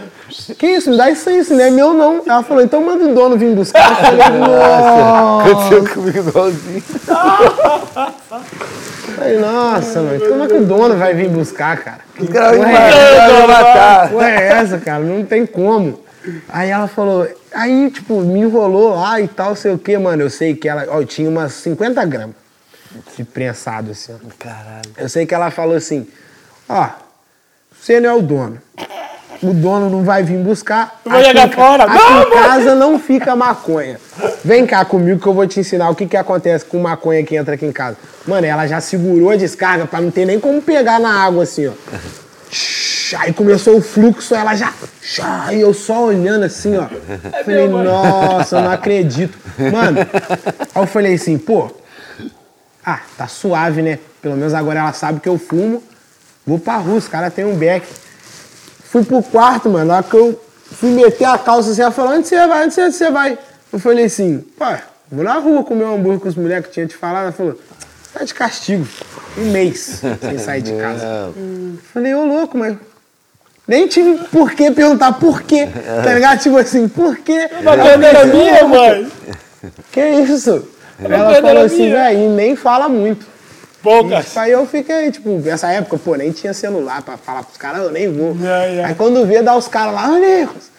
Que isso? Me dá isso aí, isso não é meu não. Ela falou, então manda o dono vir buscar. Eu falei, nossa. Aconteceu comigo igualzinho. Falei, nossa, mano, como é que o dono vai vir buscar, cara? Os caras vão Ué, matar, vão matar. Ué, é essa, cara? Não tem como. Aí ela falou, aí, tipo, me enrolou lá e tal, sei o quê, mano. Eu sei que ela, ó, tinha umas 50 gramas de prensado, assim, ó. Caralho. Eu sei que ela falou assim, ó, você não é o dono. O dono não vai vir buscar. Aqui jogar fora. Aqui em casa não fica maconha. Vem cá comigo que eu vou te ensinar o que, que acontece com maconha que entra aqui em casa. Mano, ela já segurou a descarga pra não ter nem como pegar na água assim, ó. Aí começou o fluxo, ela já. E eu só olhando assim, ó. Falei, nossa, eu não acredito. Mano, aí eu falei assim, pô, ah, tá suave, né? Pelo menos agora ela sabe que eu fumo. Vou pra rua, os caras têm um beck. Fui pro quarto, mano. Na hora que eu fui meter a calça assim, ela falou, onde você vai? Onde você- você vai? Eu falei assim, pai, vou na rua comer um hambúrguer com os moleques que tinha te falado. Ela falou, tá de castigo. Um mês sem sair de casa. Falei, ô louco, mas. Nem tive por que perguntar por quê. Tá ligado? Tipo assim, por quê? Uma bandeira minha, mãe. Que isso? Ela falou assim, velho, nem fala muito. Poucas. Aí eu fiquei, tipo, nessa época, pô, nem tinha celular pra falar pros caras, eu nem vou. É, é. Aí quando vê, dá os caras lá, ô Nicolas,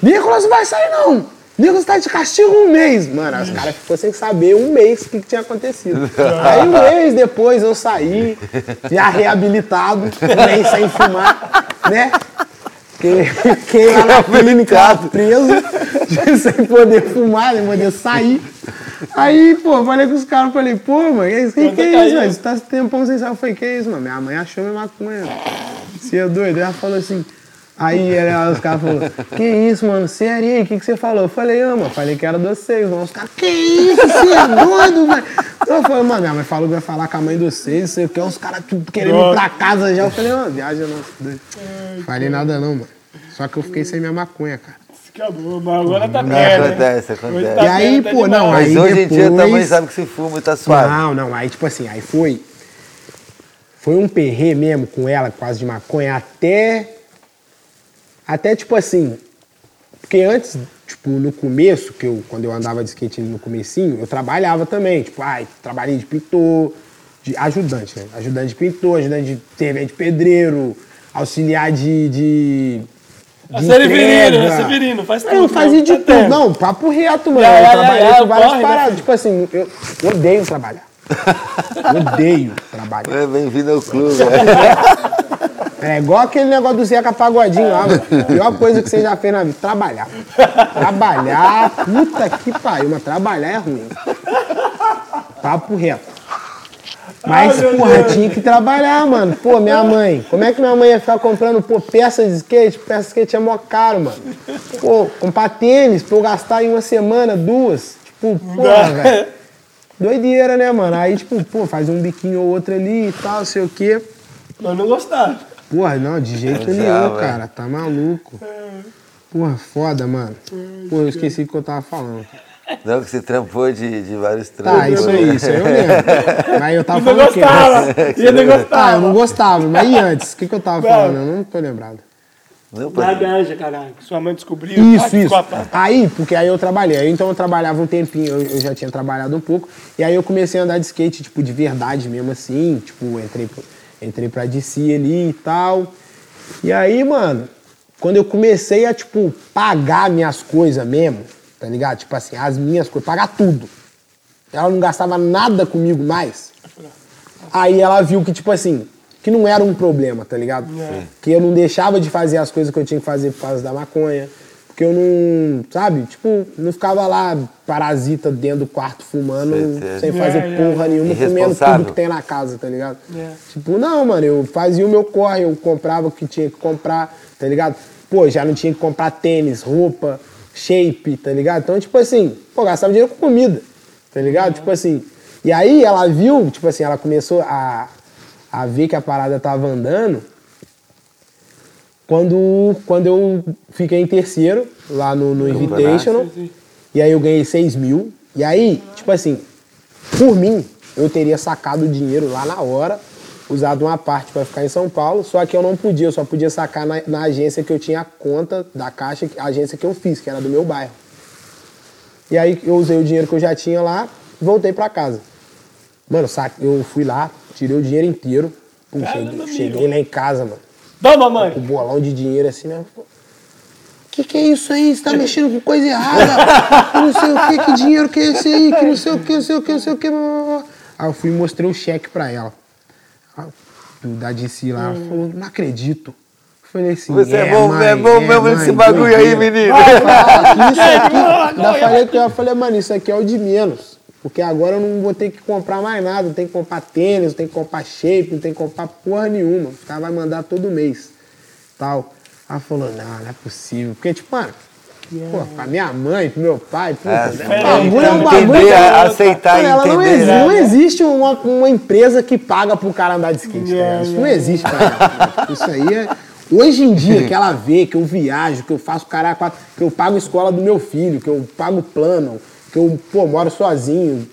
Nicolas não vai sair não. Nicolas tá de castigo um mês. Mano, os caras ficou sem saber um mês o que, que tinha acontecido. Aí um mês depois eu saí, já reabilitado, nem sem fumar, né? Fiquei, fiquei lá na clínica preso, sem poder fumar, sem poder sair. Aí, pô, falei com os caras, falei, pô, mano, que, que, que é isso, velho? Você tá tempão sem sair. Eu falei, que isso, mano? Minha mãe achou minha maconha. Você é doido? Ela falou assim. Aí ela, os caras falaram, que isso, mano? Sério, aí? O que, que você falou? Eu falei, ah, mano, falei que era de vocês, mano. Os caras, que isso? Você é doido, velho? Então eu falei, mano, minha mãe falou que vai falar com a mãe vocês, não sei o que, os caras tudo querendo ir pra casa já. Eu falei, mano, viagem não. doido. Falei nada não, mano. Só que eu fiquei sem minha maconha, cara. Acabou, mas agora tá Não, perto. acontece, acontece. tá E aí, pô, tá não, demais. Mas aí hoje em dia tua mãe depois- sabe que você fuma e tá suave. Não, não, aí tipo assim, aí foi. Foi um perrê mesmo com ela, quase de maconha, até. Até tipo assim. Porque antes, tipo, no começo, que eu, quando eu andava de skate no comecinho, eu trabalhava também. Tipo, ai, trabalhei de pintor, de ajudante, né? Ajudante de pintor, ajudante de servente de pedreiro, auxiliar de. de É de Severino, é Severino, faz Eu tudo, fazia né? de Tá tudo. tempo. Não, papo reto, mano. Já, eu já, trabalhei já, com várias corre, né, paradas. filho? tipo assim, eu eu odeio trabalhar. odeio trabalhar. É, Bem-vindo ao clube. É igual aquele negócio do Zeca Pagodinho lá, mano. A pior coisa que você já fez na vida, trabalhar. Trabalhar, puta que pariu, mas trabalhar é ruim. Papo reto. Mas, Ai, porra, Deus. tinha que trabalhar, mano. Pô, minha mãe, como é que minha mãe ia ficar comprando, pô, peça de skate? Peça de skate é mó caro, mano. Pô, comprar tênis pra eu gastar em uma semana, duas. Tipo, porra, velho. Doideira, né, mano? Aí, tipo, pô, faz um biquinho ou outro ali e tal, sei o quê. Mas não gostava. Porra, não, de jeito Já, nenhum, velho. cara. Tá maluco. Porra, foda, mano. Pô, eu esqueci o que eu tava falando. Não, que você trampou de, de vários trampos. Tá, isso aí, isso aí eu lembro. Mas eu tava E não falando o quê? gostava. E ele Ah, eu gostava. não gostava. Mas e antes? O que, que eu tava falando? Eu não tô lembrado. Não, Na ganja, caralho. que Sua mãe descobriu. Isso, isso. a pá. Aí, porque aí eu trabalhei. Então eu trabalhava um tempinho, eu, eu já tinha trabalhado um pouco. E aí eu comecei a andar de skate, tipo, de verdade mesmo assim. Tipo, entrei, pro- entrei pra DC ali e tal. E aí, mano, quando eu comecei a, tipo, pagar minhas coisas mesmo, tá ligado? Tipo assim, as minhas coisas, pagar tudo. Ela não gastava nada comigo mais. Aí ela viu que, tipo assim, que não era um problema, tá ligado? Que eu não deixava de fazer as coisas que eu tinha que fazer por causa da maconha. Porque eu não, sabe? Tipo, não ficava lá parasita dentro do quarto fumando, Certeza. sem fazer É, é. porra nenhuma, comendo tudo que tem na casa, tá ligado? É. Tipo, não, mano, eu fazia o meu corre, eu comprava o que tinha que comprar, tá ligado? Pô, já não tinha que comprar tênis, roupa, shape, tá ligado? Então, tipo assim, pô, gastava dinheiro com comida, tá ligado? Tipo assim. E aí ela viu, tipo assim, ela começou a, a ver que a parada tava andando quando, quando eu fiquei em terceiro lá no, no Invitational. E aí eu ganhei 6 mil. E aí, tipo assim, por mim, eu teria sacado o dinheiro lá na hora usado uma parte para ficar em São Paulo, só que eu não podia, eu só podia sacar na, na agência que eu tinha a conta da caixa, a agência que eu fiz, que era do meu bairro. E aí eu usei o dinheiro que eu já tinha lá, voltei para casa. Mano, eu fui lá, tirei o dinheiro inteiro, pum, Caramba, cheguei, cheguei lá em casa, mano. Toma, mãe! O bolão de dinheiro assim, né? Que que é isso aí? Você tá mexendo com coisa errada? Que não sei o que, que dinheiro que é esse aí? Que não sei o que, não sei o que, não sei o que. blá, blá, blá. Aí eu fui e mostrei o cheque pra ela. Da DC lá, ela falou, não acredito. Eu falei assim, Você é é, bom, mãe, é bom mesmo mãe, nesse bagulho aí, doideira." menino. Ah, Isso aqui, ainda falei eu falei, mano, isso aqui é o de menos. Porque agora eu não vou ter que comprar mais nada, não tem que comprar tênis, não tem que comprar shape, não tem que comprar porra nenhuma. O cara vai mandar todo mês. Tal. Ela falou, não, não é possível. Porque, tipo, mano, pô, pra minha mãe, pro meu pai, pô, É, o bagulho é um entender, bagulho. cara. aceitar ela não, entender, existe, né? não existe uma, uma empresa que paga pro cara andar de skate. tá ligado? Isso não existe, cara. Isso aí é. Hoje em dia, que ela vê que eu viajo, que eu faço quatro- que eu pago a escola do meu filho, que eu pago plano, que eu, pô, moro sozinho.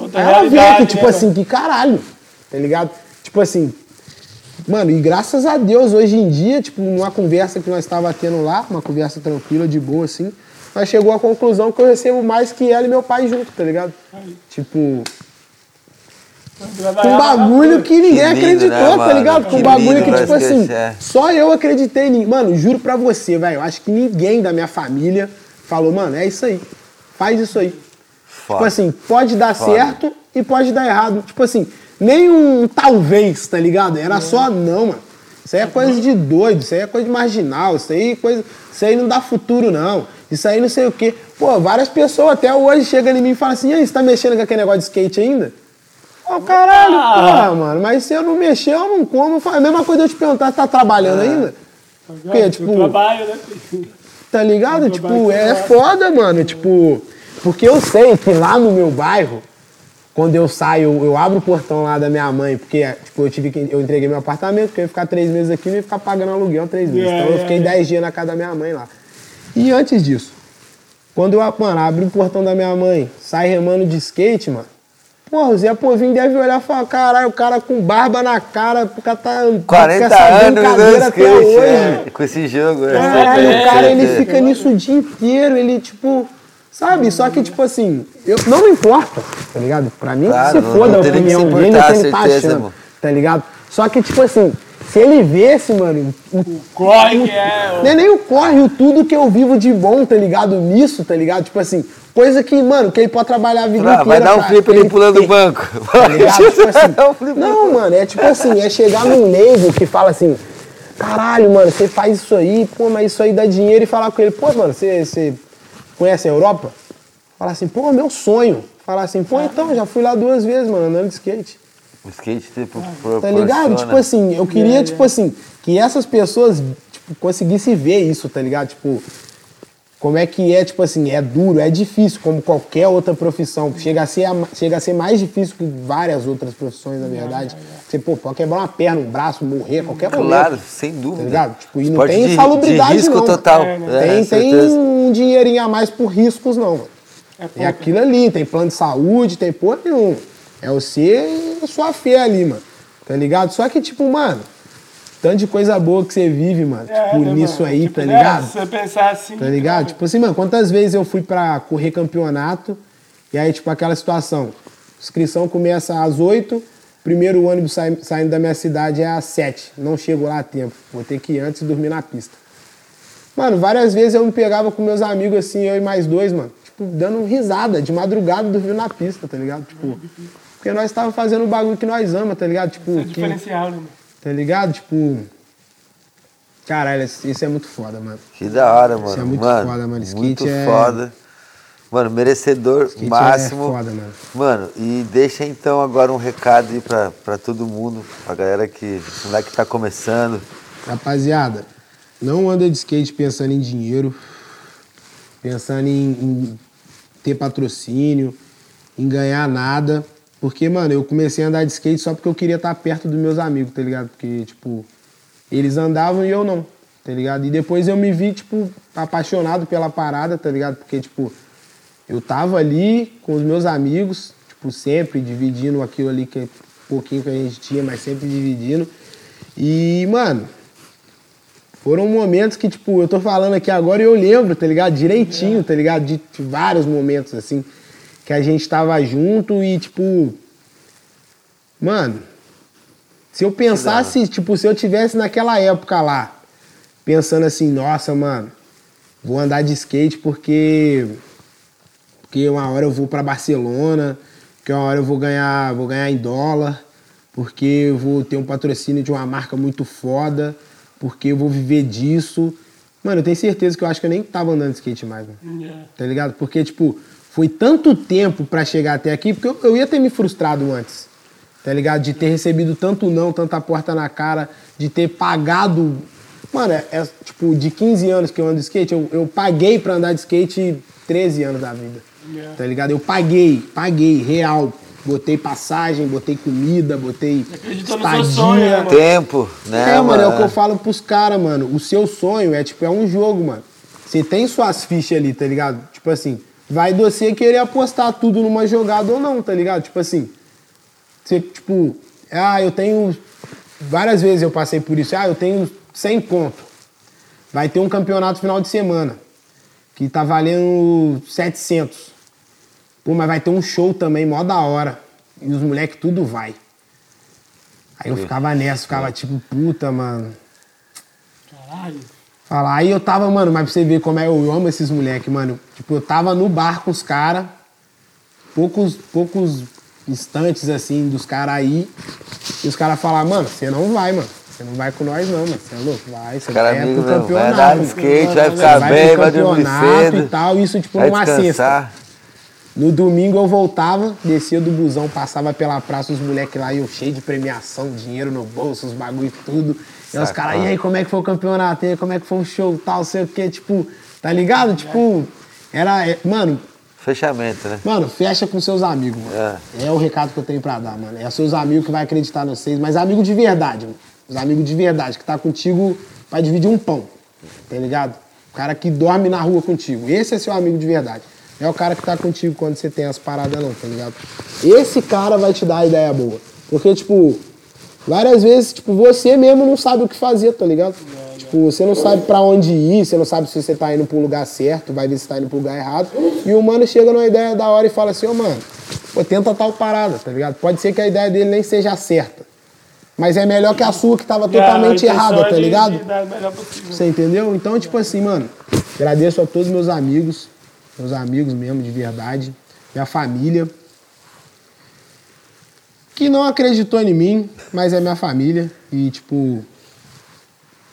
Outra Aí ela vê que, tipo né, assim, que caralho, tá ligado? Tipo assim, mano, e graças a Deus, hoje em dia, tipo, numa conversa que nós estava tendo lá, uma conversa tranquila, de boa, assim, nós chegou à conclusão que eu recebo mais que ela e meu pai junto, tá ligado? Tipo, com um bagulho que ninguém Que lindo, acreditou, né, tá ligado? Com um bagulho que, tipo assim, é. só eu acreditei em. Mano, juro pra você, velho. Eu acho que ninguém da minha família falou, mano, é isso aí. Faz isso aí. Tipo Foda. assim, pode dar Foda. certo e pode dar errado. Tipo assim, nem um talvez, tá ligado? Era só não, mano. Isso aí é coisa de doido, isso aí é coisa de marginal, isso aí, é coisa, isso aí não dá futuro, não. Isso aí não sei o quê. Pô, várias pessoas até hoje chegam em mim e falam assim, e aí, você tá mexendo com aquele negócio de skate ainda? Ô, caralho, porra, mano, mas se eu não mexer, eu não como. Eu falo, A mesma coisa eu te perguntar, você tá trabalhando ainda? Porque, tipo, trabalho, né? Tá ligado? Eu Tipo, é com foda, mano. Tipo, porque eu sei que lá no meu bairro, quando eu saio, eu abro o portão lá da minha mãe, porque, tipo, eu tive que. Eu entreguei meu apartamento, porque eu ia ficar três meses aqui e ia ficar pagando aluguel três meses. É, então eu é, fiquei é. dez dias na casa da minha mãe lá. E antes disso, quando eu, mano, abri o portão da minha mãe, sai remando de skate, mano. Porra, o Zé Povinho deve olhar e falar, caralho, o cara com barba na cara, o cara tá. 40 com essa anos brincadeira no até skate, hoje. é, com esse jogo. é. Caralho, É, o cara, é, ele é. fica nisso o dia inteiro, ele, tipo, sabe? Só que, tipo assim, eu, não me importa, tá ligado? Pra mim, Claro, se não- foda não a opinião dele, ele tá certeza, achando, irmão. tá ligado? Só que, tipo assim, se ele vesse, mano, o Corre que é. não é nem o corre, o tudo que eu vivo de bom, tá ligado? Nisso, tá ligado? Tipo assim, coisa que, mano, que ele pode trabalhar a vida Ah, inteira. vai dar um flip ali pulando o banco. Tá? Tipo assim, um não, mano, é tipo assim, é chegar num leigo que fala assim, caralho, mano, você faz isso aí, pô, mas isso aí dá dinheiro e falar com ele, pô, mano, você, você conhece a Europa? Falar assim, pô, meu sonho. Falar assim, pô, então, já fui lá duas vezes, mano, andando de skate. O skate, tipo, Tá ligado? Tipo assim, eu queria, tipo assim, que essas pessoas tipo, conseguissem ver isso, tá ligado? Tipo, como é que é, tipo assim, é duro, é difícil, como qualquer outra profissão. Chega a ser, chega a ser mais difícil que várias outras profissões, na verdade. Você, pô, pode quebrar uma perna, um braço, morrer, qualquer momento. Claro, sem dúvida. Tá ligado? Tipo, e não Esporte tem de- insalubridade, De risco não. total. É, né? É, tem, tem um dinheirinho a mais por riscos, não. mano. É. É aquilo ali, tem plano de saúde, tem porra nenhuma. É você e a sua fé ali, mano. Tá ligado? Só que, tipo, mano, tanto de coisa boa que você vive, mano, É, tipo, né, nisso mano? aí, Tipo, tá né, ligado? Se você pensar assim. Tá ligado? Tipo assim, mano, quantas vezes eu fui pra correr campeonato e aí, tipo, aquela situação. Inscrição começa às 8, primeiro ônibus sai- saindo da minha cidade é às 7. Não chego lá a tempo. Vou ter que ir antes dormir na pista. Mano, várias vezes eu me pegava com meus amigos assim, eu e mais dois, mano, tipo, dando risada, de madrugada dormindo na pista, tá ligado? Tipo, porque nós tava fazendo o bagulho que nós amamos, tá ligado? Tipo, É que, diferencial, né, mano? Tá ligado? Tipo, caralho, isso é muito foda, mano. Que da hora, mano. é muito mano, foda, mano. Skate Muito é- foda. Mano, merecedor Skate máximo. é foda, mano. Mano, e deixa então agora um recado aí pra, pra todo mundo, pra galera que, moleque que tá começando. Rapaziada, não anda de skate pensando em dinheiro, pensando em, em ter patrocínio, em ganhar nada. Porque, mano, eu comecei a andar de skate só porque eu queria estar perto dos meus amigos, tá ligado? Porque, tipo, eles andavam e eu não, tá ligado? E depois eu me vi, tipo, apaixonado pela parada, tá ligado? Porque, tipo, eu tava ali com os meus amigos, tipo, sempre dividindo aquilo ali que pouquinho que a gente tinha, mas sempre dividindo. E, mano, foram momentos que, tipo, eu tô falando aqui agora e eu lembro, tá ligado? Direitinho, tá ligado? De, de vários momentos, assim, que a gente tava junto e, tipo. Mano, se eu pensasse, tipo, se eu tivesse naquela época lá, pensando assim, nossa, mano, vou andar de skate porque. Porque uma hora eu vou pra Barcelona, porque uma hora eu vou ganhar, vou ganhar em dólar, porque eu vou ter um patrocínio de uma marca muito foda porque eu vou viver disso. Mano, eu tenho certeza que eu acho que eu nem tava andando de skate mais, mano. Yeah. Tá ligado? Porque, tipo, foi tanto tempo pra chegar até aqui, porque eu, eu ia ter me frustrado antes. Tá ligado? De ter recebido tanto não, tanta porta na cara, de ter pagado. Mano, é, é, tipo, de 15 anos que eu ando de skate, eu, eu paguei pra andar de skate 13 anos da vida. Yeah. Tá ligado? Eu paguei, paguei, real. Botei passagem, botei comida, botei seu sonho, né, estadia. mano? Tempo, né? É, mano, é o que eu falo pros caras, mano. O seu sonho é, tipo, é um jogo, mano. Você tem suas fichas ali, tá ligado? Tipo assim, vai de você querer apostar tudo numa jogada ou não, tá ligado? Tipo assim, você, tipo, ah, eu tenho. Várias vezes eu passei por isso. Ah, eu tenho 100 conto. Vai ter um campeonato final de semana. Que tá valendo 700. Pô, mas vai ter um show também, mó da hora. E os moleques tudo vai. Aí eu ficava nessa, ficava tipo, puta, mano. Caralho. Falar. Aí eu tava, mano, mas pra você ver como é, eu amo esses moleques, mano. Tipo, eu tava no bar com os caras, poucos, poucos instantes assim dos caras aí. E os caras falaram, mano, você não vai, mano. Você não vai com nós, não, mano. Você é louco? Vai, você Cara vai amigo pro meu, vai campeonato. andar de skate, vai ficar vai bem, pro vai dormir cedo. e tal. Isso, tipo, vai numa sexta. descansar. No domingo eu voltava, descia do busão, passava pela praça, os moleques lá, eu cheio de premiação, dinheiro no bolso, os bagulho e tudo. E os caras, e aí, como é que foi o campeonato? E aí, como é que foi o show, tal, sei o quê, tipo, tá ligado? Tipo, era, é, mano, Fechamento, né? mano, fecha com seus amigos, mano. É. o recado que eu tenho pra dar, mano. É seus amigos que vai acreditar em vocês, mas amigo de verdade, mano. Os amigos de verdade, que tá contigo pra dividir um pão, tá ligado? O cara que dorme na rua contigo. Esse é seu amigo de verdade. Não é o cara que tá contigo quando você tem as paradas, não, tá ligado? Esse cara vai te dar a ideia boa. Porque, tipo, várias vezes, tipo, você mesmo não sabe o que fazer, tá ligado? Tipo, você não sabe pra onde ir, você não sabe se você tá indo pro lugar certo, vai ver se tá indo pro lugar errado. E o mano chega numa ideia da hora e fala assim, ô mano, pô, tenta tal parada, tá ligado? Pode ser que a ideia dele nem seja certa. Mas é melhor que a sua que tava totalmente E a intenção errada, é tá ligado? de. Você entendeu? Então, tipo assim, mano, agradeço a todos meus amigos, meus amigos mesmo, de verdade, minha família, que não acreditou em mim, mas é minha família. E, tipo,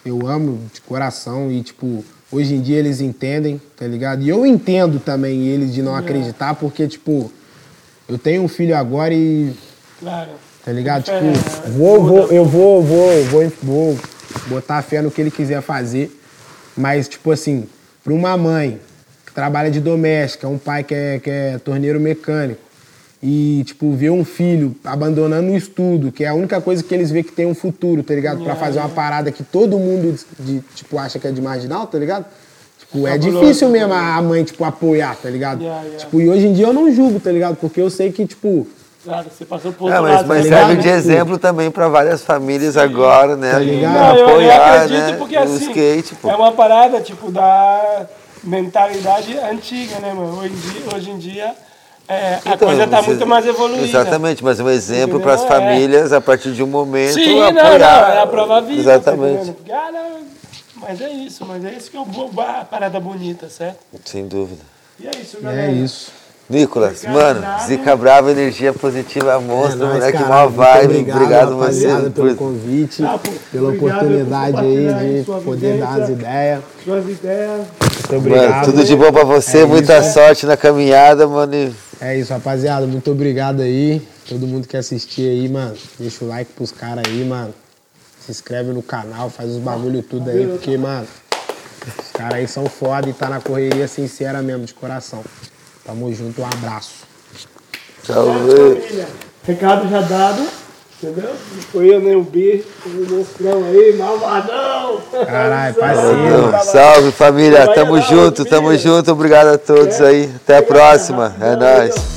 eu amo de coração e, tipo, hoje em dia eles entendem, tá ligado? E eu entendo também eles de não acreditar, porque, tipo, eu tenho um filho agora e Claro. Tá ligado? É, Tipo, vou, vou, eu vou, vou, vou, vou botar fé no que ele quiser fazer. Mas, tipo assim, pra uma mãe que trabalha de doméstica, um pai que é, que é torneiro mecânico, e, tipo, ver um filho abandonando o estudo, que é a única coisa que eles vê que tem um futuro, tá ligado? Pra fazer uma parada que todo mundo, de, tipo, acha que é de marginal, tá ligado? Tipo, é difícil mesmo a mãe, tipo, apoiar, tá ligado? Yeah, yeah. Tipo, e hoje em dia eu não julgo, tá ligado? Porque eu sei que, tipo, Claro, você passou por É, outro mas, lado. mas tá ligado? serve de exemplo também para várias famílias agora, né? Tá ligado? Não, eu, eu Apoiar, acredito né? porque assim, skate, pô. é uma parada, tipo, da mentalidade antiga, né, mano? Hoje em dia, hoje em dia é, a Então, coisa tá você- muito mais evoluída. Exatamente, mas um exemplo para as É. famílias a partir de um momento Sim, não, apoiar. não, é a prova viva. tá Exatamente? Cara, mas é isso, mas é isso que é o bo- a parada bonita, certo? sem dúvida. E é isso, galera. é isso. Nicolas, Obrigado, mano, nada. Zica Brava, energia positiva, monstro, nóis, moleque, cara. mó Muito vibe. Obrigado, rapaziada, você pelo por convite, Ah, pô, pela obrigado oportunidade por aí de poder dar as ideias. Suas ideias. Muito Mano, obrigado. tudo de bom pra você, É muita isso. sorte na caminhada, mano. e É isso, rapaziada. Muito obrigado aí. Todo mundo que assistir aí, mano. Deixa o like pros caras aí, mano. Se inscreve no canal, faz os bagulho tudo aí, porque, mano, os caras aí são foda e tá na correria sincera mesmo, de coração. Tamo junto, um abraço. Salve. Família. Recado já dado, entendeu? Não foi eu nem o B, o monstrão aí, malvadão. Caralho, parceiro. Salve família, tamo junto, tamo junto. Obrigado a todos aí. Até a próxima. É nóis.